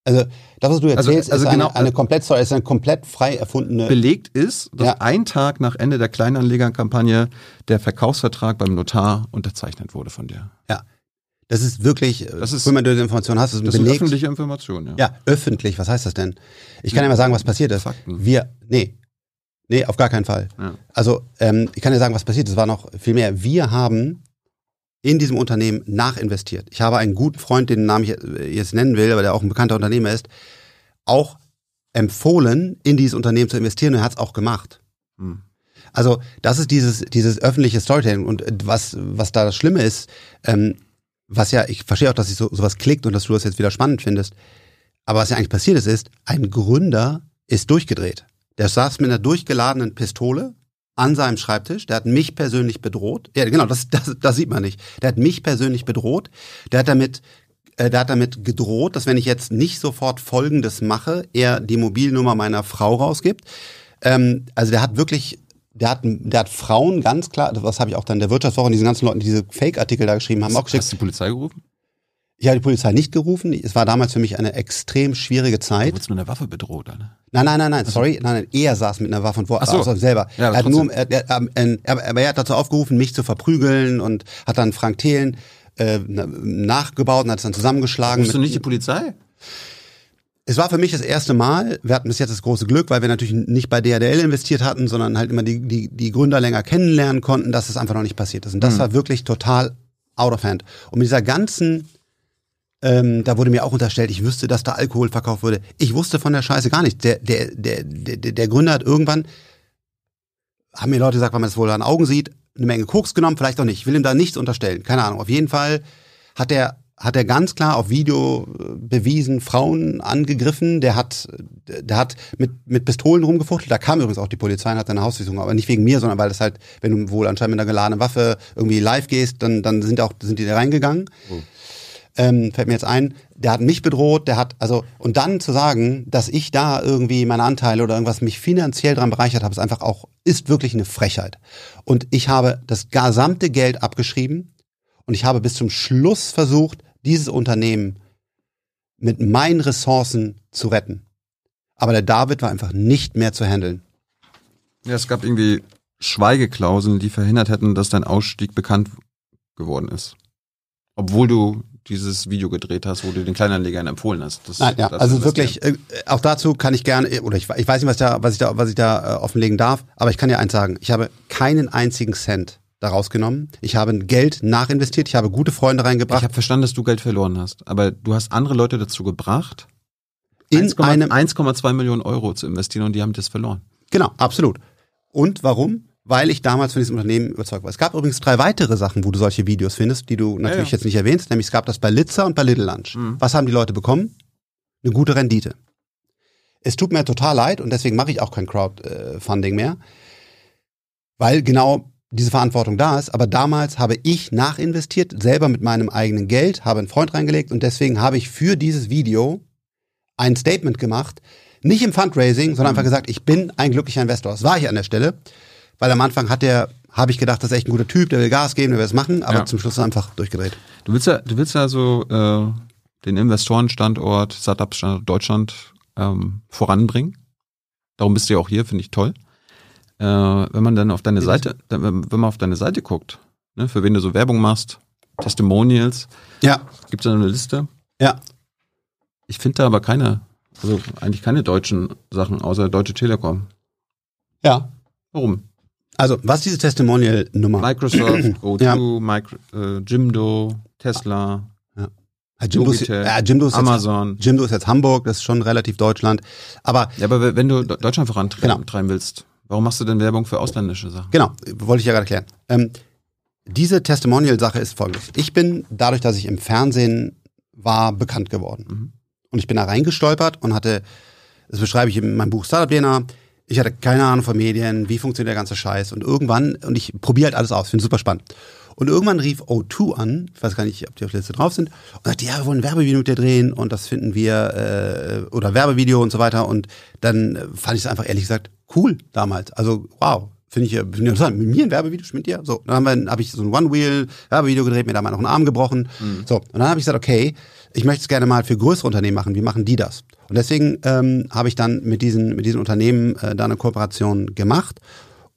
Also das, was du Also- erzählst, also ist eine, genau- eine komplett, sorry, ist eine komplett frei erfundene. Belegt ist, dass Ja. ein Tag nach Ende der Kleinanlegerkampagne der Verkaufsvertrag beim Notar unterzeichnet wurde von dir. Ja. Das ist wirklich, Das das ist- ist, wenn man diese Information hast, ist Das belegt. öffentliche Informationen, ja. Ja, öffentlich, was heißt das denn? Ich kann ja mal sagen, was passiert ist. Fakten. Wir, nee, nee, auf gar keinen Fall. Ja. Also, ähm, ich kann ja sagen, was passiert ist. Es war noch viel mehr. Wir haben in diesem Unternehmen nachinvestiert. Ich habe einen guten Freund, den Namen ich jetzt nennen will, aber der auch ein bekannter Unternehmer ist, auch empfohlen, in dieses Unternehmen zu investieren und er hat es auch gemacht. Hm. Also das ist dieses, dieses öffentliche Storytelling und äh, was, was da das Schlimme ist, ähm, was ja, ich verstehe auch, dass sich so, sowas klickt und dass du das jetzt wieder spannend findest, aber was ja eigentlich passiert ist, ist, ein Gründer ist durchgedreht. Der saß mit einer durchgeladenen Pistole an seinem Schreibtisch, der hat mich persönlich bedroht. Ja, genau, das, das, das sieht man nicht. Der hat mich persönlich bedroht. Der hat damit äh, der hat damit gedroht, dass wenn ich jetzt nicht sofort Folgendes mache, er die Mobilnummer meiner Frau rausgibt. Ähm, also der hat wirklich, der hat, der hat Frauen ganz klar, das habe ich auch dann der Wirtschaftswoche und diesen ganzen Leuten, die diese Fake-Artikel da geschrieben haben, auch geschickt. Hast du die Polizei gerufen? Ich habe die Polizei nicht gerufen. Es war damals für mich eine extrem schwierige Du Zeit. wurdest mit einer Waffe bedroht, Alter. Nein, nein, nein, nein, sorry, nein, nein, er saß mit einer Waffe und Ach so. also selber. Ja, aber er hat trotzdem. nur, er, er, er, er, aber er hat dazu aufgerufen, mich zu verprügeln und hat dann Frank Thelen äh, na- nachgebaut und hat es dann zusammengeschlagen. Rufst du nicht die Polizei? Es war für mich das erste Mal, wir hatten bis jetzt das große Glück, weil wir natürlich nicht bei DHDL investiert hatten, sondern halt immer die, die, die Gründer länger kennenlernen konnten, dass es einfach noch nicht passiert ist. Und das war wirklich total out of hand. Und mit dieser ganzen, ähm, da wurde mir auch unterstellt, ich wüsste, dass da Alkohol verkauft wurde. Ich wusste von der Scheiße gar nichts. Der, der, der, der, der Gründer hat irgendwann, haben mir Leute gesagt, weil man es wohl an Augen sieht, eine Menge Koks genommen, vielleicht auch nicht. Ich will ihm da nichts unterstellen. Keine Ahnung. Auf jeden Fall hat er hat er ganz klar auf Video äh, bewiesen, Frauen angegriffen. Der hat, der hat mit, mit Pistolen rumgefuchtelt. Da kam übrigens auch die Polizei und hat eine Hausdurchsuchung, aber nicht wegen mir, sondern weil das halt, wenn du wohl anscheinend mit einer geladenen Waffe irgendwie live gehst, dann, dann sind auch, sind die da reingegangen. Ähm, fällt mir jetzt ein, der hat mich bedroht, der hat, also, und dann zu sagen, dass ich da irgendwie meine Anteile oder irgendwas mich finanziell dran bereichert habe, ist einfach auch, ist wirklich eine Frechheit. Und ich habe das gesamte Geld abgeschrieben und ich habe bis zum Schluss versucht, dieses Unternehmen mit meinen Ressourcen zu retten. Aber der David war einfach nicht mehr zu handeln. Ja, es gab irgendwie Schweigeklauseln, die verhindert hätten, dass dein Ausstieg bekannt geworden ist. Obwohl du dieses Video gedreht hast, wo du den Kleinanlegern empfohlen hast. Das, Nein, ja, also wirklich, äh, auch dazu kann ich gerne, oder ich, ich weiß nicht, was, da, was ich da, was ich da äh, offenlegen darf, aber ich kann dir eins sagen, ich habe keinen einzigen Cent da rausgenommen. Ich habe Geld nachinvestiert, ich habe gute Freunde Ich reingebracht. habe verstanden, dass du Geld verloren hast, aber du hast andere Leute dazu gebracht, in 1,2 einem, 1,2 Millionen Euro zu investieren und die haben das verloren. Genau, absolut. Und warum? Weil ich damals von diesem Unternehmen überzeugt war. Es gab übrigens drei weitere Sachen, wo du solche Videos findest, die du natürlich ja. jetzt nicht erwähnst. Nämlich es gab das bei Litzer und bei Little Lunch. Mhm. Was haben die Leute bekommen? Eine gute Rendite. Es tut mir total leid und deswegen mache ich auch kein Crowdfunding mehr, weil genau diese Verantwortung da ist. Aber damals habe ich nachinvestiert, selber mit meinem eigenen Geld, habe einen Freund reingelegt und deswegen habe ich für dieses Video ein Statement gemacht, nicht im Fundraising, sondern einfach gesagt, ich bin ein glücklicher Investor. Das war ich an der Stelle, weil am Anfang hat der, habe ich gedacht, das ist echt ein guter Typ, der will Gas geben, der will es machen, aber Ja. zum Schluss ist einfach durchgedreht. Du willst ja, du willst ja so äh, den Investorenstandort, Startup-Standort Deutschland ähm, voranbringen. Darum bist du ja auch hier, finde ich toll. Äh, wenn man dann auf deine Seite, wenn man auf deine Seite guckt, ne, für wen du so Werbung machst, Testimonials. Ja, Gibt es da eine Liste? ja. Ich finde da aber keine, also eigentlich keine deutschen Sachen, außer Deutsche Telekom. Ja. Warum? Also, was ist diese Testimonial-Nummer? Microsoft, O2, Ja. Micro, äh, Jimdo, Tesla, Ja, Jimdo, ist, ja, Jimdo, ist jetzt, Amazon. Jimdo ist jetzt Hamburg, das ist schon relativ Deutschland. Aber Ja, aber wenn du Deutschland vorantreiben Genau. willst, warum machst du denn Werbung für ausländische Sachen? Genau, wollte ich ja gerade erklären. Ähm, diese Testimonial-Sache ist folgendes. Ich bin, dadurch, dass ich im Fernsehen war, bekannt geworden. Und ich bin da reingestolpert und hatte, das beschreibe ich in meinem Buch Startup DNA, ich hatte keine Ahnung von Medien, wie funktioniert der ganze Scheiß. Und irgendwann, und ich probiere halt alles aus, finde super spannend. Und irgendwann rief O2 an, ich weiß gar nicht, ob die auf der Liste drauf sind, und sagte, ja, wir wollen ein Werbevideo mit dir drehen und das finden wir, äh, oder Werbevideo und so weiter. Und dann äh, fand ich es einfach ehrlich gesagt cool damals. Also, wow, finde ich, finde ich interessant. Mit mir ein Werbevideo, mit dir? So, dann habe hab ich so ein One-Wheel-Werbevideo gedreht, mir da mal noch einen Arm gebrochen. So, und dann habe ich gesagt, okay, ich möchte es gerne mal für größere Unternehmen machen. Wie machen die das? Und deswegen ähm, habe ich dann mit diesen, mit diesen Unternehmen äh, da eine Kooperation gemacht.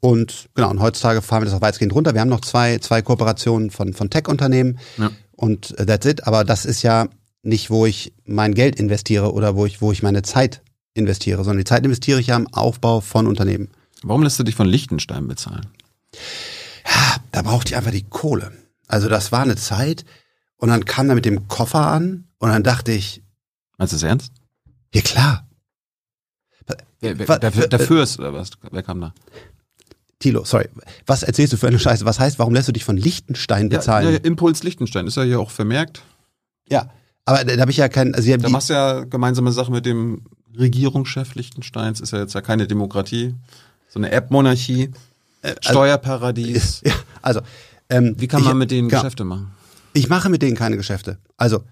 Und genau, und heutzutage fahren wir das auch weitgehend runter. Wir haben noch zwei, zwei Kooperationen von, von Tech-Unternehmen Ja. und äh, that's it. Aber das ist ja nicht, wo ich mein Geld investiere oder wo ich, wo ich meine Zeit investiere, sondern die Zeit investiere ich ja im Aufbau von Unternehmen. Warum lässt du dich von Liechtenstein bezahlen? Da brauchte ich einfach die Kohle. Also das war eine Zeit und dann kam er mit dem Koffer an und dann dachte ich, Meinst du das ernst? ja klar, Wer, wer, Wa- dafür, äh, dafür ist, oder was? Wer kam da? Tilo, sorry, was erzählst du für eine Scheiße? Was heißt, warum lässt du dich von Liechtenstein Ja, bezahlen? ja, Ja, Impuls Liechtenstein ist ja hier auch vermerkt. aber da habe ich ja kein, also Da die, machst du ja gemeinsame Sachen mit dem Regierungschef Liechtensteins. Ist ja jetzt ja keine Demokratie, so eine App-Monarchie, Steuerparadies. ja, also ähm, Wie kann ich, man mit denen genau. Geschäfte machen? Ich mache mit denen keine Geschäfte. Also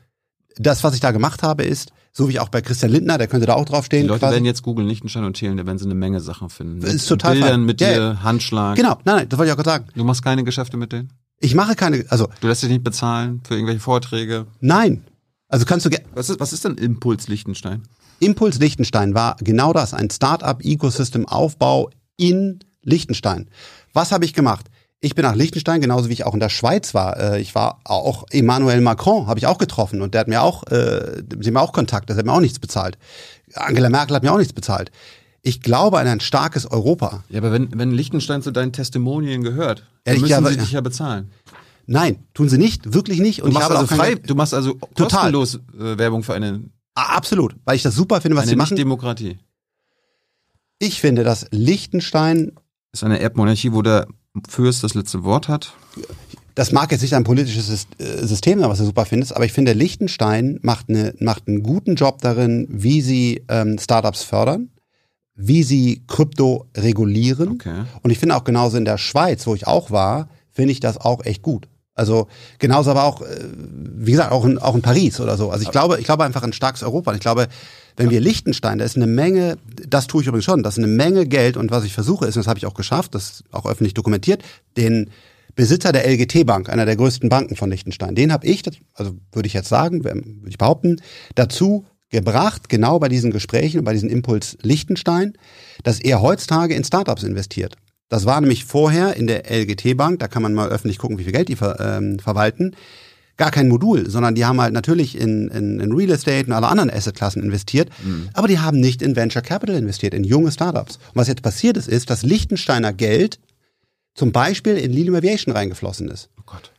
das, was ich da gemacht habe, ist, so wie auch bei Christian Lindner, der könnte da auch draufstehen. Die Leute quasi. werden jetzt googeln Liechtenstein und Thelen, da werden sie eine Menge Sachen finden. Das Mit ist total Bildern fein. mit Ja, dir, Handschlag. Genau, nein, nein, das wollte ich auch gerade sagen. Du machst keine Geschäfte mit denen? Ich mache keine, also Du lässt dich nicht bezahlen für irgendwelche Vorträge. nein. Also kannst du, Was ist, was ist denn Impuls Liechtenstein? Impuls Liechtenstein war genau das, ein Start-up-Ecosystem-Aufbau in Liechtenstein. Was habe ich gemacht? Ich bin nach Liechtenstein, genauso wie ich auch in der Schweiz war. Äh, Ich war auch Emmanuel Macron, habe ich auch getroffen und der hat mir auch, äh, sie haben mir auch Kontakt, das hat mir auch nichts bezahlt. Angela Merkel hat mir auch nichts bezahlt. Ich glaube an ein starkes Europa. Ja, aber wenn, wenn Liechtenstein zu deinen Testimonien gehört, dann müssen aber- sie dich ja bezahlen. Nein, tun sie nicht, wirklich nicht. Und Du ich machst habe also frei, du machst also Total. kostenlos äh, Werbung für eine, Ah, Absolut, weil ich das super finde, was eine sie machen. Nicht-Demokratie. Ich finde, dass Liechtenstein ist eine Erbmonarchie, wo der Fürst das letzte Wort hat. das mag jetzt nicht ein politisches äh, System sein, was du super findest, aber ich finde, Liechtenstein macht, eine, macht einen guten Job darin, wie sie ähm, Startups fördern, wie sie Krypto regulieren. Okay. Und ich finde auch genauso in der Schweiz, wo ich auch war, finde ich das auch echt gut. Also genauso aber auch, äh, wie gesagt, auch in, auch in Paris oder so. Also ich glaube, ich glaube einfach ein starkes Europa. Und ich glaube, wenn wir Liechtenstein, da ist eine Menge, das tue ich übrigens schon, das ist eine Menge Geld und was ich versuche ist, und das habe ich auch geschafft, das ist auch öffentlich dokumentiert, den Besitzer der LGT Bank, einer der größten Banken von Liechtenstein, den habe ich, also würde ich jetzt sagen, würde ich behaupten, dazu gebracht, genau bei diesen Gesprächen und bei diesem Impuls Liechtenstein, dass er heutzutage in Startups investiert. Das war nämlich vorher in der LGT Bank, da kann man mal öffentlich gucken, wie viel Geld die ver, ähm, verwalten, gar kein Modul, sondern die haben halt natürlich in, in, in Real Estate und alle anderen Assetklassen investiert, aber die haben nicht in Venture Capital investiert, in junge Startups. Und was jetzt passiert ist, ist, dass Liechtensteiner Geld zum Beispiel in Lilium Aviation reingeflossen ist. Oh Gott.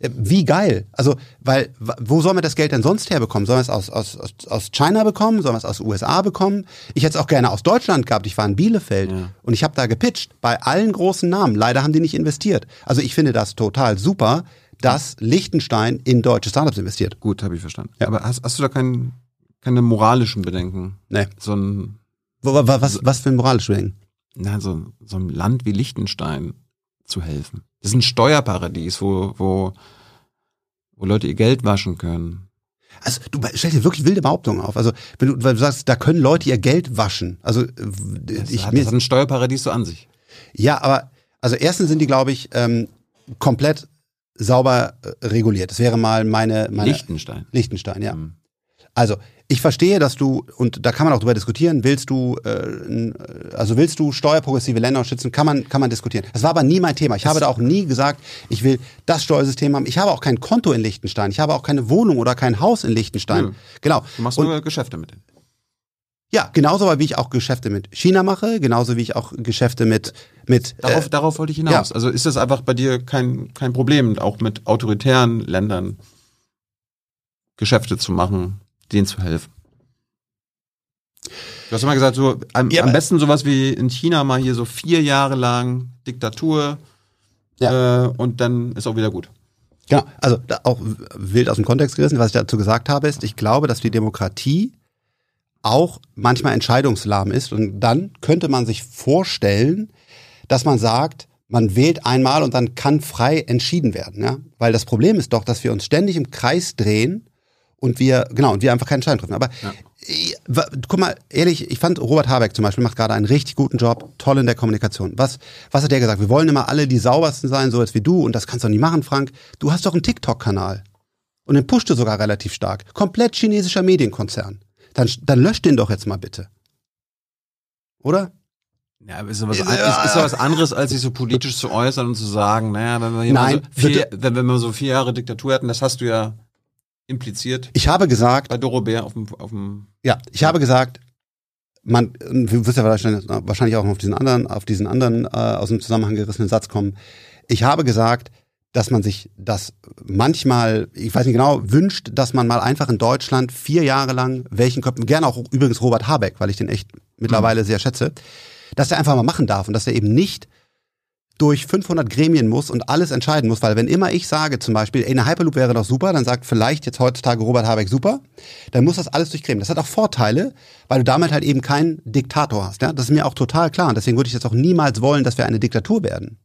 Äh, Wie geil. Also, weil, wo sollen wir das Geld denn sonst herbekommen? Sollen wir es aus, aus, aus, China bekommen? Sollen wir es aus USA bekommen? Ich hätte es auch gerne aus Deutschland gehabt. Ich war in Bielefeld Ja. und ich habe da gepitcht bei allen großen Namen. Leider haben die nicht investiert. Also ich finde das total super, dass Liechtenstein in deutsche Startups investiert. Gut, habe ich verstanden. Ja. Aber hast, hast du da kein, keine moralischen Bedenken? Nee. So ein, Was, was für ein moralisches Ding? na, so, so ein Land wie Liechtenstein zu helfen. Das ist ein Steuerparadies, wo, wo, wo Leute ihr Geld waschen können. Also du stellst dir wirklich wilde Behauptungen auf. Also wenn du, weil du sagst, da können Leute ihr Geld waschen. Also äh, Das, ich hat, mir das hat ein Steuerparadies so an sich. Ja, aber also erstens sind die, glaube ich, ähm, komplett sauber äh, reguliert. Das wäre mal meine, meine Liechtenstein. Liechtenstein, ja. Mhm. Also ich verstehe, dass du, und da kann man auch drüber diskutieren, willst du, äh, also willst du steuerprogressive Länder schützen, kann man, kann man diskutieren. Das war aber nie mein Thema. Ich habe da auch nie gesagt, ich will das Steuersystem haben. Ich habe auch kein Konto in Liechtenstein. Ich habe auch keine Wohnung oder kein Haus in Liechtenstein. Nö. Genau. Du machst Und- nur Geschäfte mit denen. Ja, genauso aber wie ich auch Geschäfte mit China mache, genauso wie ich auch Geschäfte mit, mit, Darauf, äh, darauf wollte ich hinaus. ja. Also ist das einfach bei dir kein, kein Problem, auch mit autoritären Ländern Geschäfte zu machen, denen zu helfen? Du hast immer gesagt, so am, Ja, am besten sowas wie in China mal hier so vier Jahre lang Diktatur Ja. äh, und dann ist auch wieder gut. Genau, also da auch wild aus dem Kontext gerissen, was ich dazu gesagt habe, ist, ich glaube, dass die Demokratie auch manchmal entscheidungslahm ist und dann könnte man sich vorstellen, dass man sagt, man wählt einmal und dann kann frei entschieden werden, ja? Weil das Problem ist doch, dass wir uns ständig im Kreis drehen und wir, genau, und wir einfach keine Entscheidung treffen. Aber ich, wa- guck mal, ehrlich, ich fand Robert Habeck zum Beispiel macht gerade einen richtig guten Job, toll in der Kommunikation. Was, was hat der gesagt? Wir wollen immer alle die saubersten sein, so als wie du, und das kannst du nicht machen, Frank. Du hast doch einen TikTok-Kanal. Und den pusht du sogar relativ stark. Komplett chinesischer Medienkonzern. Dann, dann löscht den doch jetzt mal bitte. Oder? Ja, aber ist doch was, Ja. ist, ist doch was anderes, als sich so politisch zu äußern und zu sagen, naja, wenn wir hier Nein, mal so vier, wenn wir so vier Jahre Diktatur hätten, das hast du ja impliziert Ich habe gesagt, bei Dorobert auf dem, auf dem Ja, ich habe gesagt, man, du wirst ja wahrscheinlich, auch noch auf diesen anderen, auf diesen anderen äh, aus dem Zusammenhang gerissenen Satz kommen. Ich habe gesagt, dass man sich das manchmal, ich weiß nicht genau, wünscht, dass man mal einfach in Deutschland vier Jahre lang welchen Köpfen, gerne auch übrigens Robert Habeck, weil ich den echt mittlerweile sehr schätze, dass der einfach mal machen darf und dass er eben nicht durch 500 Gremien muss und alles entscheiden muss, weil wenn immer ich sage zum Beispiel, ey, eine Hyperloop wäre doch super, dann sagt vielleicht jetzt heutzutage Robert Habeck super, dann muss das alles durch Gremien. Das hat auch Vorteile, weil du damit halt eben keinen Diktator hast. Ja? Das ist mir auch total klar und deswegen würde ich jetzt auch niemals wollen, dass wir eine Diktatur werden.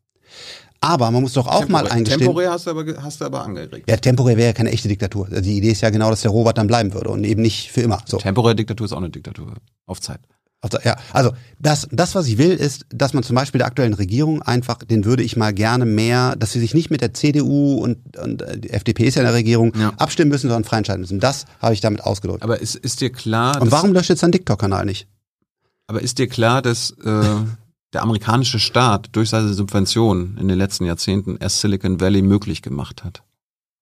Aber man muss doch auch mal Temporär- eingestehen. Temporär hast du aber, hast du aber angeregt. ja, temporär wäre ja keine echte Diktatur. Also Die Idee ist ja genau, dass der Robert dann bleiben würde und eben nicht für immer. So. Temporäre Diktatur ist auch eine Diktatur. Auf Zeit. Also, ja, also das, das, was ich will, ist, dass man zum Beispiel der aktuellen Regierung einfach, den würde ich mal gerne mehr, dass sie sich nicht mit der CDU und, und äh, die FDP ist ja in der Regierung Ja. abstimmen müssen, sondern frei entscheiden müssen. Das habe ich damit ausgedrückt. Aber ist, ist dir klar, Und warum löscht jetzt dein TikTok-Kanal nicht? aber ist dir klar, dass äh, der amerikanische Staat durch seine Subventionen in den letzten Jahrzehnten erst Silicon Valley möglich gemacht hat?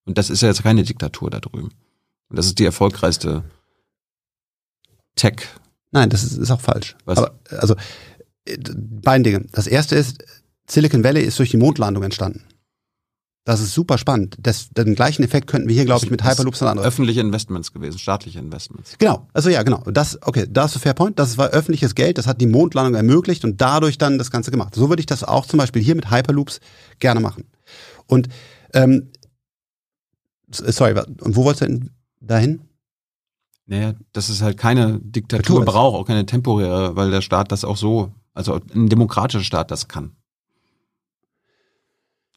Und das ist ja jetzt keine Diktatur da drüben. Und das ist die erfolgreichste Tech. Nein, das ist, ist auch falsch. Was? Aber, also, äh, beiden Dinge. Das erste ist, Silicon Valley ist durch die Mondlandung entstanden. Das ist super spannend. Das, den gleichen Effekt könnten wir hier, glaube ich, mit Hyperloops und anderen. Öffentliche Investments gewesen, staatliche Investments. Genau, also ja, genau. Das, okay, da ist ein fair point. Das war öffentliches Geld, das hat die Mondlandung ermöglicht und dadurch dann das Ganze gemacht. So würde ich das auch zum Beispiel hier mit Hyperloops gerne machen. Und ähm, sorry, und wo wolltest du denn dahin? Naja, dass es halt keine Diktatur braucht, auch keine temporäre, weil der Staat das auch so, also ein demokratischer Staat das kann.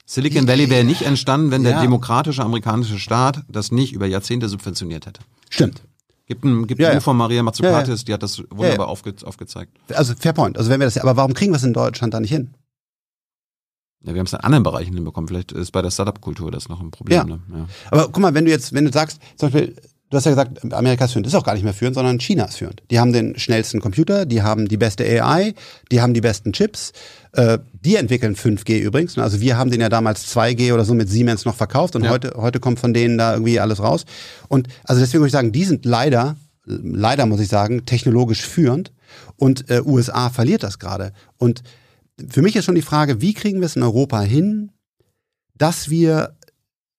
Silicon Valley wäre nicht entstanden, wenn der Ja. demokratische amerikanische Staat das nicht über Jahrzehnte subventioniert hätte. Stimmt. Gibt ein, gibt Ja, ein ja. Buch von Maria Mazzucatis, die hat das wunderbar Ja, ja. Aufge, aufgezeigt. Also fair point. Also wenn wir das, aber warum kriegen wir es in Deutschland da nicht hin? Ja, wir haben es in anderen Bereichen hinbekommen. Vielleicht ist bei der Startup-Kultur das noch ein Problem. Ja. Ne? Ja. Aber guck mal, wenn du jetzt, wenn du sagst, zum Beispiel, du hast ja gesagt, Amerika ist führend, ist auch gar nicht mehr führend, sondern China ist führend. Die haben den schnellsten Computer, die haben die beste AI, die haben die besten Chips, äh, die entwickeln 5G übrigens. Also wir haben den ja damals 2G oder so mit Siemens noch verkauft und Ja. heute, heute kommt von denen da irgendwie alles raus. Und also deswegen würde ich sagen, die sind leider, leider muss ich sagen, technologisch führend und äh, USA verliert das gerade. Und für mich ist schon die Frage, wie kriegen wir es in Europa hin, dass wir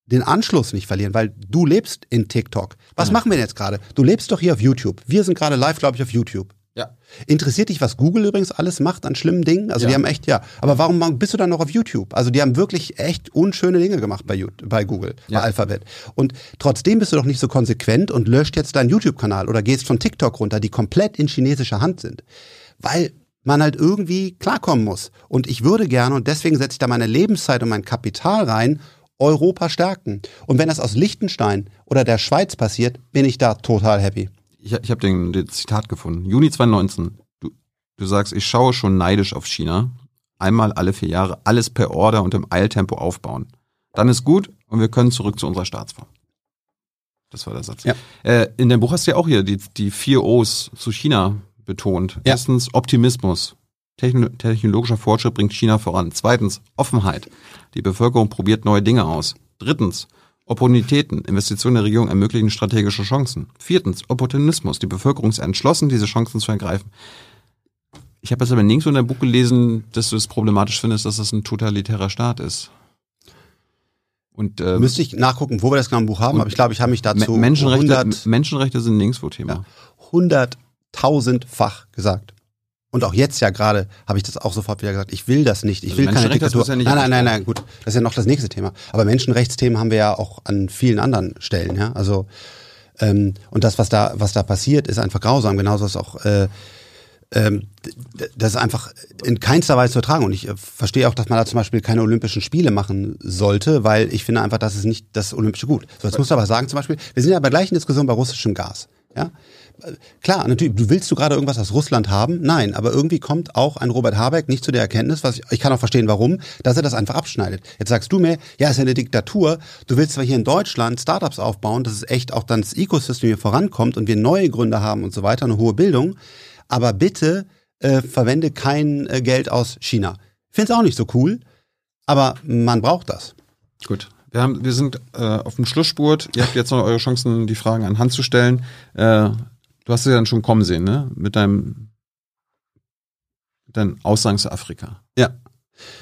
den Anschluss nicht verlieren, weil du lebst in TikTok. Was Ja. machen wir denn jetzt gerade? Du lebst doch hier auf YouTube. Wir sind gerade live, glaube ich, auf YouTube. ja. Interessiert dich, was Google übrigens alles macht an schlimmen Dingen? Also Ja. die haben echt, ja. Aber warum bist du dann noch auf YouTube? Also die haben wirklich echt unschöne Dinge gemacht bei, YouTube, bei Google, Ja. bei Alphabet. Und trotzdem bist du doch nicht so konsequent und löscht jetzt deinen YouTube-Kanal oder gehst von TikTok runter, die komplett in chinesischer Hand sind. Weil man halt irgendwie klarkommen muss. Und ich würde gerne, und deswegen setze ich da meine Lebenszeit und mein Kapital rein, Europa stärken. Und wenn das aus Liechtenstein oder der Schweiz passiert, bin ich da total happy. Ich, ich habe den, den Zitat gefunden. Juni 2019. Du, du sagst, ich schaue schon neidisch auf China. Einmal alle vier Jahre alles per Order und im Eiltempo aufbauen. Dann ist gut und wir können zurück zu unserer Staatsform. Das war der Satz. Ja. Äh, in dem Buch hast du ja auch hier die, die vier O's zu China betont. Ja. Erstens Optimismus. Techno technologischer Fortschritt bringt China voran. Zweitens Offenheit. Die Bevölkerung probiert neue Dinge aus. Drittens Opportunitäten. Investitionen der Regierung ermöglichen strategische Chancen. Viertens Opportunismus. Die Bevölkerung ist entschlossen, diese Chancen zu ergreifen. Ich habe jetzt aber nirgendwo in deinem Buch gelesen, dass du es problematisch findest, dass das ein totalitärer Staat ist. Und äh, Müsste ich nachgucken, wo wir das genau im Buch haben, aber ich glaube, ich habe mich dazu Me- Menschenrechte, 100, Menschenrechte sind nirgendwo Thema. Ja. hunderttausendfach gesagt. Und auch jetzt ja gerade habe ich das auch sofort wieder gesagt. Ich will das nicht. Ich Also will keine Diktatur. bisher nicht nein, nein, nein, nein, gut. Das ist ja noch das nächste Thema. Aber Menschenrechtsthemen haben wir ja auch an vielen anderen Stellen. Ja, also ähm, und das, was da, was da passiert, ist einfach grausam. Genauso ist auch äh, ähm, das ist einfach in keinster Weise zu ertragen. Und ich äh, verstehe auch, dass man da zum Beispiel keine Olympischen Spiele machen sollte, weil ich finde einfach, das ist nicht das olympische Gut. So, jetzt musst du aber sagen, zum Beispiel, wir sind ja bei der gleichen Diskussion bei russischem Gas. Ja? Klar, natürlich, du willst du gerade irgendwas aus Russland haben? Nein, aber irgendwie kommt auch ein Robert Habeck nicht zu der Erkenntnis, was ich, ich kann auch verstehen, warum, dass er das einfach abschneidet. Jetzt sagst du mir, ja, ist ja eine Diktatur. Du willst zwar hier in Deutschland Startups aufbauen, dass es echt auch dann das Ecosystem hier vorankommt und wir neue Gründe haben und so weiter, eine hohe Bildung, aber bitte äh, verwende kein äh, Geld aus China. Finde es auch nicht so cool, aber man braucht das. Gut. Wir, haben, wir sind äh, auf dem Schlussspurt. Ihr habt jetzt noch eure Chancen, die Fragen anhand zu stellen. Äh, du hast es ja dann schon kommen sehen, ne? Mit deinem mit deinen Aussagen zu Afrika. Ja,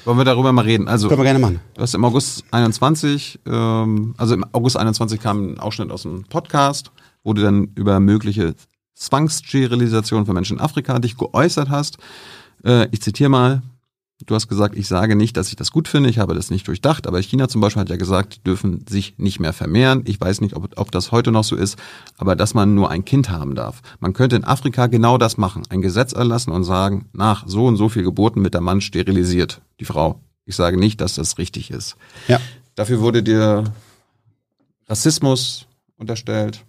Wollen wir darüber mal reden? Also, können wir gerne machen. du hast im August 21, ähm, also im August 21 kam ein Ausschnitt aus einem Podcast, wo du dann über mögliche Zwangssterilisation von Menschen in Afrika dich geäußert hast. Äh, ich zitiere mal. Du hast gesagt, ich sage nicht, dass ich das gut finde, ich habe das nicht durchdacht, aber China zum Beispiel hat ja gesagt, die dürfen sich nicht mehr vermehren. Ich weiß nicht, ob, ob das heute noch so ist, aber dass man nur ein Kind haben darf. Man könnte in Afrika genau das machen, ein Gesetz erlassen und sagen, nach so und so viel Geburten wird der Mann sterilisiert, die Frau. Ich sage nicht, dass das richtig ist. Ja. Dafür wurde dir Rassismus unterstellt,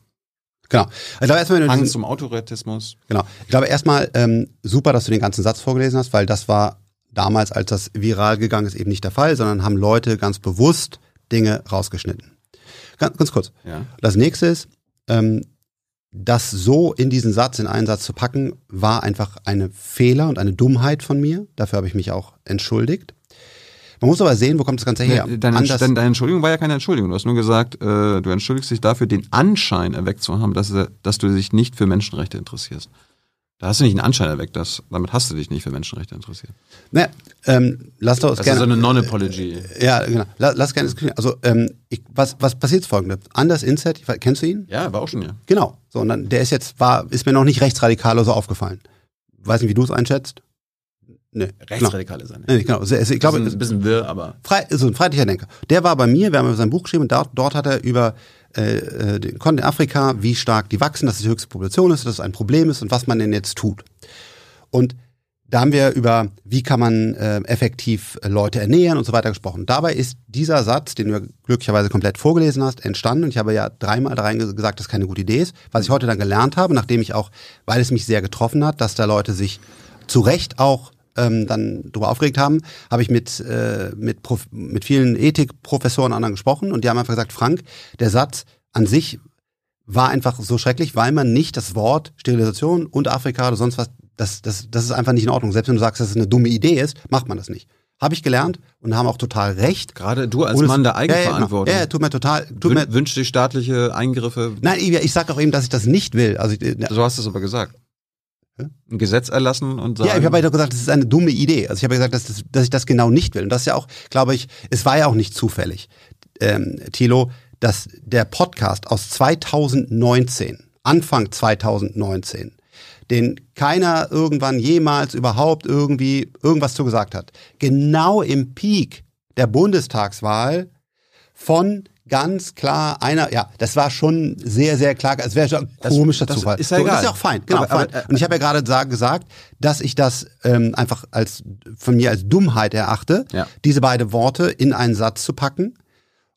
Genau. Ich glaube erstmal, diesen- zum Autoratismus. Genau. Ich glaube erstmal ähm, super, dass du den ganzen Satz vorgelesen hast, weil das war damals, als das viral gegangen ist, eben nicht der Fall, sondern haben Leute ganz bewusst Dinge rausgeschnitten. Ganz, ganz kurz. Ja. Das nächste ist, ähm, das so in diesen Satz, in einen Satz zu packen, war einfach eine Fehler und eine Dummheit von mir. Dafür habe ich mich auch entschuldigt. Man muss aber sehen, wo kommt das Ganze her? Deine, Anders- deine, Entschuldigung war ja keine Entschuldigung. Du hast nur gesagt, äh, du entschuldigst dich dafür, den Anschein erweckt zu haben, dass, dass du dich nicht für Menschenrechte interessierst. Da hast du nicht einen Anschein erweckt, dass, damit hast du dich nicht für Menschenrechte interessiert. Naja, ähm, lass doch Das ist gerne. so eine Non-Apology. ja, genau. Lass, lass gerne diskutieren. Also, ähm, ich, was, was passiert folgendes? Anders Inset, kennst du ihn? Ja, war auch schon ja. Genau. So, und dann, der ist jetzt, war, ist mir noch nicht rechtsradikal oder so aufgefallen. Weiß nicht, wie du es einschätzt. Nee. Rechtsradikale sein. Genau. Nee, genau. Also, ich glaube, bisschen, ein bisschen wirr, aber frei, so ein freiheitlicher Denker. Der war bei mir, wir haben über sein Buch geschrieben und dort, dort hat er über äh, äh, den Kontinent Afrika, wie stark die wachsen, dass es die höchste Population ist, dass es ein Problem ist und was man denn jetzt tut. Und da haben wir über, wie kann man äh, effektiv äh, Leute ernähren und so weiter gesprochen. Dabei ist dieser Satz, den du glücklicherweise komplett vorgelesen hast, entstanden. Und ich habe ja dreimal da rein gesagt, dass keine gute Idee ist. Was ich heute dann gelernt habe, nachdem ich auch, weil es mich sehr getroffen hat, dass da Leute sich zu Recht auch ähm, dann darüber aufgeregt haben, habe ich mit, äh, mit, Prof mit vielen Ethikprofessoren und anderen gesprochen und die haben einfach gesagt, Frank, der Satz an sich war einfach so schrecklich, weil man nicht das Wort Sterilisation und Afrika oder sonst was, das, das, das ist einfach nicht in Ordnung. Selbst wenn du sagst, dass es eine dumme Idee ist, macht man das nicht. Habe ich gelernt und haben auch total recht. gerade du als Ohne- Mann der genau. Eigenverantwortung Ja, ja, tut mir total, tut mir, wün wünscht dich staatliche Eingriffe. nein, ich, ich sag auch eben, dass ich das nicht will. Also, ich, So hast du es aber gesagt. Ein Gesetz erlassen und sagen. Ja, ich habe ja gesagt, das ist eine dumme Idee. Also ich habe ja gesagt, dass, das, dass ich das genau nicht will. Und das ist ja auch, glaube ich, es war ja auch nicht zufällig, ähm, Thilo, dass der Podcast aus 2019, Anfang 2019, den keiner irgendwann jemals überhaupt irgendwie irgendwas zu gesagt hat, genau im Peak der Bundestagswahl von ganz klar einer, ja, das war schon sehr, sehr klar, es wäre schon ein komischer das Zufall. ist ja So, egal. Das ist ja auch fein, genau, Aber- aber- fein. Und ich habe ja gerade sa- gesagt, dass ich das ähm, einfach als von mir als Dummheit erachte, Ja. diese beiden Worte in einen Satz zu packen.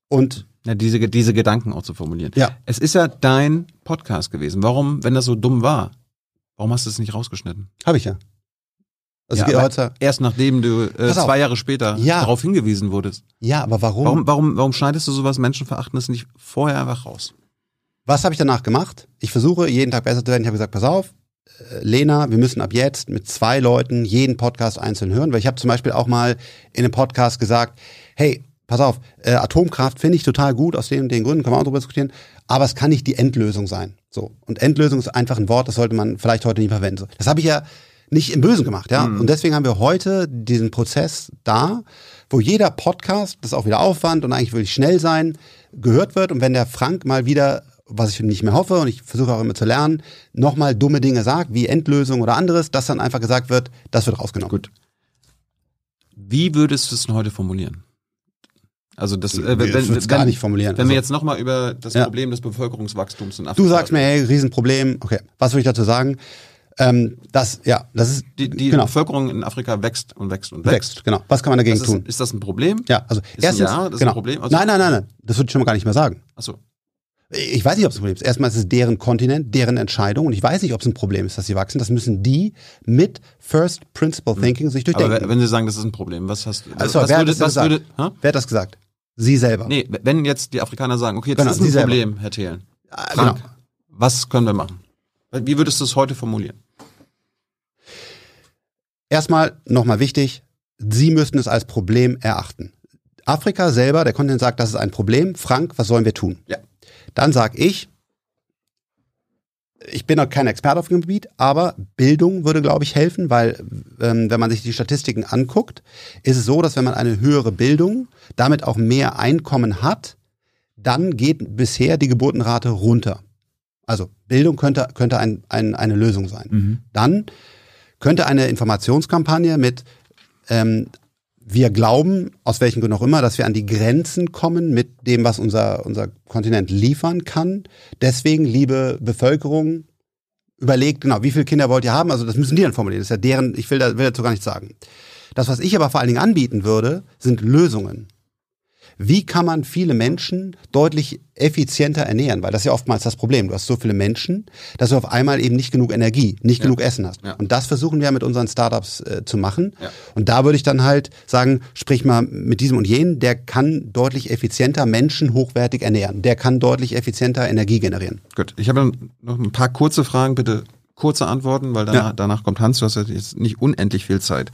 Und Ja, diese, diese Gedanken auch zu formulieren. Ja. Es ist ja dein Podcast gewesen. Warum, wenn das so dumm war, warum hast du es nicht rausgeschnitten? habe ich ja. Also ja, heute, erst nachdem du äh, auf. zwei Jahre später Ja. darauf hingewiesen wurdest. ja, aber warum? Warum, warum, warum schneidest du sowas Menschenverachtendes nicht vorher einfach raus? Was habe ich danach gemacht? Ich versuche jeden Tag besser zu werden. Ich habe gesagt, pass auf, äh, Lena, wir müssen ab jetzt mit zwei Leuten jeden Podcast einzeln hören, weil ich habe zum Beispiel auch mal in einem Podcast gesagt, hey, pass auf, äh, Atomkraft finde ich total gut, aus den, den Gründen, kann man auch darüber diskutieren, aber es kann nicht die Endlösung sein. So. Und Endlösung ist einfach ein Wort, das sollte man vielleicht heute nicht verwenden. Das habe ich ja nicht im Bösen gemacht, ja. Mhm. Und deswegen haben wir heute diesen Prozess da, wo jeder Podcast, das ist auch wieder Aufwand und eigentlich will ich schnell sein, gehört wird. Und wenn der Frank mal wieder was ich nicht mehr hoffe und ich versuche auch immer zu lernen, nochmal dumme Dinge sagt, wie Endlösung oder anderes, dass dann einfach gesagt wird, das wird rausgenommen. Gut. Wie würdest du es denn heute formulieren? Also das, äh, wenn, wenn, wenn, gar nicht formulieren. Wenn also, wir jetzt nochmal über das ja. Problem des Bevölkerungswachstums in Afrika. Du sagst mir, hey, Riesenproblem. Okay, was würde ich dazu sagen? Ähm, das, ja, das ist die, die genau. Bevölkerung in Afrika wächst und wächst und wächst. wächst genau. Was kann man dagegen ist, tun? Ist das ein Problem? Ja, also ist erstens, ja, das genau. ein Problem. Also, nein, nein, nein, nein, das würde ich schon mal gar nicht mehr sagen. Ach so. Ich weiß nicht, ob es ein Problem ist. Erstmal ist es deren Kontinent, deren Entscheidung und ich weiß nicht, ob es ein Problem ist, dass sie wachsen. Das müssen die mit First Principle hm. Thinking sich durchdenken. Aber wenn Sie sagen, das ist ein Problem, was hast du? Also, was wer, würde, hat das würde, wer hat das gesagt? Sie selber. Nee, wenn jetzt die Afrikaner sagen, okay, das genau, ist ein Problem, selber. Herr Thelen. Ah, Frank, genau. was können wir machen? Wie würdest du es heute formulieren? Erstmal nochmal wichtig, Sie müssten es als Problem erachten. Afrika selber, der Kontinent sagt, das ist ein Problem. Frank, was sollen wir tun? Ja. Dann sag ich, ich bin noch kein Experte auf dem Gebiet, aber Bildung würde, glaube ich, helfen, weil ähm, wenn man sich die Statistiken anguckt, ist es so, dass wenn man eine höhere Bildung, damit auch mehr Einkommen hat, dann geht bisher die Geburtenrate runter. Also Bildung könnte, könnte ein, ein, eine Lösung sein. Mhm. Dann könnte eine Informationskampagne mit ähm, wir glauben, aus welchen Gründen auch immer, dass wir an die Grenzen kommen mit dem, was unser, unser Kontinent liefern kann. Deswegen, liebe Bevölkerung, überlegt, genau, wie viele Kinder wollt ihr haben? Also das müssen die dann formulieren. Das ist ja deren, ich will, will dazu gar nichts sagen. Das, was ich aber vor allen Dingen anbieten würde, sind Lösungen. Wie kann man viele Menschen deutlich effizienter ernähren? Weil das ist ja oftmals das Problem. Du hast so viele Menschen, dass du auf einmal eben nicht genug Energie, nicht ja. genug Essen hast. Ja. Und das versuchen wir mit unseren Startups äh, zu machen. Ja. Und da würde ich dann halt sagen, sprich mal mit diesem und jenen, der kann deutlich effizienter Menschen hochwertig ernähren. Der kann deutlich effizienter Energie generieren. Gut, ich habe noch ein paar kurze Fragen, bitte kurze Antworten, weil danach, danach kommt Hans, du hast jetzt nicht unendlich viel Zeit.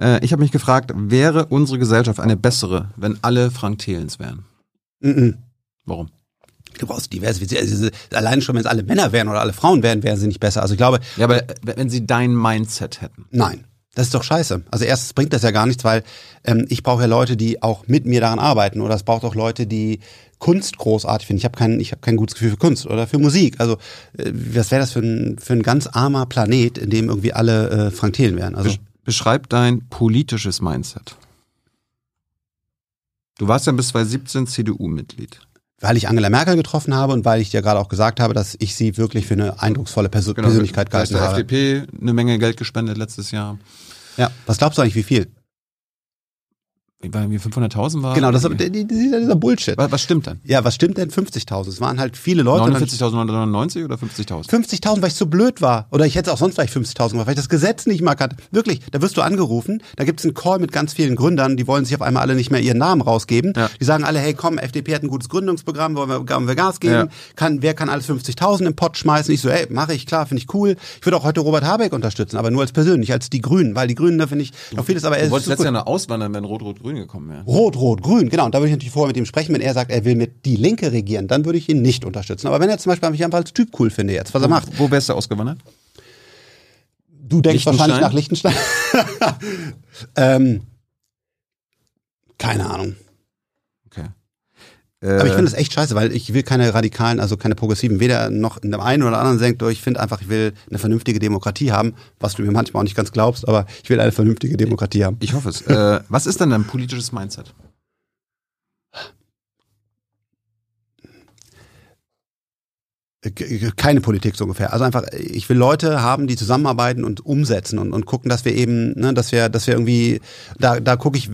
Äh, ich habe mich gefragt, wäre unsere Gesellschaft eine bessere, wenn alle Frank Thelens wären? Mm -mm. Warum? Du brauchst Diversität. Also, allein schon, wenn es alle Männer wären oder alle Frauen wären, wären sie nicht besser. Also ich glaube. Ja, aber wenn sie dein Mindset hätten. Nein. Das ist doch scheiße. Also erstens bringt das ja gar nichts, weil ähm, ich brauche ja Leute, die auch mit mir daran arbeiten. Oder es braucht auch Leute, die Kunst großartig finden. Ich habe kein, ich hab kein gutes Gefühl für Kunst oder für Musik. Also äh, was wäre das für ein, für ein ganz armer Planet, in dem irgendwie alle äh, Frank Thelen wären? Also Beschreib dein politisches Mindset. Du warst ja bis 2017 CDU-Mitglied. Weil ich Angela Merkel getroffen habe und weil ich dir gerade auch gesagt habe, dass ich sie wirklich für eine eindrucksvolle Perso genau, Persönlichkeit gehalten habe. der FDP eine Menge Geld gespendet letztes Jahr. Ja, was glaubst du eigentlich, wie viel? Weil mir 500.000 war. Genau, das ist dieser Bullshit. Was, was, stimmt denn? Ja, was stimmt denn 50.000? Es waren halt viele Leute. 49.999 oder 50.000? 50.000, weil ich so blöd war. Oder ich hätte auch sonst vielleicht 50.000 gemacht, weil ich das Gesetz nicht mag hatte. Wirklich, da wirst du angerufen, da gibt es einen Call mit ganz vielen Gründern, die wollen sich auf einmal alle nicht mehr ihren Namen rausgeben. Ja. Die sagen alle, hey komm, FDP hat ein gutes Gründungsprogramm, wollen wir, wollen wir Gas geben? Ja. Kann, wer kann alles 50.000 im Pott schmeißen? Ich so, ey, mache ich, klar, finde ich cool. Ich würde auch heute Robert Habeck unterstützen, aber nur als persönlich, als die Grünen, weil die Grünen, da finde ich noch vieles, aber er Du wolltest letztes Jahr noch auswandern, wenn Rot-Rot-Grün gekommen wäre. Rot Rot, Rot, Grün, genau. Und da würde ich natürlich vorher mit ihm sprechen. Wenn er sagt, er will mit die Linke regieren, dann würde ich ihn nicht unterstützen. Aber wenn er zum Beispiel mich einfach als Typ cool finde jetzt, was er macht. Wo wärst du ausgewandert? Du denkst wahrscheinlich nach Liechtenstein. ähm, keine Ahnung. Aber ich finde es echt scheiße, weil ich will keine radikalen, also keine progressiven, weder noch in dem einen oder anderen Sektor. Ich finde einfach, ich will eine vernünftige Demokratie haben, was du mir manchmal auch nicht ganz glaubst, aber ich will eine vernünftige Demokratie haben. Ich hoffe es. äh, was ist denn dein politisches Mindset? Keine Politik so ungefähr. Also einfach, ich will Leute haben, die zusammenarbeiten und umsetzen und, und gucken, dass wir eben, ne, dass wir, dass wir irgendwie, da, da gucke ich.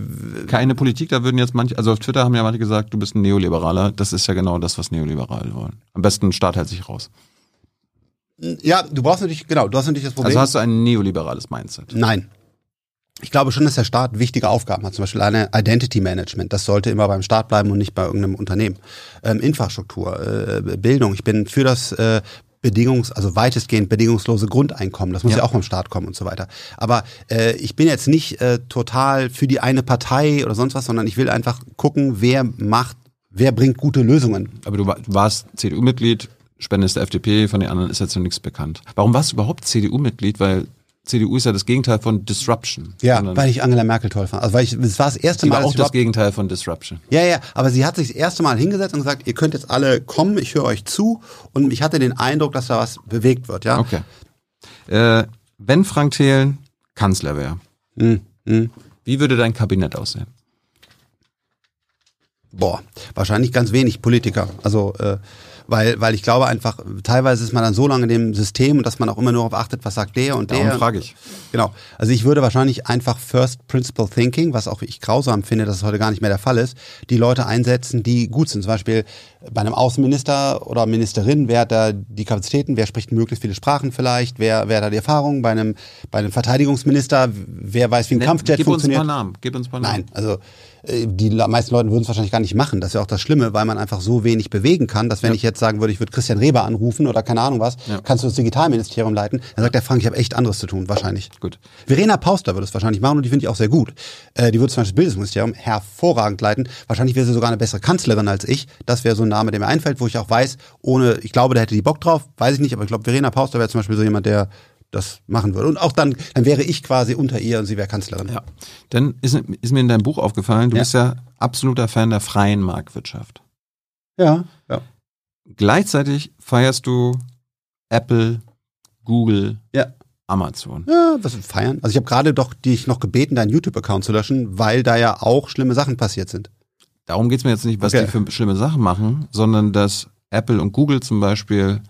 Keine Politik, da würden jetzt manche, also auf Twitter haben ja manche gesagt, du bist ein Neoliberaler. Das ist ja genau das, was Neoliberale wollen. Am besten Staat hält sich raus. Ja, du brauchst natürlich, genau, du hast natürlich das Problem. Also hast du ein neoliberales Mindset? Nein. Ich glaube schon, dass der Staat wichtige Aufgaben hat, zum Beispiel eine Identity Management. Das sollte immer beim Staat bleiben und nicht bei irgendeinem Unternehmen. Ähm, Infrastruktur, äh, Bildung. Ich bin für das äh, bedingungs, also weitestgehend bedingungslose Grundeinkommen. Das muss ja, ja auch vom Staat kommen und so weiter. Aber äh, ich bin jetzt nicht äh, total für die eine Partei oder sonst was, sondern ich will einfach gucken, wer macht, wer bringt gute Lösungen. Aber du warst CDU-Mitglied, spendest der FDP, von den anderen ist jetzt noch nichts bekannt. Warum warst du überhaupt CDU-Mitglied? Weil CDU ist ja das Gegenteil von Disruption. Ja, weil ich Angela Merkel toll fand. Also weil ich, es war das erste sie Mal. War auch das Gegenteil von Disruption. Ja, ja, aber sie hat sich das erste Mal hingesetzt und gesagt, ihr könnt jetzt alle kommen, ich höre euch zu und ich hatte den Eindruck, dass da was bewegt wird, ja. Okay. Äh, wenn Frank Thelen Kanzler wäre, hm, hm. wie würde dein Kabinett aussehen? Boah, wahrscheinlich ganz wenig Politiker. Also äh, weil, weil ich glaube einfach, teilweise ist man dann so lange in dem System, dass man auch immer nur darauf achtet, was sagt der und Darum der. frage ich. Genau. Also ich würde wahrscheinlich einfach First Principle Thinking, was auch ich grausam finde, dass es heute gar nicht mehr der Fall ist, die Leute einsetzen, die gut sind. Zum Beispiel bei einem Außenminister oder Ministerin, wer hat da die Kapazitäten, wer spricht möglichst viele Sprachen vielleicht, wer, wer hat da die Erfahrung, bei einem, bei einem Verteidigungsminister, wer weiß, wie ein Kampfjet gib funktioniert. Gib uns ein paar Namen, gib uns ein paar Namen. Nein, also die meisten Leute würden es wahrscheinlich gar nicht machen. Das ist ja auch das Schlimme, weil man einfach so wenig bewegen kann, dass wenn ja. ich jetzt sagen würde, ich würde Christian Reber anrufen oder keine Ahnung was, ja. kannst du das Digitalministerium leiten, dann sagt der Frank, ich habe echt anderes zu tun, wahrscheinlich. Gut. Verena Pauster würde es wahrscheinlich machen und die finde ich auch sehr gut. Äh, die würde zum Beispiel das Bildungsministerium hervorragend leiten. Wahrscheinlich wäre sie sogar eine bessere Kanzlerin als ich. Das wäre so ein Name, der mir einfällt, wo ich auch weiß, ohne, ich glaube, da hätte die Bock drauf, weiß ich nicht, aber ich glaube, Verena Pauster wäre zum Beispiel so jemand, der das machen würde. Und auch dann, dann wäre ich quasi unter ihr und sie wäre Kanzlerin. Ja. Dann ist, ist mir in deinem Buch aufgefallen, du ja. bist ja absoluter Fan der freien Marktwirtschaft. Ja, ja. Gleichzeitig feierst du Apple, Google, ja. Amazon. Ja, was feiern? Also ich habe gerade doch dich noch gebeten, deinen YouTube-Account zu löschen, weil da ja auch schlimme Sachen passiert sind. Darum geht's mir jetzt nicht, was okay. die für schlimme Sachen machen, sondern dass Apple und Google zum Beispiel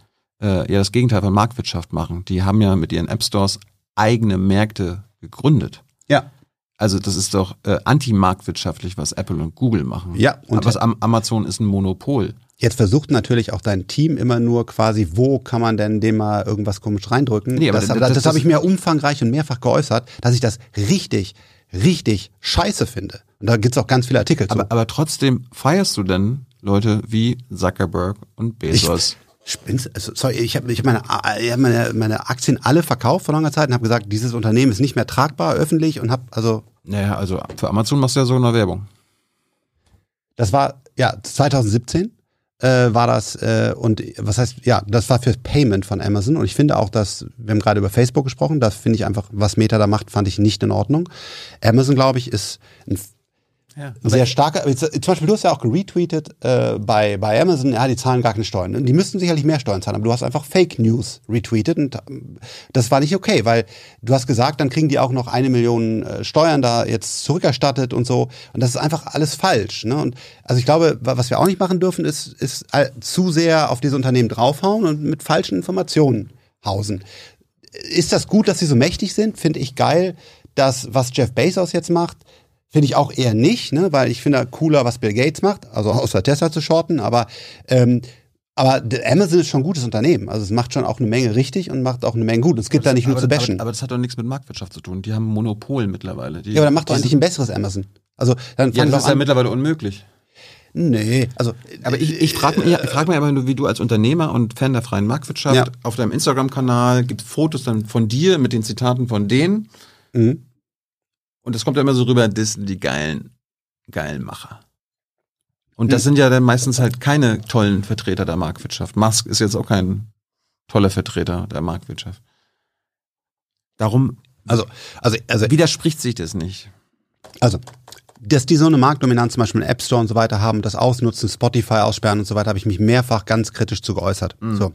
äh, ja das Gegenteil von Marktwirtschaft machen. Die haben ja mit ihren App Stores eigene Märkte gegründet. Ja. Also das ist doch äh, antimarktwirtschaftlich, was Apple und Google machen. Ja. Und was Amazon ist ein Monopol. Jetzt versucht natürlich auch dein Team immer nur quasi, wo kann man denn dem mal irgendwas komisch reindrücken. Nee, aber das, das, das, das habe ich mir umfangreich und mehrfach geäußert, dass ich das richtig, richtig scheiße finde. Und da gibt's auch ganz viele Artikel zu. Aber, aber trotzdem feierst du denn Leute wie Zuckerberg und Bezos? Ich, Spinnst, also, sorry, ich habe ich meine, ich hab meine, meine Aktien alle verkauft vor langer Zeit und habe gesagt, dieses Unternehmen ist nicht mehr tragbar öffentlich und habe also. Naja, also für Amazon machst du ja so eine Werbung. Das war ja 2017 äh, war das äh, und was heißt ja, das war für Payment von Amazon und ich finde auch, dass wir haben gerade über Facebook gesprochen, das finde ich einfach, was Meta da macht, fand ich nicht in Ordnung. Amazon glaube ich ist ein ja, sehr starker, zum Beispiel du hast ja auch geretweetet äh, bei, bei Amazon, ja, die zahlen gar keine Steuern. Die müssten sicherlich mehr Steuern zahlen, aber du hast einfach Fake News retweetet und ähm, das war nicht okay, weil du hast gesagt, dann kriegen die auch noch eine Million äh, Steuern da jetzt zurückerstattet und so und das ist einfach alles falsch. Ne? Und also ich glaube, was wir auch nicht machen dürfen, ist, ist äh, zu sehr auf diese Unternehmen draufhauen und mit falschen Informationen hausen. Ist das gut, dass sie so mächtig sind? Finde ich geil, dass was Jeff Bezos jetzt macht, Finde ich auch eher nicht, ne? weil ich finde cooler, was Bill Gates macht, also außer Tesla zu shorten, aber ähm, aber Amazon ist schon ein gutes Unternehmen. Also es macht schon auch eine Menge richtig und macht auch eine Menge gut. Es gibt aber da nicht nur zu bashen. Aber, aber, das hat doch nichts mit Marktwirtschaft zu tun. Die haben Monopol mittlerweile. Die ja, aber dann macht doch endlich ein besseres Amazon. Also dann ja, das ist ja mittlerweile unmöglich. Nee, also. Aber ich, ich frage mich, frag mich aber, wie du als Unternehmer und Fan der freien Marktwirtschaft ja. auf deinem Instagram-Kanal gibt Fotos dann von dir mit den Zitaten von denen. Mhm. Und es kommt ja immer so rüber, das sind die geilen, geilen Macher. Und das hm. sind ja dann meistens halt keine tollen Vertreter der Marktwirtschaft. Musk ist jetzt auch kein toller Vertreter der Marktwirtschaft. Darum, also, also, also widerspricht sich das nicht. Also, dass die so eine Marktdominanz zum Beispiel im App Store und so weiter haben, das ausnutzen, Spotify aussperren und so weiter, habe ich mich mehrfach ganz kritisch zu geäußert. Mhm. So.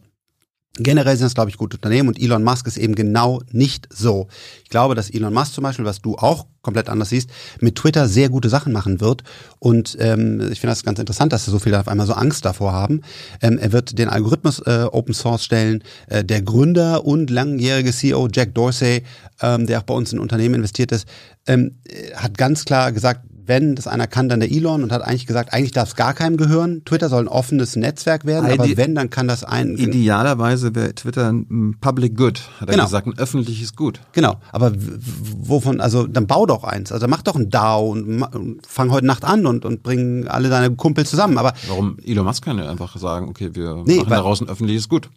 Generell sind es, glaube ich, gute Unternehmen und Elon Musk ist eben genau nicht so. Ich glaube, dass Elon Musk zum Beispiel, was du auch komplett anders siehst, mit Twitter sehr gute Sachen machen wird. Und ähm, ich finde das ganz interessant, dass so viele auf einmal so Angst davor haben. Ähm, er wird den Algorithmus äh, Open Source stellen. Äh, der Gründer und langjährige CEO Jack Dorsey, ähm, der auch bei uns in Unternehmen investiert ist, ähm, hat ganz klar gesagt, wenn das einer kann, dann der Elon und hat eigentlich gesagt, eigentlich darf es gar keinem gehören. Twitter soll ein offenes Netzwerk werden, Ide- aber wenn, dann kann das ein Idealerweise wäre Twitter ein Public Good, hat er Genau. gesagt, ein öffentliches Gut. Genau, aber wovon, also dann bau doch eins. Also mach doch ein DAO und, und fang heute Nacht an und, und bring alle deine Kumpel zusammen. Aber Warum Elon Musk kann ja einfach sagen, okay, wir Nee, machen daraus ein öffentliches Gut.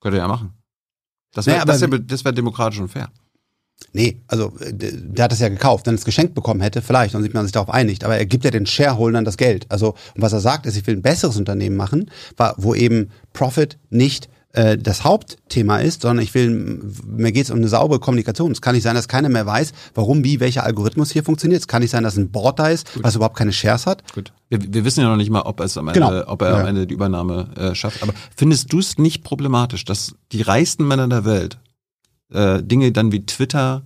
Könnte er ja machen. Das wäre aber das wär, das wär demokratisch und fair. Nee, also äh, der hat es ja gekauft. Wenn er es geschenkt bekommen hätte, vielleicht, dann sieht man sich darauf einigt. Aber er gibt ja den Shareholdern das Geld. Also und was er sagt, ist, ich will ein besseres Unternehmen machen, wo eben Profit nicht äh, das Hauptthema ist, sondern ich will, mir geht es um eine saubere Kommunikation. Es kann nicht sein, dass keiner mehr weiß, warum, wie, welcher Algorithmus hier funktioniert. Es kann nicht sein, dass ein Board da ist, was überhaupt keine Shares hat. Gut. Wir, wir wissen ja noch nicht mal, ob es am Ende, Genau. ob er Ja. am Ende die Übernahme äh, schafft. Aber findest du es nicht problematisch, dass die reichsten Männer der Welt äh, Dinge dann wie Twitter,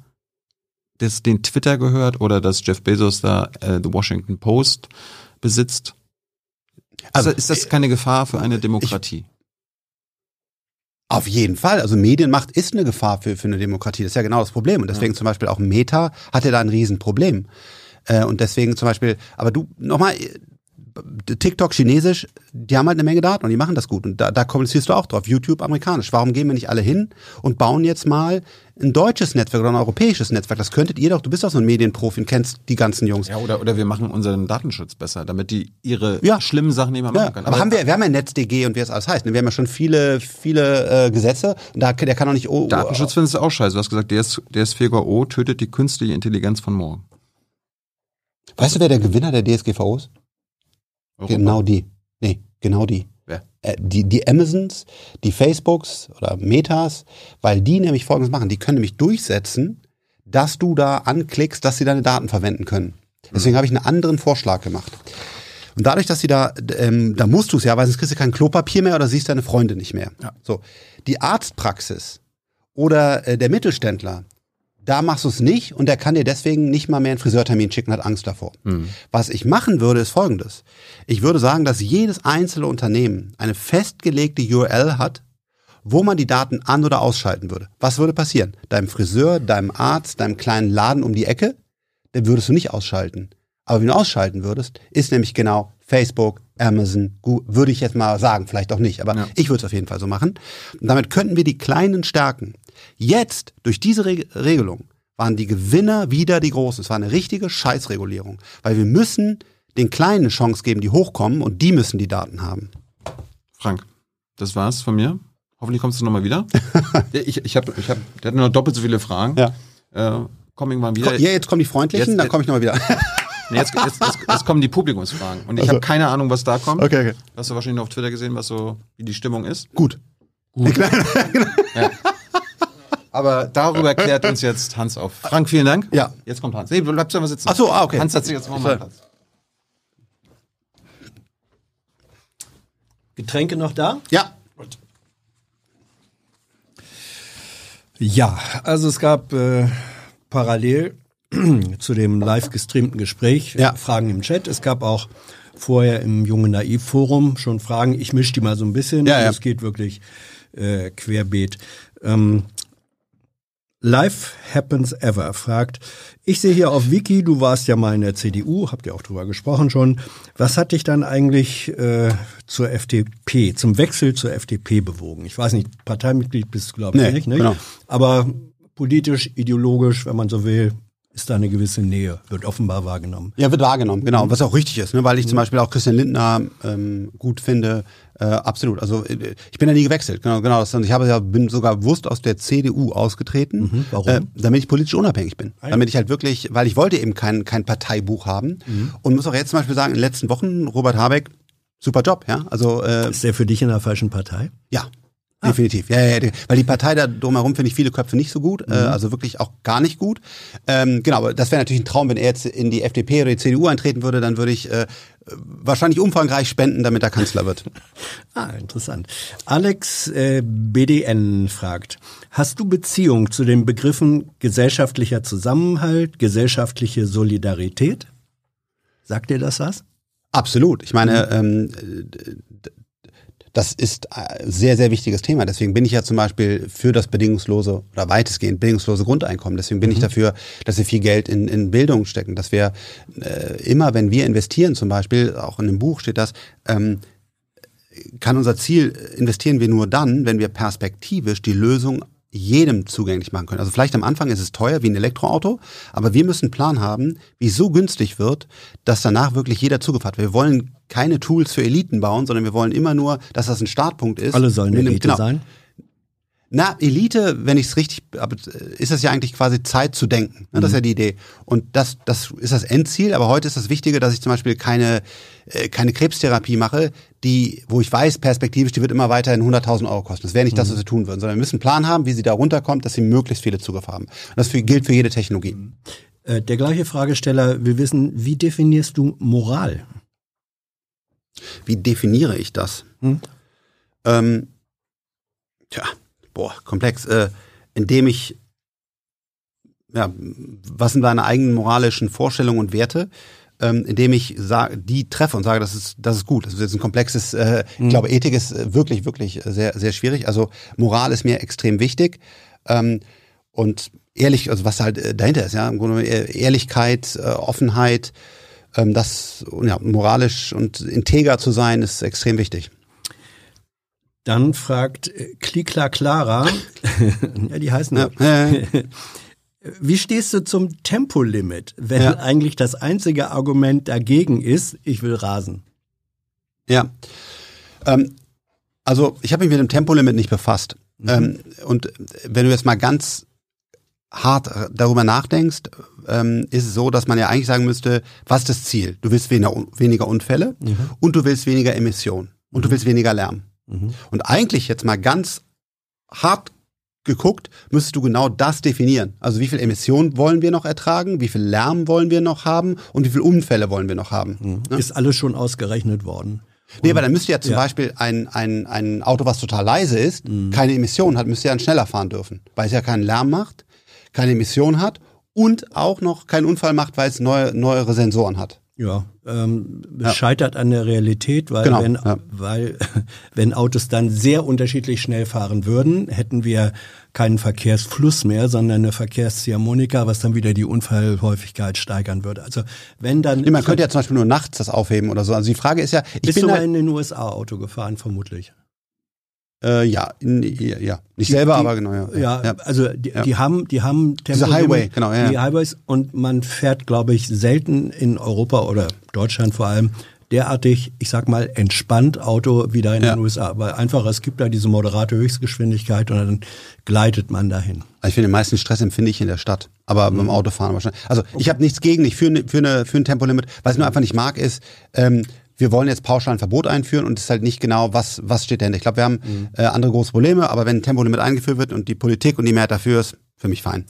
das den Twitter gehört oder dass Jeff Bezos da äh, The Washington Post besitzt? Also ist das keine Gefahr für eine Demokratie? Auf jeden Fall. Also Medienmacht ist eine Gefahr für, für eine Demokratie. Das ist ja genau das Problem. Und deswegen zum Beispiel auch Meta hat ja da ein Riesenproblem. Äh, und deswegen zum Beispiel, aber du, nochmal, äh, TikTok chinesisch, die haben halt eine Menge Daten und die machen das gut. Und da, da kommunizierst du auch drauf. YouTube amerikanisch. Warum gehen wir nicht alle hin und bauen jetzt mal ein deutsches Netzwerk oder ein europäisches Netzwerk? Das könntet ihr doch, du bist doch so ein Medienprofi und kennst die ganzen Jungs. Ja, oder, oder wir machen unseren Datenschutz besser, damit die ihre Ja. schlimmen Sachen nicht mehr machen Ja, können. aber, haben wir, wir haben ja NetzDG und wie es alles heißt. ne? Wir haben ja schon viele, viele äh, Gesetze da, der kann doch nicht. Oh, Datenschutz findest du auch scheiße. Du hast gesagt, DS, DSGVO tötet die künstliche Intelligenz von morgen. Weißt du, wer der Gewinner der DSGVO ist? Europa. Genau die. Nee, genau die. Wer? Äh, die, die Amazons, die Facebooks oder Metas, weil die nämlich Folgendes machen. Die können nämlich durchsetzen, dass du da anklickst, dass sie deine Daten verwenden können. Deswegen habe ich einen anderen Vorschlag gemacht. Und dadurch, dass sie da, ähm, da musst du es ja, weil sonst kriegst du kein Klopapier mehr oder siehst deine Freunde nicht mehr. Ja. So. Die Arztpraxis oder äh, der Mittelständler, da machst du es nicht und der kann dir deswegen nicht mal mehr einen Friseurtermin schicken, hat Angst davor. Was ich machen würde, ist folgendes. Ich würde sagen, dass jedes einzelne Unternehmen eine festgelegte URL hat, wo man die Daten an- oder ausschalten würde. Was würde passieren? Deinem Friseur, deinem Arzt, deinem kleinen Laden um die Ecke, den würdest du nicht ausschalten. Aber wenn du ausschalten würdest, ist nämlich genau Facebook, Amazon, Google, würde ich jetzt mal sagen, vielleicht auch nicht, aber Ja. ich würde es auf jeden Fall so machen. Und damit könnten wir die Kleinen stärken. Jetzt, durch diese Reg Regelung, waren die Gewinner wieder die Großen. Es war eine richtige Scheißregulierung. Weil wir müssen den Kleinen eine Chance geben, die hochkommen und die müssen die Daten haben. Frank, das war's von mir. Hoffentlich kommst du nochmal wieder. ich ich habe, ich hab, der hat noch doppelt so viele Fragen. Ja. Äh, komm irgendwann wieder. Ja, jetzt kommen die Freundlichen, Jetzt- dann komme ich nochmal wieder. Nee, jetzt, jetzt, jetzt, jetzt kommen die Publikumsfragen. Und ich Also- habe keine Ahnung, was da kommt. okay. Hast du wahrscheinlich noch auf Twitter gesehen, was so, wie die Stimmung ist. Gut. Aber darüber klärt uns jetzt Hans auf. Frank, vielen Dank. Ja. Jetzt kommt Hans. Nee, du bleibst einfach sitzen. Ach so, ah, okay. Hans hat sich jetzt mal Sorry. Platz. Getränke noch da? Ja. Ja, also es gab äh, parallel zu dem live gestreamten Gespräch Ja. Fragen im Chat. Es gab auch vorher im Junge Naiv Forum schon Fragen. Ich mische die mal so ein bisschen. Ja, ja. Es geht wirklich äh, querbeet. Ähm, Life Happens Ever fragt, ich sehe hier auf Wiki, du warst ja mal in der CDU, habt ihr auch drüber gesprochen schon. Was hat dich dann eigentlich äh, zur FDP, zum Wechsel zur FDP bewogen? Ich weiß nicht, Parteimitglied bist du, glaube ich, Nee, nicht, nicht? genau. Aber politisch, ideologisch, wenn man so will, ist da eine gewisse Nähe, wird offenbar wahrgenommen. Ja, wird wahrgenommen, genau. Was auch richtig ist, ne? weil ich zum Beispiel auch Christian Lindner ähm, gut finde. Äh, absolut. Also äh, ich bin da nie gewechselt. Genau, genau. Ich habe ja bin sogar bewusst aus der CDU ausgetreten, Mhm, warum? Äh, damit ich politisch unabhängig bin. Ah, ja. Damit ich halt wirklich, weil ich wollte eben kein kein Parteibuch haben Mhm. und muss auch jetzt zum Beispiel sagen, in den letzten Wochen Robert Habeck super Job, ja. Also äh, Ist der für dich in der falschen Partei? ja. Definitiv. Ja, ja, ja, weil die Partei da drumherum finde ich viele Köpfe nicht so gut, äh, also wirklich auch gar nicht gut. Ähm, genau, aber das wäre natürlich ein Traum, wenn er jetzt in die FDP oder die CDU eintreten würde, dann würde ich äh, wahrscheinlich umfangreich spenden, damit er Kanzler wird. Ah, interessant. Alex äh, BDN fragt, hast du Beziehung zu den Begriffen gesellschaftlicher Zusammenhalt, gesellschaftliche Solidarität? Sagt dir das was? Absolut. Ich meine, ähm, d- d- das ist ein sehr, sehr wichtiges Thema. Deswegen bin ich ja zum Beispiel für das bedingungslose oder weitestgehend bedingungslose Grundeinkommen. Deswegen bin mhm. ich dafür, dass wir viel Geld in, in Bildung stecken. Dass wir äh, immer, wenn wir investieren zum Beispiel, auch in dem Buch steht das, ähm, kann unser Ziel, investieren wir nur dann, wenn wir perspektivisch die Lösung jedem zugänglich machen können. Also vielleicht am Anfang ist es teuer wie ein Elektroauto, aber wir müssen einen Plan haben, wie es so günstig wird, dass danach wirklich jeder zugefahren wird. Wir wollen keine Tools für Eliten bauen, sondern wir wollen immer nur, dass das ein Startpunkt ist. Alle sollen Elite genau. sein. Na, Elite, wenn ich es richtig, ist das ja eigentlich quasi Zeit zu denken. Ne? Das ist ja die Idee. Und das, das ist das Endziel. Aber heute ist das Wichtige, dass ich zum Beispiel keine, äh, keine Krebstherapie mache, die, wo ich weiß, perspektivisch, die wird immer weiterhin 100.000 Euro kosten. Das wäre nicht mhm. das, was wir tun würden, sondern wir müssen einen Plan haben, wie sie da runterkommt, dass sie möglichst viele Zugriff haben. Und das gilt für jede Technologie. Mhm. Äh, der gleiche Fragesteller will wissen, wie definierst du Moral? Wie definiere ich das? Hm? Ähm, tja, boah, komplex, äh, indem ich, ja, was sind deine eigenen moralischen Vorstellungen und Werte? Ähm, indem ich sage, die treffe und sage, das ist, das ist gut. Das ist ein komplexes, äh, mhm. ich glaube, Ethik ist äh, wirklich, wirklich sehr, sehr schwierig. Also Moral ist mir extrem wichtig. Ähm, und ehrlich, also was halt äh, dahinter ist, ja, im Grunde Ehrlichkeit, äh, Offenheit, ähm, das ja, moralisch und integer zu sein, ist extrem wichtig. Dann fragt äh, Klikla Clara, ja, die heißen ja. Wie stehst du zum Tempolimit, wenn ja. eigentlich das einzige Argument dagegen ist, ich will rasen? Ja. Ähm, also ich habe mich mit dem Tempolimit nicht befasst. Mhm. Ähm, und wenn du jetzt mal ganz hart darüber nachdenkst, ähm, ist es so, dass man ja eigentlich sagen müsste, was ist das Ziel? Du willst weniger, weniger Unfälle mhm. und du willst weniger Emissionen und mhm. du willst weniger Lärm. Mhm. Und eigentlich jetzt mal ganz hart geguckt, müsstest du genau das definieren. Also wie viel Emissionen wollen wir noch ertragen, wie viel Lärm wollen wir noch haben und wie viele Unfälle wollen wir noch haben. Mhm. Ne? Ist alles schon ausgerechnet worden. Nee, aber dann müsste ja zum ja. Beispiel ein, ein, ein Auto, was total leise ist, mhm. keine Emissionen hat, müsste ja dann schneller fahren dürfen, weil es ja keinen Lärm macht, keine Emissionen hat und auch noch keinen Unfall macht, weil es neue, neuere Sensoren hat. Ja, ähm, ja. scheitert an der Realität, weil genau, wenn, ja. weil wenn Autos dann sehr unterschiedlich schnell fahren würden, hätten wir keinen Verkehrsfluss mehr, sondern eine Verkehrsziehharmonika, was dann wieder die Unfallhäufigkeit steigern würde. Also wenn dann nee, man könnte ja zum Beispiel nur nachts das aufheben oder so. Also die Frage ist ja, ich bist bin du mal in den USA Auto gefahren vermutlich. Äh, ja, in, ja, nicht die, selber, die, aber genau. Ja, ja, ja. also die, ja. die haben, die haben Tempo Diese Highway, genau, ja. Die Highways und man fährt, glaube ich, selten in Europa oder Deutschland vor allem derartig, ich sag mal, entspannt Auto wieder in ja. den USA. Weil einfach, es gibt da diese moderate Höchstgeschwindigkeit und dann gleitet man dahin. Ich finde, den meisten Stress empfinde ich in der Stadt, aber mhm. beim Autofahren wahrscheinlich. Also ich habe nichts gegen, ich für, für, eine, für ein Tempolimit. Was ich nur einfach nicht mag, ist, ähm, wir wollen jetzt pauschal ein Verbot einführen und es ist halt nicht genau, was, was steht dahinter. Ich glaube, wir haben mhm. äh, andere große Probleme, aber wenn ein Tempolimit eingeführt wird und die Politik und die Mehrheit dafür ist, für mich fein.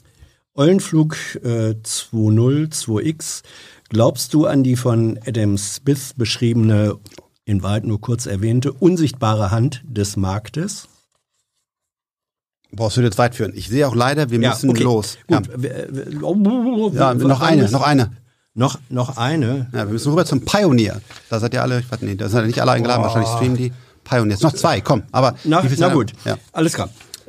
Eulenflug äh, 202X, glaubst du an die von Adam Smith beschriebene, in Wahrheit nur kurz erwähnte, unsichtbare Hand des Marktes? Boah, das würde jetzt weit führen. Ich sehe auch leider, wir ja, müssen okay. los. Gut. Ja, ja noch eine, noch eine. Noch, noch eine. Ja, wir müssen rüber zum Pioneer. Da seid ihr alle, ich weiß nicht, da sind nicht alle eingeladen, oh. wahrscheinlich streamen die Pioneers. Noch zwei, komm, aber. Na, na gut, ja. alles klar.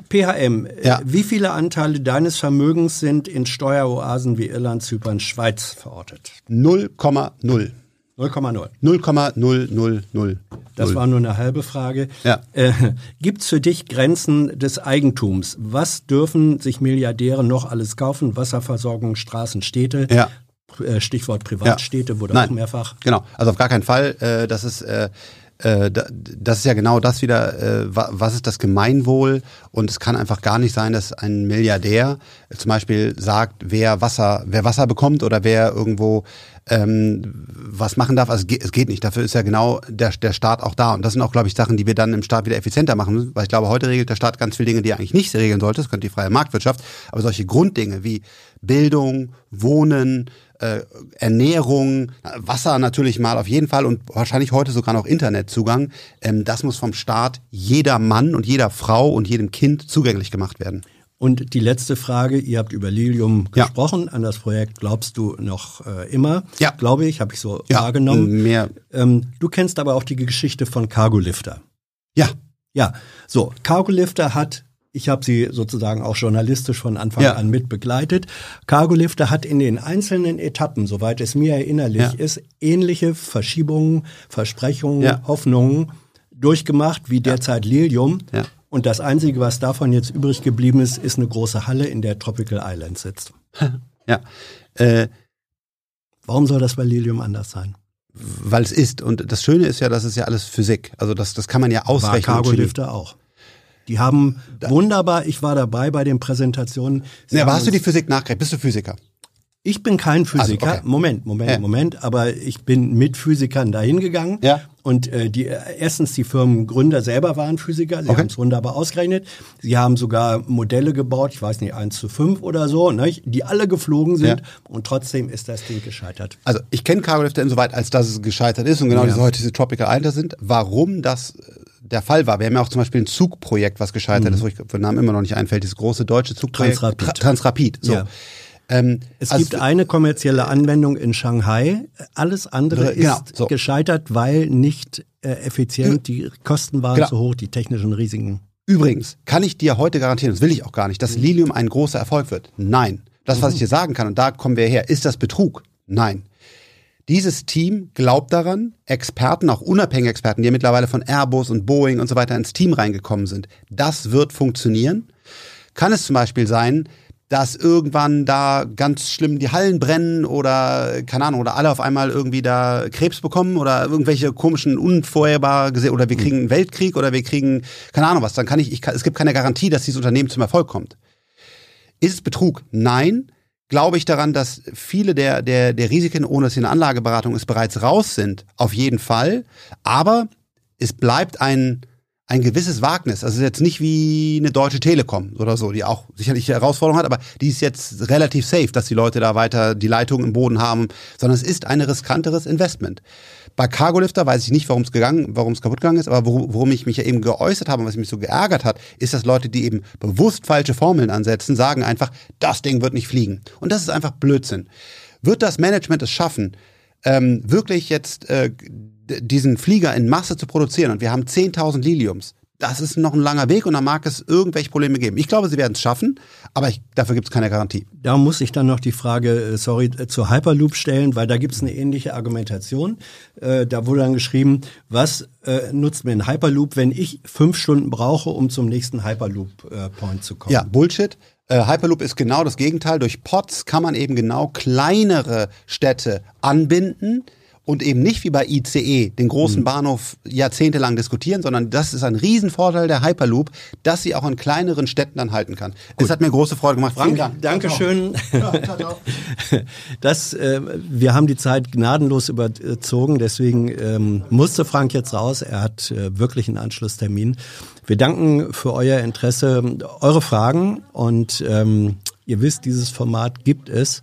PHM, ja. wie viele Anteile deines Vermögens sind in Steueroasen wie Irland, Zypern, Schweiz verortet? 0,0. 0,0. 0,000. Das war nur eine halbe Frage. Ja. Äh, Gibt es für dich Grenzen des Eigentums? Was dürfen sich Milliardäre noch alles kaufen? Wasserversorgung, Straßen, Städte? Ja. Äh, Stichwort Privatstädte ja. wurde Nein, auch mehrfach. Genau, also auf gar keinen Fall. Äh, das ist äh, äh das ist ja genau das wieder, was ist das Gemeinwohl? Und es kann einfach gar nicht sein, dass ein Milliardär zum Beispiel sagt, wer Wasser, wer Wasser bekommt oder wer irgendwo ähm, was machen darf. Also es geht nicht. Dafür ist ja genau der, der Staat auch da. Und das sind auch, glaube ich, Sachen, die wir dann im Staat wieder effizienter machen müssen. Weil ich glaube, heute regelt der Staat ganz viele Dinge, die er eigentlich nicht regeln sollte. Das könnte die freie Marktwirtschaft. Aber solche Grunddinge wie Bildung, Wohnen, äh, Ernährung, Wasser natürlich mal auf jeden Fall und wahrscheinlich heute sogar noch Internetzugang. Ähm, das muss vom Staat jeder Mann und jeder Frau und jedem Kind zugänglich gemacht werden. Und die letzte Frage, ihr habt über Lilium ja. gesprochen, an das Projekt glaubst du noch äh, immer, ja. glaube ich, habe ich so ja, wahrgenommen. Mehr. Ähm, du kennst aber auch die Geschichte von Cargo Lifter. Ja. Ja, so, Cargolifter hat ich habe sie sozusagen auch journalistisch von Anfang Ja. an mit begleitet. Cargolifter hat in den einzelnen Etappen, soweit es mir erinnerlich Ja. ist, ähnliche Verschiebungen, Versprechungen, Ja. Hoffnungen durchgemacht wie derzeit Lilium. Und das Einzige, was davon jetzt übrig geblieben ist, ist eine große Halle, in der Tropical Island sitzt. Ja. Äh, Warum soll das bei Lilium anders sein? weil es ist. Und das Schöne ist ja, das ist ja alles Physik. Also das, das kann man ja War ausrechnen. und Chemie. Cargolifter auch. Die haben wunderbar, ich war dabei bei den Präsentationen. Sie Ja, aber hast du die Physik nachgerechnet? Bist du Physiker? Ich bin kein Physiker. Also, okay. Moment, Moment, Ja. Moment. Aber ich bin mit Physikern dahin gegangen. Ja. Und äh, die erstens die Firmengründer selber waren Physiker. Sie Okay. haben es wunderbar ausgerechnet. Sie haben sogar Modelle gebaut. Ich weiß nicht 1 zu 5 oder so, ne, die alle geflogen sind. Ja. Und trotzdem ist das Ding gescheitert. Also ich kenne Cargolifter insoweit, als dass es gescheitert ist und genau Ja. diese heute diese Tropical Island sind. Warum das äh, der Fall war. Wir haben ja auch zum Beispiel ein Zugprojekt, was gescheitert ist, wo ich den Namen immer noch nicht einfällt, dieses große deutsche Zugprojekt. Mhm. Transrapid. Tra Transrapid. So. Ja. Ähm, Es also gibt eine kommerzielle Anwendung in Shanghai. Alles andere Genau, ist so. gescheitert, weil nicht äh, effizient. Die Kosten waren Genau. zu hoch, die technischen Risiken. Übrigens, kann ich dir heute garantieren, das will ich auch gar nicht, dass Mhm. Lilium ein großer Erfolg wird? Nein. Das, was ich dir sagen kann, und da kommen wir her, ist das Betrug? Nein. Dieses Team glaubt daran, Experten, auch unabhängige Experten, die ja mittlerweile von Airbus und Boeing und so weiter ins Team reingekommen sind, das wird funktionieren. Kann es zum Beispiel sein, dass irgendwann da ganz schlimm die Hallen brennen oder, keine Ahnung, oder alle auf einmal irgendwie da Krebs bekommen oder irgendwelche komischen, unvorherbare gesehen oder wir kriegen einen Weltkrieg oder wir kriegen, keine Ahnung was, dann kann ich, ich kann, es gibt keine Garantie, dass dieses Unternehmen zum Erfolg kommt. Ist es Betrug? Nein. Glaube ich daran, dass viele der, der, der Risiken, ohne dass hier eine Anlageberatung ist, bereits raus sind? Auf jeden Fall. Aber es bleibt ein, ein gewisses Wagnis. Also jetzt nicht wie eine Deutsche Telekom oder so, die auch sicherlich Herausforderungen hat, aber die ist jetzt relativ safe, dass die Leute da weiter die Leitung im Boden haben, sondern es ist ein riskanteres Investment. Bei Cargolifter weiß ich nicht, warum es gegangen, warum es kaputt gegangen ist, aber worum, worum ich mich ja eben geäußert habe und was mich so geärgert hat, ist, dass Leute, die eben bewusst falsche Formeln ansetzen, sagen einfach, das Ding wird nicht fliegen. Und das ist einfach Blödsinn. Wird das Management es schaffen, ähm, wirklich jetzt äh, diesen Flieger in Masse zu produzieren und wir haben 10.000 Liliums. Das ist noch ein langer Weg und da mag es irgendwelche Probleme geben. Ich glaube, sie werden es schaffen, aber ich, dafür gibt es keine Garantie. Da muss ich dann noch die Frage, äh, sorry, äh, zur Hyperloop stellen, weil da gibt es eine ähnliche Argumentation. Äh, da wurde dann geschrieben, was äh, nutzt mir ein Hyperloop, wenn ich fünf Stunden brauche, um zum nächsten Hyperloop-Point zu kommen? Ja, Bullshit. Äh, Hyperloop ist genau das Gegenteil. Durch Pods kann man eben genau kleinere Städte anbinden und eben nicht wie bei ICE den Mhm. großen Bahnhof jahrzehntelang diskutieren, sondern das ist ein Riesenvorteil der Hyperloop, dass sie auch in kleineren Städten dann halten kann. Es hat mir große Freude gemacht. Frank, Dank. Dankeschön. Das, äh, wir haben die Zeit gnadenlos überzogen, deswegen ähm, musste Frank jetzt raus. Er hat äh, wirklich einen Anschlusstermin. Wir danken für euer Interesse, eure Fragen und ähm, ihr wisst, dieses Format gibt es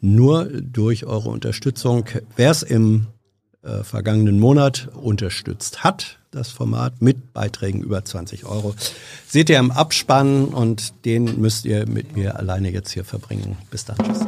nur durch eure Unterstützung. Wer es im äh, vergangenen Monat unterstützt hat, das Format mit Beiträgen über 20 Euro, seht ihr im Abspann und den müsst ihr mit mir alleine jetzt hier verbringen. Bis dann, tschüss.